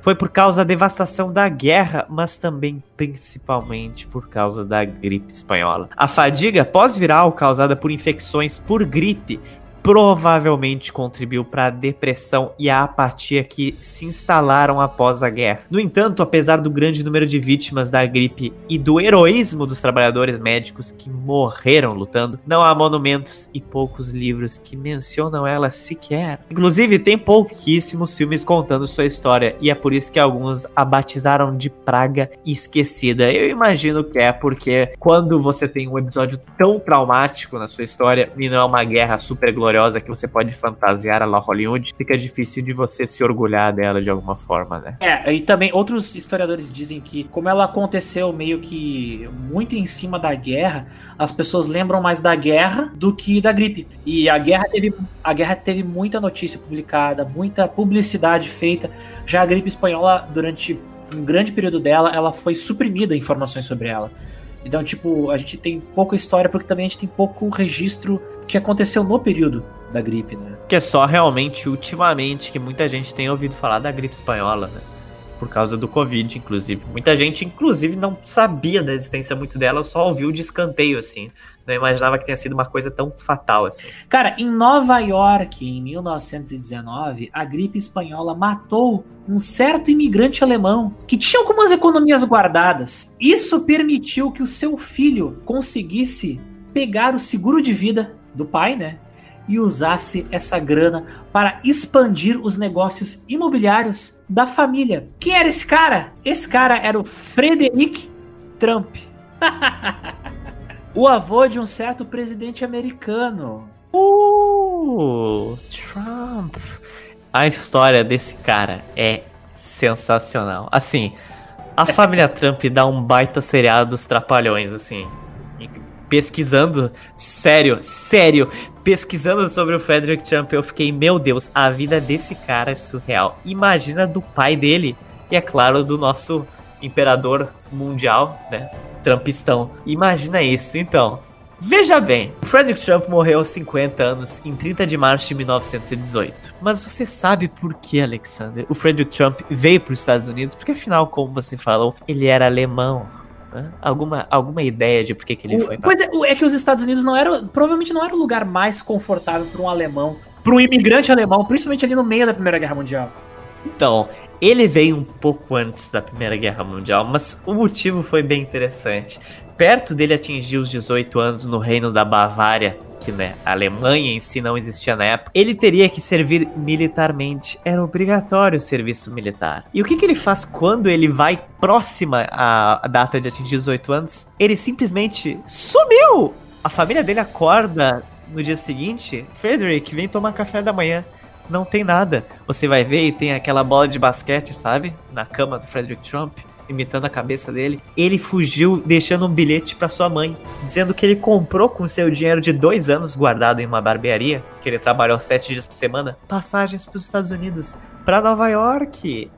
Foi por causa da devastação da guerra, mas também principalmente por causa da gripe espanhola. A fadiga pós-viral causada por infecções por gripe provavelmente contribuiu para a depressão e a apatia que se instalaram após a guerra. No entanto, apesar do grande número de vítimas da gripe e do heroísmo dos trabalhadores médicos que morreram lutando, não há monumentos e poucos livros que mencionam ela sequer. Inclusive, tem pouquíssimos filmes contando sua história e é por isso que alguns a batizaram de praga esquecida. Eu imagino que é porque quando você tem um episódio tão traumático na sua história e não é uma guerra super gloriosa gloriosa que você pode fantasiar a la Hollywood, fica difícil de você se orgulhar dela de alguma forma, né? É, e também outros historiadores dizem que, como ela aconteceu meio que muito em cima da guerra, as pessoas lembram mais da guerra do que da gripe. E a guerra teve, a guerra teve muita notícia publicada, muita publicidade feita. Já a gripe espanhola, durante um grande período dela, ela foi suprimida informações sobre ela. Então, tipo, a gente tem pouca história porque também a gente tem pouco registro que aconteceu no período da gripe, né? Que é só realmente ultimamente que muita gente tem ouvido falar da gripe espanhola, né? Por causa do Covid, inclusive. Muita gente, inclusive, não sabia da existência muito dela, só ouviu de escanteio, assim. Não imaginava que tenha sido uma coisa tão fatal assim. Cara, em Nova York, em 1919, a gripe espanhola matou um certo imigrante alemão que tinha algumas economias guardadas. Isso permitiu que o seu filho conseguisse pegar o seguro de vida do pai, né? E usasse essa grana para expandir os negócios imobiliários da família. Quem era esse cara? Esse cara era o Frederick Trump. o avô de um certo presidente americano. Uh, Trump. A história desse cara é sensacional. Assim, a família Trump dá um baita seriado dos trapalhões, assim pesquisando, sério, sério, pesquisando sobre o Frederick Trump, eu fiquei, meu Deus, a vida desse cara é surreal. Imagina do pai dele e, é claro, do nosso imperador mundial, né? Trumpistão. Imagina isso, então. Veja bem, Frederick Trump morreu aos 50 anos em 30 de março de 1918. Mas você sabe por que, Alexander, o Frederick Trump veio para os Estados Unidos? Porque afinal, como você falou, ele era alemão. Alguma, alguma ideia de por que, que ele foi? Pois é, é que os Estados Unidos não era, provavelmente não era o lugar mais confortável para um alemão, para um imigrante alemão, principalmente ali no meio da Primeira Guerra Mundial. Então, ele veio um pouco antes da Primeira Guerra Mundial, mas o motivo foi bem interessante. Perto dele atingir os 18 anos no Reino da Bavária, que né, a Alemanha em si não existia na época, ele teria que servir militarmente. Era obrigatório o serviço militar. E o que, que ele faz quando ele vai próxima à data de atingir 18 anos? Ele simplesmente sumiu! A família dele acorda no dia seguinte. Frederick, vem tomar café da manhã não tem nada. Você vai ver e tem aquela bola de basquete, sabe? Na cama do Frederick Trump imitando a cabeça dele, ele fugiu deixando um bilhete para sua mãe, dizendo que ele comprou com seu dinheiro de dois anos guardado em uma barbearia, que ele trabalhou sete dias por semana, passagens para os Estados Unidos, para Nova York.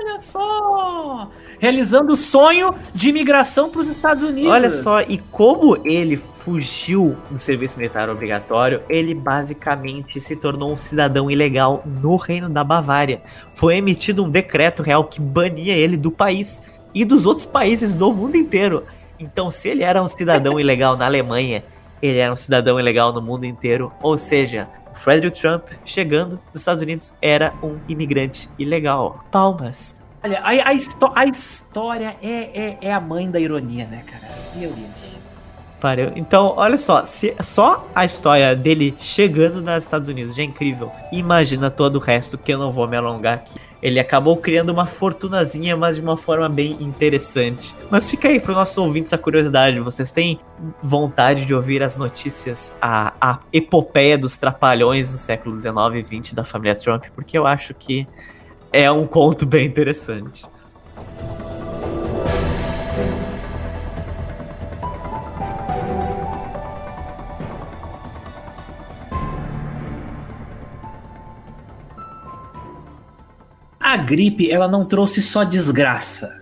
Olha só! Realizando o sonho de imigração para os Estados Unidos. Olha só, e como ele fugiu do serviço militar obrigatório, ele basicamente se tornou um cidadão ilegal no Reino da Bavária. Foi emitido um decreto real que bania ele do país e dos outros países do mundo inteiro. Então, se ele era um cidadão ilegal na Alemanha, ele era um cidadão ilegal no mundo inteiro. Ou seja, Frederick Trump, chegando nos Estados Unidos, era um imigrante ilegal. Palmas. Olha, a, a, a história é, é, é, a mãe da ironia, né, cara? Meu Deus. Pareu. Então, olha só, se só a história dele chegando nos Estados Unidos já é incrível. Imagina todo o resto que eu não vou me alongar aqui. Ele acabou criando uma fortunazinha, mas de uma forma bem interessante. Mas fica aí para os nossos ouvintes a curiosidade. Vocês têm vontade de ouvir as notícias, a, a epopeia dos trapalhões do século XIX e XX da família Trump? Porque eu acho que é um conto bem interessante. A gripe ela não trouxe só desgraça.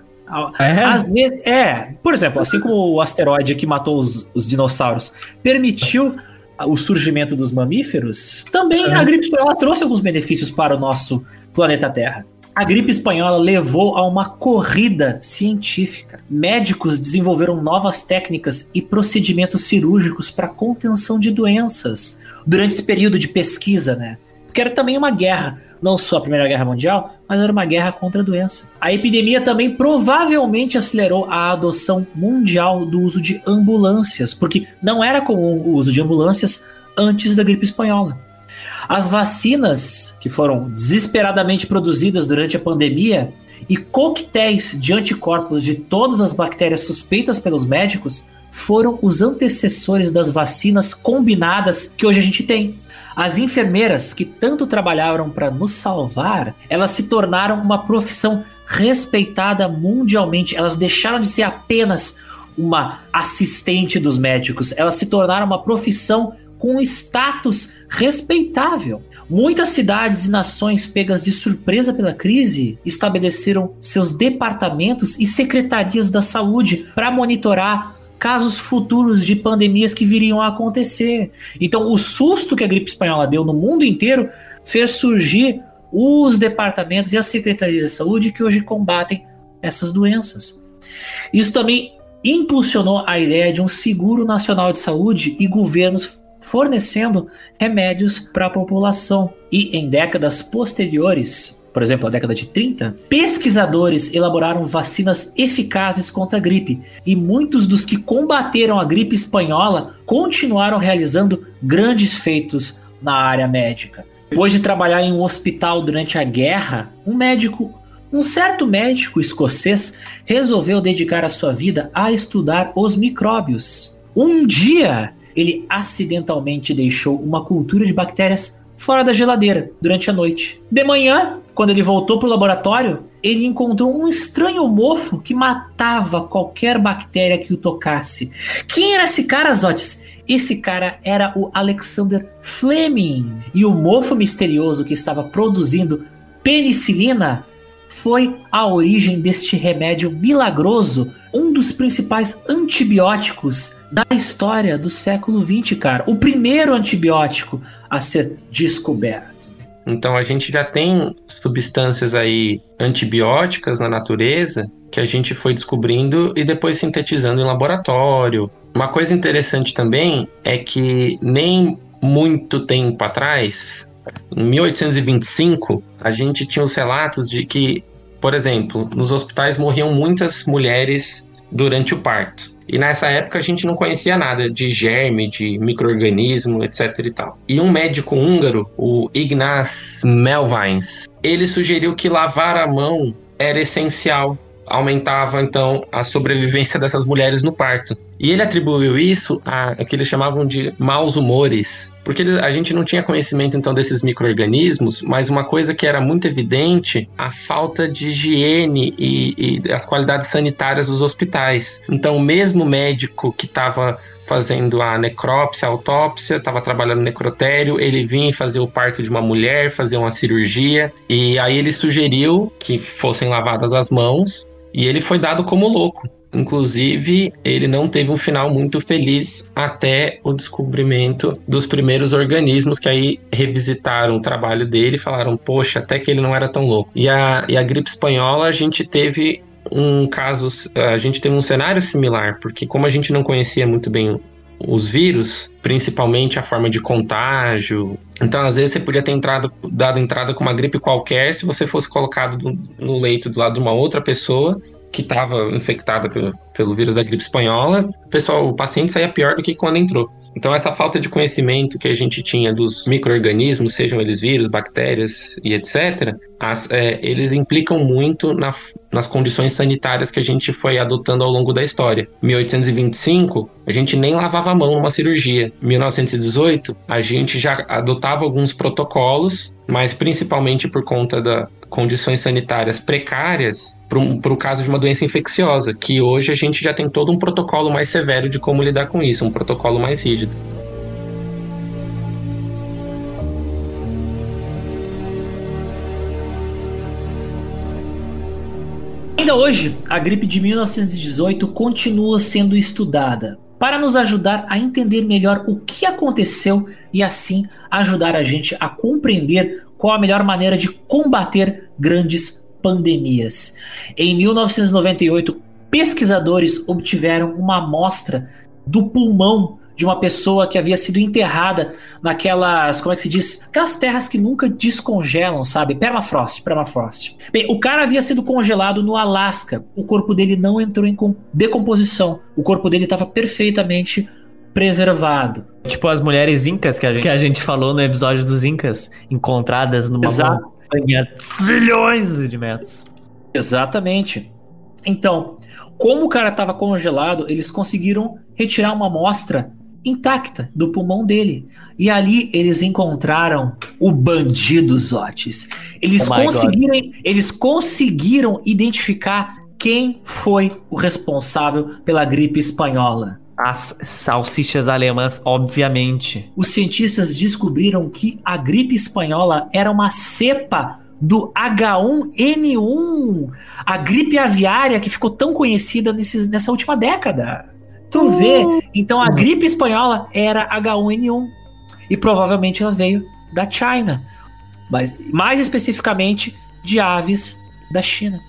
É? Às vezes, é, por exemplo, assim como o asteroide que matou os, os dinossauros permitiu o surgimento dos mamíferos, também a gripe espanhola trouxe alguns benefícios para o nosso planeta Terra. A gripe espanhola levou a uma corrida científica. Médicos desenvolveram novas técnicas e procedimentos cirúrgicos para contenção de doenças durante esse período de pesquisa, né? Porque era também uma guerra não só a Primeira Guerra Mundial, mas era uma guerra contra a doença. A epidemia também provavelmente acelerou a adoção mundial do uso de ambulâncias, porque não era comum o uso de ambulâncias antes da gripe espanhola. As vacinas que foram desesperadamente produzidas durante a pandemia e coquetéis de anticorpos de todas as bactérias suspeitas pelos médicos foram os antecessores das vacinas combinadas que hoje a gente tem. As enfermeiras que tanto trabalharam para nos salvar, elas se tornaram uma profissão respeitada mundialmente. Elas deixaram de ser apenas uma assistente dos médicos, elas se tornaram uma profissão com status respeitável. Muitas cidades e nações pegas de surpresa pela crise estabeleceram seus departamentos e secretarias da saúde para monitorar casos futuros de pandemias que viriam a acontecer. Então, o susto que a gripe espanhola deu no mundo inteiro fez surgir os departamentos e as secretarias de saúde que hoje combatem essas doenças. Isso também impulsionou a ideia de um seguro nacional de saúde e governos fornecendo remédios para a população. E em décadas posteriores, por exemplo, a década de 30, pesquisadores elaboraram vacinas eficazes contra a gripe, e muitos dos que combateram a gripe espanhola continuaram realizando grandes feitos na área médica. Depois de trabalhar em um hospital durante a guerra, um médico, um certo médico escocês, resolveu dedicar a sua vida a estudar os micróbios. Um dia, ele acidentalmente deixou uma cultura de bactérias fora da geladeira durante a noite. De manhã, quando ele voltou para o laboratório, ele encontrou um estranho mofo que matava qualquer bactéria que o tocasse. Quem era esse cara, Zotes? Esse cara era o Alexander Fleming. E o mofo misterioso que estava produzindo penicilina foi a origem deste remédio milagroso, um dos principais antibióticos da história do século XX, cara. O primeiro antibiótico a ser descoberto. Então a gente já tem substâncias aí antibióticas na natureza que a gente foi descobrindo e depois sintetizando em laboratório. Uma coisa interessante também é que nem muito tempo atrás, em 1825, a gente tinha os relatos de que, por exemplo, nos hospitais morriam muitas mulheres durante o parto. E nessa época a gente não conhecia nada de germe, de microorganismo, etc e tal. E um médico húngaro, o Ignaz Melvins, ele sugeriu que lavar a mão era essencial aumentava então a sobrevivência dessas mulheres no parto. E ele atribuiu isso a, a que eles chamavam de maus humores, porque a gente não tinha conhecimento então desses micro-organismos, mas uma coisa que era muito evidente, a falta de higiene e, e as qualidades sanitárias dos hospitais. Então, o mesmo médico que estava fazendo a necrópsia, a autópsia, estava trabalhando no necrotério, ele vinha fazer o parto de uma mulher, fazer uma cirurgia, e aí ele sugeriu que fossem lavadas as mãos e ele foi dado como louco. Inclusive, ele não teve um final muito feliz até o descobrimento dos primeiros organismos que aí revisitaram o trabalho dele e falaram: Poxa, até que ele não era tão louco. E a, e a gripe espanhola, a gente teve um caso, a gente teve um cenário similar, porque como a gente não conhecia muito bem os vírus, principalmente a forma de contágio. Então, às vezes, você podia ter entrado, dado entrada com uma gripe qualquer se você fosse colocado no leito do lado de uma outra pessoa que estava infectada pelo, pelo vírus da gripe espanhola, o pessoal, o paciente saía pior do que quando entrou. Então, essa falta de conhecimento que a gente tinha dos micro-organismos, sejam eles vírus, bactérias e etc., as, é, eles implicam muito na, nas condições sanitárias que a gente foi adotando ao longo da história. 1825, a gente nem lavava a mão numa cirurgia. 1918, a gente já adotava alguns protocolos, mas principalmente por conta das condições sanitárias precárias para o caso de uma doença infecciosa, que hoje a gente já tem todo um protocolo mais severo de como lidar com isso, um protocolo mais rígido. Ainda hoje, a gripe de 1918 continua sendo estudada para nos ajudar a entender melhor o que aconteceu e assim ajudar a gente a compreender qual a melhor maneira de combater grandes pandemias. Em 1998, pesquisadores obtiveram uma amostra do pulmão de uma pessoa que havia sido enterrada naquelas, como é que se diz? Aquelas terras que nunca descongelam, sabe? Permafrost, permafrost. Bem, o cara havia sido congelado no Alasca. O corpo dele não entrou em decomposição. O corpo dele estava perfeitamente preservado. Tipo as mulheres incas que a gente, que a gente falou no episódio dos incas, encontradas numa Exato. montanha zilhões de metros. Exatamente. Então, como o cara estava congelado, eles conseguiram retirar uma amostra intacta do pulmão dele. E ali eles encontraram o bandido Zotes. Eles oh conseguiram, eles conseguiram identificar quem foi o responsável pela gripe espanhola. As salsichas alemãs, obviamente. Os cientistas descobriram que a gripe espanhola era uma cepa do H1N1, a gripe aviária que ficou tão conhecida nesse, nessa última década. Tu uh. vê? Então a gripe espanhola era H1N1 e provavelmente ela veio da China, mas mais especificamente de aves da China.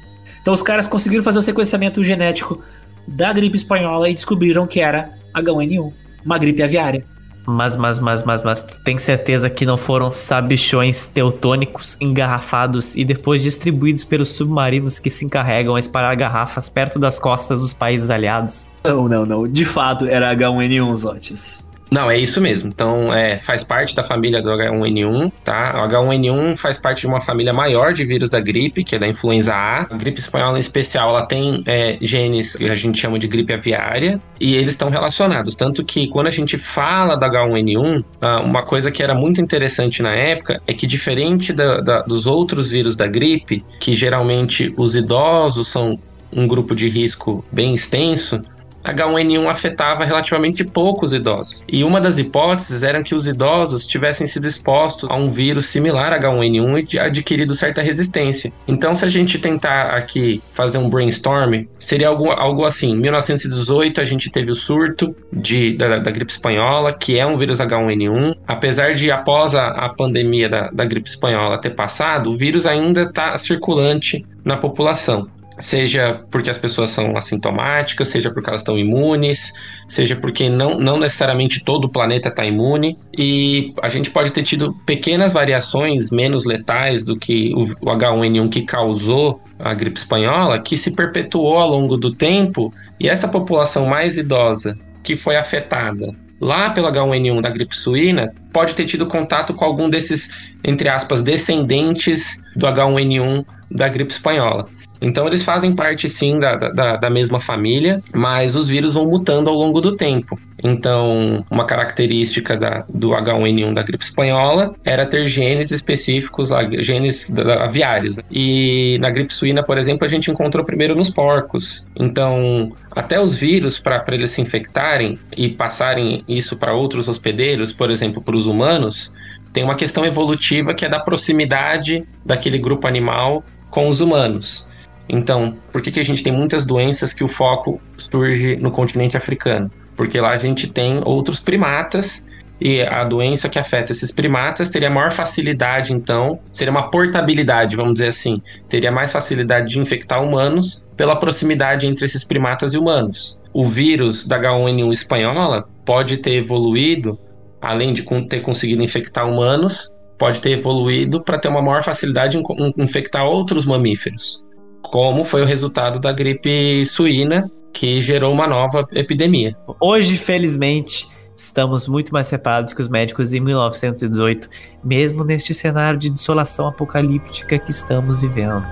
Então os caras conseguiram fazer o sequenciamento genético da gripe espanhola e descobriram que era H1N1, uma gripe aviária. Mas, mas, mas, mas, mas, tem certeza que não foram sabichões teutônicos engarrafados e depois distribuídos pelos submarinos que se encarregam a espalhar garrafas perto das costas dos países aliados? Não, não, não. De fato, era H1N1, Zotes. Não, é isso mesmo. Então, é, faz parte da família do H1N1, tá? O H1N1 faz parte de uma família maior de vírus da gripe, que é da influenza A. A gripe espanhola, em especial, ela tem é, genes que a gente chama de gripe aviária, e eles estão relacionados. Tanto que, quando a gente fala da H1N1, ah, uma coisa que era muito interessante na época é que, diferente da, da, dos outros vírus da gripe, que geralmente os idosos são um grupo de risco bem extenso, H1N1 afetava relativamente poucos idosos. E uma das hipóteses era que os idosos tivessem sido expostos a um vírus similar a H1N1 e adquirido certa resistência. Então, se a gente tentar aqui fazer um brainstorm, seria algo, algo assim: em 1918 a gente teve o surto de, da, da gripe espanhola, que é um vírus H1N1. Apesar de, após a, a pandemia da, da gripe espanhola ter passado, o vírus ainda está circulante na população seja porque as pessoas são assintomáticas, seja porque elas estão imunes, seja porque não, não necessariamente todo o planeta está imune, e a gente pode ter tido pequenas variações menos letais do que o, o H1N1 que causou a gripe espanhola, que se perpetuou ao longo do tempo, e essa população mais idosa que foi afetada lá pelo H1N1 da gripe suína pode ter tido contato com algum desses, entre aspas, descendentes do H1N1 da gripe espanhola. Então eles fazem parte sim da, da, da, mesma família, mas os vírus vão mutando ao longo do tempo. Então, uma característica da, do H1N1 da gripe espanhola era ter genes específicos, genes aviários. Né? E na gripe suína, por exemplo, a gente encontrou primeiro nos porcos. Então, até os vírus, para eles se infectarem e passarem isso para outros hospedeiros, por exemplo, para os humanos, tem uma questão evolutiva que é da proximidade daquele grupo animal com os humanos. Então, por que, que a gente tem muitas doenças que o foco surge no continente africano? Porque lá a gente tem outros primatas e a doença que afeta esses primatas teria maior facilidade, então, seria uma portabilidade, vamos dizer assim, teria mais facilidade de infectar humanos pela proximidade entre esses primatas e humanos. O vírus da H1N1 espanhola pode ter evoluído, além de ter conseguido infectar humanos, pode ter evoluído para ter uma maior facilidade em infectar outros mamíferos como foi o resultado da gripe suína, que gerou uma nova epidemia. Hoje, felizmente, estamos muito mais preparados que os médicos em 1918, mesmo neste cenário de desolação apocalíptica que estamos vivendo.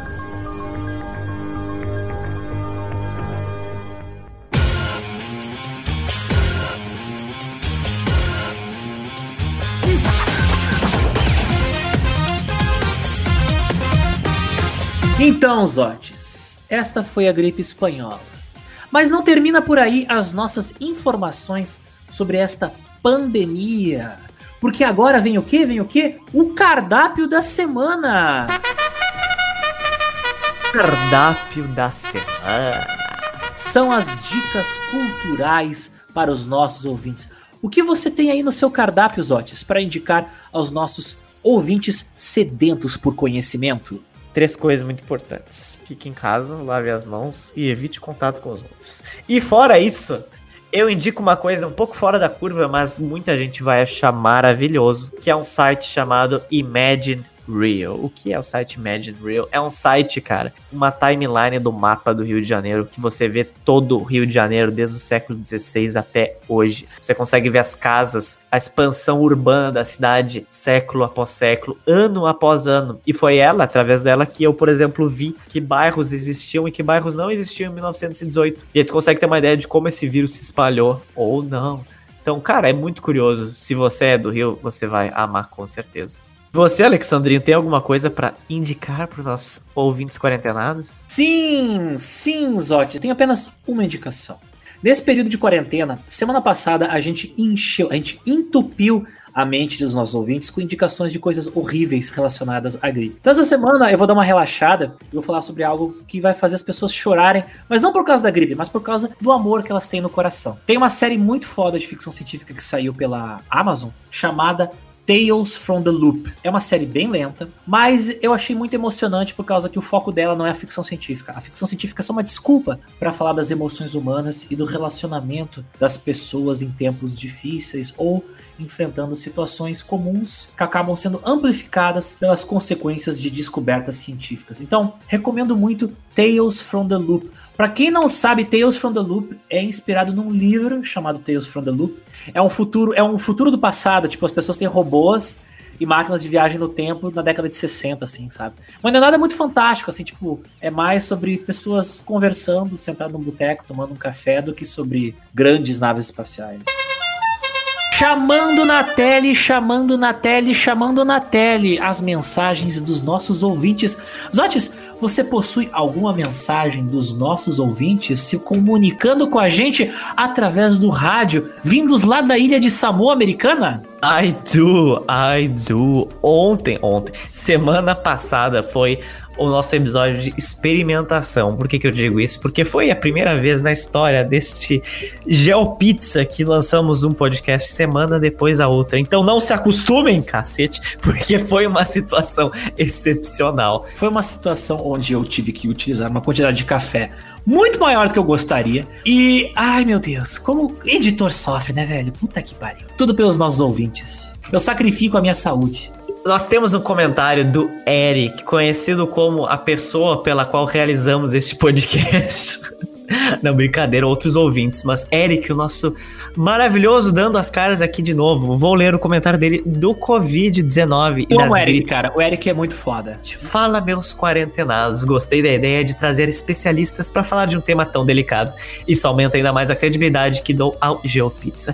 Então, Zotes, esta foi a gripe espanhola. Mas não termina por aí as nossas informações sobre esta pandemia. Porque agora vem o que? Vem o que? O cardápio da semana. Cardápio da semana. São as dicas culturais para os nossos ouvintes. O que você tem aí no seu cardápio, Zotes, para indicar aos nossos ouvintes sedentos por conhecimento? Três coisas muito importantes. Fique em casa, lave as mãos e evite contato com os outros. E fora isso, eu indico uma coisa um pouco fora da curva, mas muita gente vai achar maravilhoso, que é um site chamado Imagine Real. O que é o site Imagine Real? É um site, cara, uma timeline do mapa do Rio de Janeiro que você vê todo o Rio de Janeiro desde o século XVI até hoje. Você consegue ver as casas, a expansão urbana da cidade século após século, ano após ano. E foi ela, através dela, que eu, por exemplo, vi que bairros existiam e que bairros não existiam em 1918. E aí tu consegue ter uma ideia de como esse vírus se espalhou ou não. Então, cara, é muito curioso. Se você é do Rio, você vai amar com certeza. Você, Alexandrinho, tem alguma coisa para indicar para os nossos ouvintes quarentenados? Sim, sim, Zotti. Tenho apenas uma indicação. Nesse período de quarentena, semana passada a gente encheu, a gente entupiu a mente dos nossos ouvintes com indicações de coisas horríveis relacionadas à gripe. Então essa semana eu vou dar uma relaxada e vou falar sobre algo que vai fazer as pessoas chorarem, mas não por causa da gripe, mas por causa do amor que elas têm no coração. Tem uma série muito foda de ficção científica que saiu pela Amazon chamada Tales from the Loop. É uma série bem lenta, mas eu achei muito emocionante por causa que o foco dela não é a ficção científica. A ficção científica é só uma desculpa para falar das emoções humanas e do relacionamento das pessoas em tempos difíceis ou enfrentando situações comuns que acabam sendo amplificadas pelas consequências de descobertas científicas. Então, recomendo muito Tales from the Loop. Para quem não sabe, Tales from the Loop é inspirado num livro chamado Tales from the Loop, é um futuro, é um futuro do passado, tipo, as pessoas têm robôs e máquinas de viagem no tempo na década de 60, assim, sabe? Mas não é nada muito fantástico, assim, tipo, é mais sobre pessoas conversando, sentado num boteco, tomando um café, do que sobre grandes naves espaciais. Chamando na tele, chamando na tele, chamando na tele as mensagens dos nossos ouvintes. Zotes, você possui alguma mensagem dos nossos ouvintes se comunicando com a gente através do rádio, vindos lá da ilha de Samoa Americana? I do, I do. Ontem, ontem, semana passada foi o nosso episódio de experimentação. Por que, que eu digo isso? Porque foi a primeira vez na história deste GeoPizza que lançamos um podcast semana depois da outra. Então não se acostumem, cacete, porque foi uma situação excepcional. Foi uma situação onde eu tive que utilizar uma quantidade de café muito maior do que eu gostaria. E, ai meu Deus, como editor sofre, né, velho? Puta que pariu. Tudo pelos nossos ouvintes. Eu sacrifico a minha saúde. Nós temos um comentário do Eric, conhecido como a pessoa pela qual realizamos este podcast. Não, brincadeira, outros ouvintes, mas Eric, o nosso maravilhoso, dando as caras aqui de novo. Vou ler o comentário dele do Covid-19. O Eric, cara, o Eric é muito foda. Fala, meus quarentenados. Gostei da ideia de trazer especialistas para falar de um tema tão delicado. Isso aumenta ainda mais a credibilidade que dou ao GeoPizza.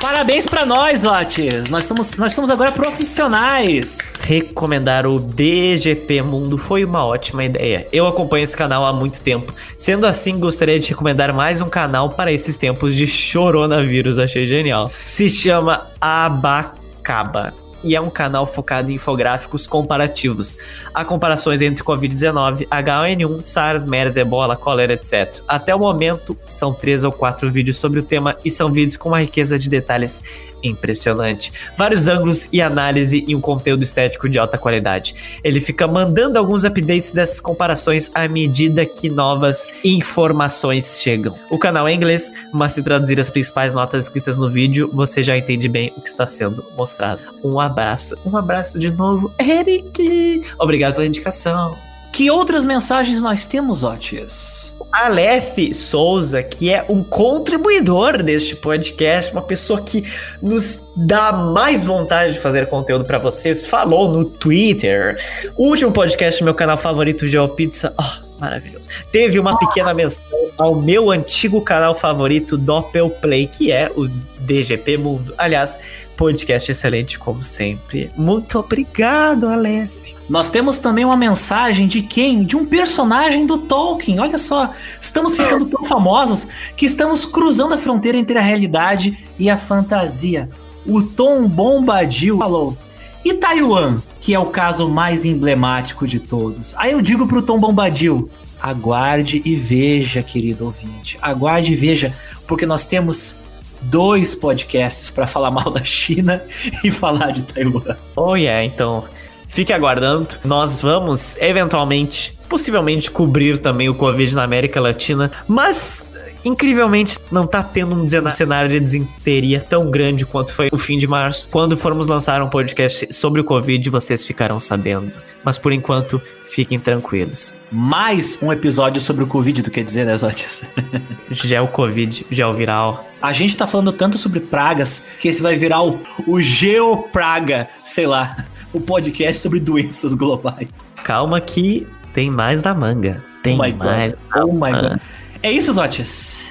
Parabéns para nós, Otis. Nós somos, nós somos agora profissionais. Recomendar o DGP Mundo foi uma ótima ideia. Eu acompanho esse canal há muito tempo. Sendo assim, gostaria de recomendar mais um canal para esses tempos de coronavírus. Achei genial. Se chama Abacaba e é um canal focado em infográficos comparativos. Há comparações entre Covid-19, H1N1, SARS, MERS, Ebola, cólera, etc. Até o momento, são três ou quatro vídeos sobre o tema e são vídeos com uma riqueza de detalhes impressionante. Vários ângulos e análise e um conteúdo estético de alta qualidade. Ele fica mandando alguns updates dessas comparações à medida que novas informações chegam. O canal é inglês, mas se traduzir as principais notas escritas no vídeo, você já entende bem o que está sendo mostrado. Um abraço, um abraço de novo, Eric! Obrigado pela indicação. Que outras mensagens nós temos, Otis? Aleph Souza, que é um contribuidor deste podcast, uma pessoa que nos dá mais vontade de fazer conteúdo para vocês, falou no Twitter. Último podcast do meu canal favorito, GeoPizza, oh, maravilhoso. Teve uma pequena menção ao meu antigo canal favorito, Doppelplay, que é o DGP Mundo. Aliás, podcast excelente como sempre. Muito obrigado, Aleph. Nós temos também uma mensagem de quem? De um personagem do Tolkien. Olha só, estamos ficando tão famosos que estamos cruzando a fronteira entre a realidade e a fantasia. O Tom Bombadil falou: "E Taiwan, que é o caso mais emblemático de todos?" Aí eu digo pro Tom Bombadil: aguarde e veja, querido ouvinte. Aguarde e veja, porque nós temos dois podcasts para falar mal da China e falar de Taiwan. Oh yeah, então Fique aguardando. Nós vamos, eventualmente, possivelmente cobrir também o Covid na América Latina, mas incrivelmente não tá tendo um cenário de desinteria tão grande quanto foi o fim de março. Quando formos lançar um podcast sobre o Covid, vocês ficarão sabendo. Mas por enquanto, fiquem tranquilos. Mais um episódio sobre o Covid, tu quer dizer, né, Zotis? já é o Covid, já é o viral. A gente tá falando tanto sobre pragas que esse vai virar o, o Geopraga, sei lá o podcast sobre doenças globais. Calma que tem mais da manga. Tem oh mais. God. Oh my God. É isso, Zotis.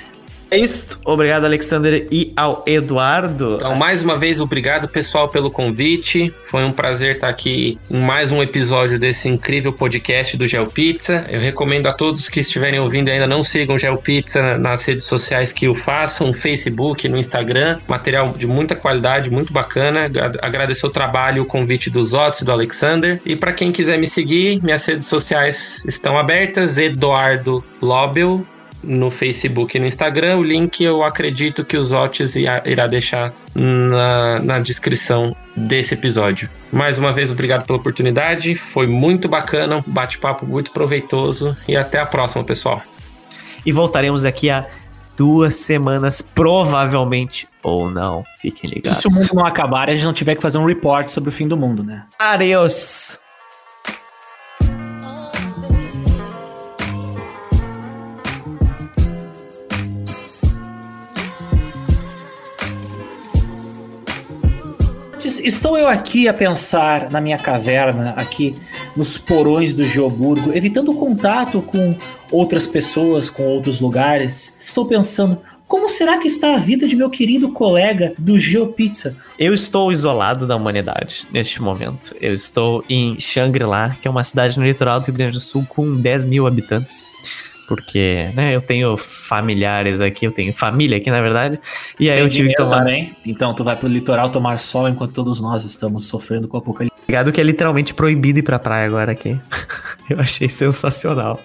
É isso. Obrigado, Alexander e ao Eduardo. Então, mais uma vez, obrigado, pessoal, pelo convite. Foi um prazer estar aqui em mais um episódio desse incrível podcast do GeoPizza. Eu recomendo a todos que estiverem ouvindo e ainda não sigam o GeoPizza nas redes sociais que o façam, Facebook, no Instagram. Material de muita qualidade, muito bacana. Agradecer o trabalho e o convite dos Otis e do Alexander. E para quem quiser me seguir, minhas redes sociais estão abertas. Eduardo Lobel no Facebook e no Instagram. O link eu acredito que os Otis irá deixar na, na descrição desse episódio. Mais uma vez, obrigado pela oportunidade. Foi muito bacana, um bate-papo muito proveitoso. E até a próxima, pessoal. E voltaremos daqui a duas semanas, provavelmente, ou não. Fiquem ligados. Se o mundo não acabar, a gente não tiver que fazer um report sobre o fim do mundo, né? Adeus! Estou eu aqui a pensar na minha caverna, aqui nos porões do Geoburgo, evitando contato com outras pessoas, com outros lugares. Estou pensando, como será que está a vida de meu querido colega do GeoPizza? Eu estou isolado da humanidade neste momento. Eu estou em Shangri-La, que é uma cidade no litoral do Rio Grande do Sul com 10 mil habitantes porque, né, eu tenho familiares aqui, eu tenho família aqui, na verdade, e aí Tem eu tive que tomar... também, então tu vai pro litoral tomar sol enquanto todos nós estamos sofrendo com o apocalipse. Ligado que é literalmente proibido ir pra praia agora aqui. eu achei sensacional.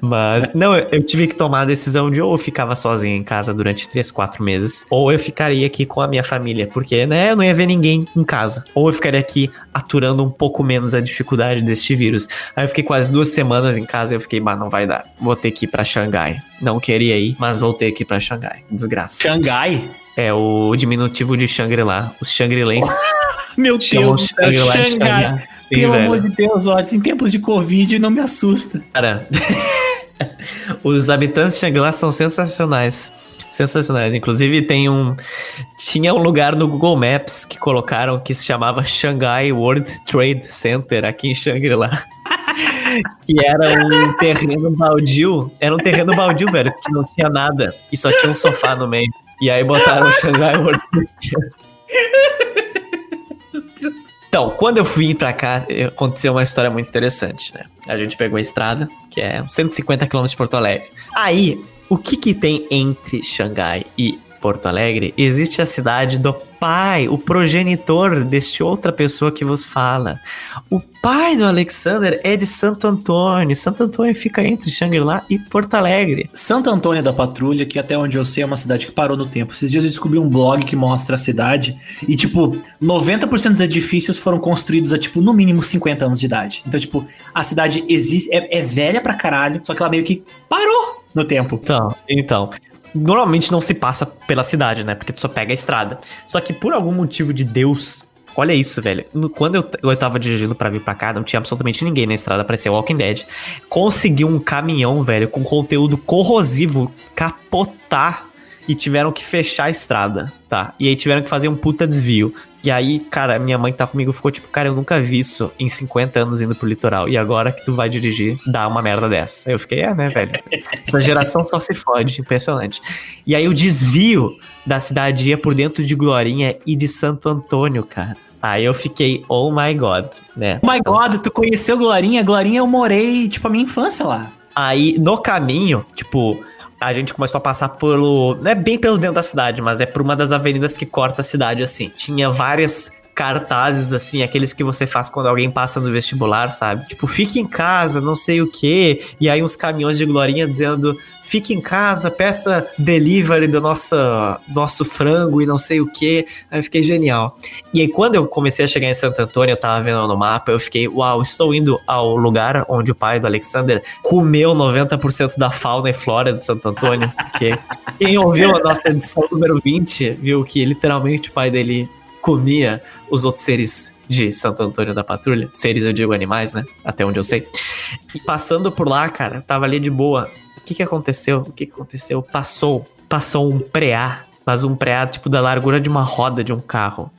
Mas, não, eu, tive que tomar a decisão de ou eu ficava sozinho em casa durante 3, 4 meses, ou eu ficaria aqui com a minha família, porque, né, eu não ia ver ninguém em casa. Ou eu ficaria aqui aturando um pouco menos a dificuldade deste vírus. Aí eu fiquei quase duas semanas em casa e eu fiquei, bah, não vai dar. Vou ter que ir pra Xangai. Não queria ir, mas voltei aqui pra Xangai. Desgraça. Xangai? É o diminutivo de Shangri-La. Os Shangri-Lenses. Meu Deus, Xangai. Xangai. Pelo velho. amor de Deus, Otis, em tempos de Covid não me assusta. Cara, os habitantes de Shangri-La são sensacionais. Sensacionais. Inclusive, tem um. Tinha um lugar no Google Maps que colocaram que se chamava Shanghai World Trade Center aqui em Shangri-La. que era um terreno baldio. Era um terreno baldio, velho, que não tinha nada. E só tinha um sofá no meio. E aí botaram o Shanghai World. Então, quando eu fui pra cá, aconteceu uma história muito interessante, né? A gente pegou a estrada, que é 150 km de Porto Alegre. Aí, o que que tem entre Xangai e Porto Alegre? Existe a cidade do pai, o progenitor deste outra pessoa que vos fala. O pai do Alexander é de Santo Antônio. Santo Antônio fica entre Xangri-Lá e Porto Alegre. Santo Antônio da Patrulha, que até onde eu sei é uma cidade que parou no tempo. Esses dias eu descobri um blog que mostra a cidade e, tipo, 90% dos edifícios foram construídos há, tipo, no mínimo 50 anos de idade. Então, tipo, a cidade existe, é, é velha pra caralho, só que ela meio que parou no tempo. Então, então normalmente não se passa pela cidade, né? Porque tu só pega a estrada. Só que por algum motivo de Deus, olha isso, velho. Quando eu, eu tava dirigindo para vir pra cá, não tinha absolutamente ninguém na estrada, parecia Walking Dead. Consegui um caminhão, velho, com conteúdo corrosivo capotar e tiveram que fechar a estrada, tá? E aí tiveram que fazer um puta desvio. E aí, cara, minha mãe que tá comigo ficou tipo, cara, eu nunca vi isso em 50 anos indo pro litoral. E agora que tu vai dirigir, dá uma merda dessa. Aí eu fiquei, é, né, velho? Essa geração só se fode, impressionante. E aí o desvio da cidade ia por dentro de Glorinha e de Santo Antônio, cara. Aí eu fiquei, oh my god, né? Oh my god, tu conheceu Glorinha? Glorinha eu morei, tipo, a minha infância lá. Aí, no caminho, tipo, a gente começou a passar pelo. Não é bem pelo dentro da cidade, mas é por uma das avenidas que corta a cidade, assim. Tinha várias cartazes, assim, aqueles que você faz quando alguém passa no vestibular, sabe? Tipo, fique em casa, não sei o quê. E aí uns caminhões de glorinha dizendo fique em casa, peça delivery do nosso, nosso frango e não sei o que. Aí fiquei genial. E aí, quando eu comecei a chegar em Santo Antônio, eu tava vendo no mapa, eu fiquei, uau, estou indo ao lugar onde o pai do Alexander comeu 90% da fauna e flora de Santo Antônio. Que quem ouviu a nossa edição número 20 viu que literalmente o pai dele comia os outros seres de Santo Antônio da Patrulha. Seres, eu digo animais, né? Até onde eu sei. E passando por lá, cara, tava ali de boa que que aconteceu? O que que aconteceu? Passou, passou um preá, mas um preá tipo da largura de uma roda de um carro,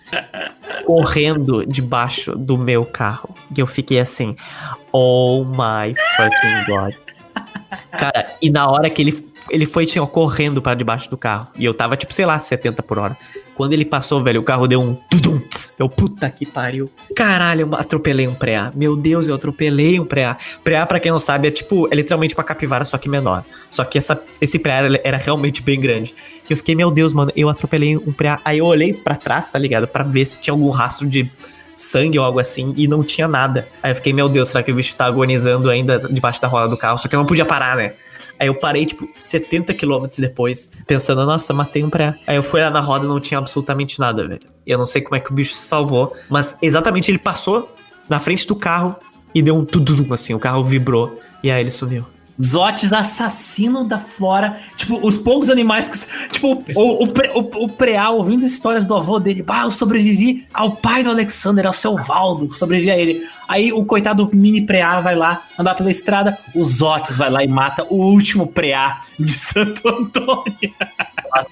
correndo debaixo do meu carro. E eu fiquei assim, oh my fucking god. Cara, e na hora que ele Ele foi, tipo, correndo para debaixo do carro. E eu tava, tipo, sei lá, 70 por hora. Quando ele passou, velho, o carro deu um tudum. tss. Eu, puta que pariu. Caralho, eu atropelei um pré-A. Meu Deus, eu atropelei um pré-A. Pré-A, pra quem não sabe, é tipo, é literalmente uma capivara, só que menor. Só que essa, esse pré-A era, era realmente bem grande. Que eu fiquei, meu Deus, mano, eu atropelei um pré-A. Aí eu olhei pra trás, tá ligado? Pra ver se tinha algum rastro de sangue ou algo assim, e não tinha nada. Aí eu fiquei, meu Deus, será que o bicho tá agonizando ainda debaixo da roda do carro? Só que eu não podia parar, né? Aí eu parei, tipo, 70 quilômetros depois, pensando, nossa, matei um pré. Aí eu fui lá na roda não tinha absolutamente nada, velho. E eu não sei como é que o bicho se salvou, mas exatamente ele passou na frente do carro e deu um tudum, assim, o carro vibrou, e aí ele sumiu. Zotes assassino da flora. Tipo, os poucos animais que. Tipo, o, o, o, o Preá ouvindo histórias do avô dele. Bah, eu sobrevivi ao pai do Alexander, ao seu Valdo. Sobrevivi a ele. Aí o coitado mini Preá vai lá andar pela estrada. O Zotes vai lá e mata o último Preá de Santo Antônio.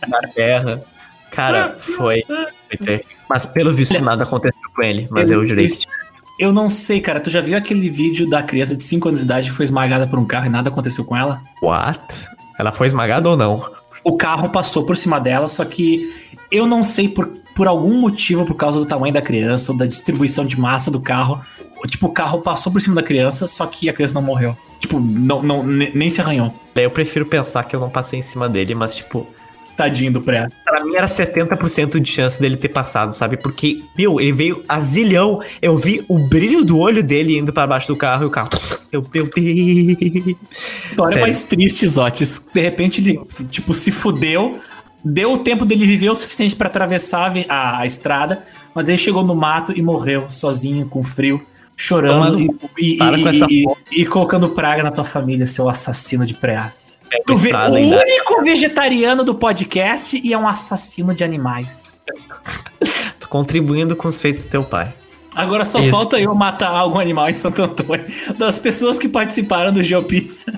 na terra. Cara, foi. Mas pelo visto nada aconteceu com ele, mas eu jurei. Eu não sei, cara. Tu já viu aquele vídeo da criança de 5 anos de idade que foi esmagada por um carro e nada aconteceu com ela? What? Ela foi esmagada ou não? o carro passou por cima dela, só que eu não sei por, por algum motivo, por causa do tamanho da criança ou da distribuição de massa do carro. Tipo, o carro passou por cima da criança, só que a criança não morreu. Tipo, não, não, ne- nem se arranhou. Eu prefiro pensar que eu não passei em cima dele, mas tipo, Tadinho do pré. pra mim era 70% de chance dele ter passado, sabe? Porque, meu, ele veio a zilhão. Eu vi o brilho do olho dele indo pra baixo do carro e o carro. Eu, meu Deus. História Sério. mais triste, Zotes. De repente ele, tipo, se fudeu. Deu o tempo dele viver o suficiente pra atravessar a, a- a estrada, mas ele chegou no mato e morreu sozinho, com frio, chorando Tomando e, e- e- e- colocando praga na tua família, seu assassino de preás. Pega Tu vê o único vegetariano do podcast e é um assassino de animais. Tô contribuindo com os feitos do teu pai. Agora só Isso. falta eu matar algum animal em Santo Antônio. Das pessoas que participaram do GeoPizza,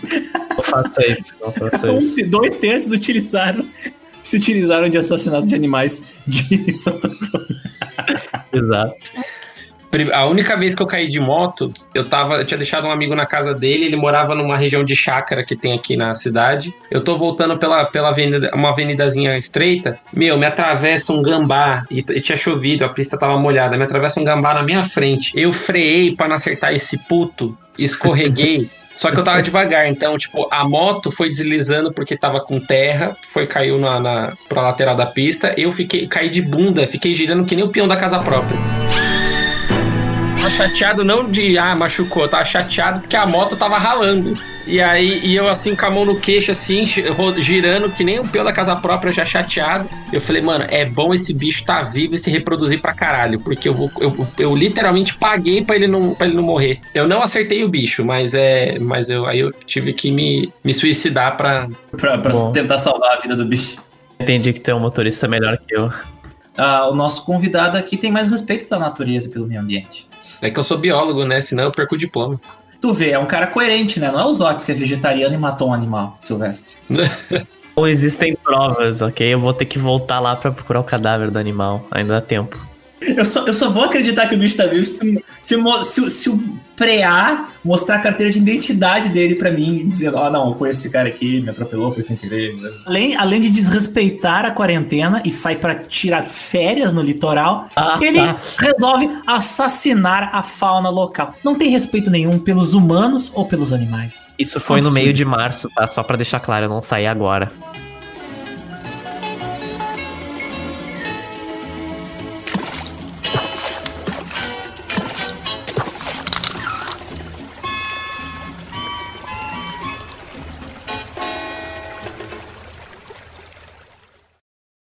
Não faça isso, não faça um, isso. dois terços utilizaram, se utilizaram de assassinato de animais de Santo Antônio. Exato. A única vez que eu caí de moto, eu tava, eu tinha deixado um amigo na casa dele, ele morava numa região de chácara que tem aqui na cidade. Eu tô voltando pela, pela avenida, uma avenidazinha estreita. Meu, me atravessa um gambá e, e tinha chovido, a pista tava molhada. Me atravessa um gambá na minha frente. Eu freiei pra não acertar esse puto, escorreguei. Só que eu tava devagar, então, tipo, a moto foi deslizando porque tava com terra, foi, caiu na, na, pra lateral da pista, eu fiquei, caí de bunda, fiquei girando que nem o peão da casa própria. Tava chateado não de, ah, machucou, eu tava chateado porque a moto tava ralando. E aí, e eu assim, com a mão no queixo, assim, girando, que nem o peão da casa própria, já chateado. Eu falei, mano, é bom esse bicho tá vivo e se reproduzir pra caralho, porque eu, vou, eu, eu literalmente paguei pra ele, não, pra ele não morrer. Eu não acertei o bicho, mas é. Mas eu, aí eu tive que me, me suicidar pra. Pra, pra tentar salvar a vida do bicho. Entendi que tem um motorista melhor que eu. Ah, o nosso convidado aqui tem mais respeito pela natureza e pelo meio ambiente. É que eu sou biólogo, né? Senão eu perco o diploma. Tu vê, é um cara coerente, né? Não é o Zotes que é vegetariano e matou um animal silvestre. Ou existem provas, ok? Eu vou ter que voltar lá pra procurar o cadáver do animal. Ainda dá tempo. Eu só, eu só vou acreditar que o bicho tá vivo se, se, se, se o Preá mostrar a carteira de identidade dele pra mim e dizer, ó, não, eu conheço esse cara aqui, me atropelou, foi sem querer. Além, além de desrespeitar a quarentena e sai pra tirar férias no litoral, Ah, ele tá. resolve assassinar a fauna local. Não tem respeito nenhum pelos humanos ou pelos animais. Isso foi no meio de março, tá? Só pra deixar claro, eu não saí agora.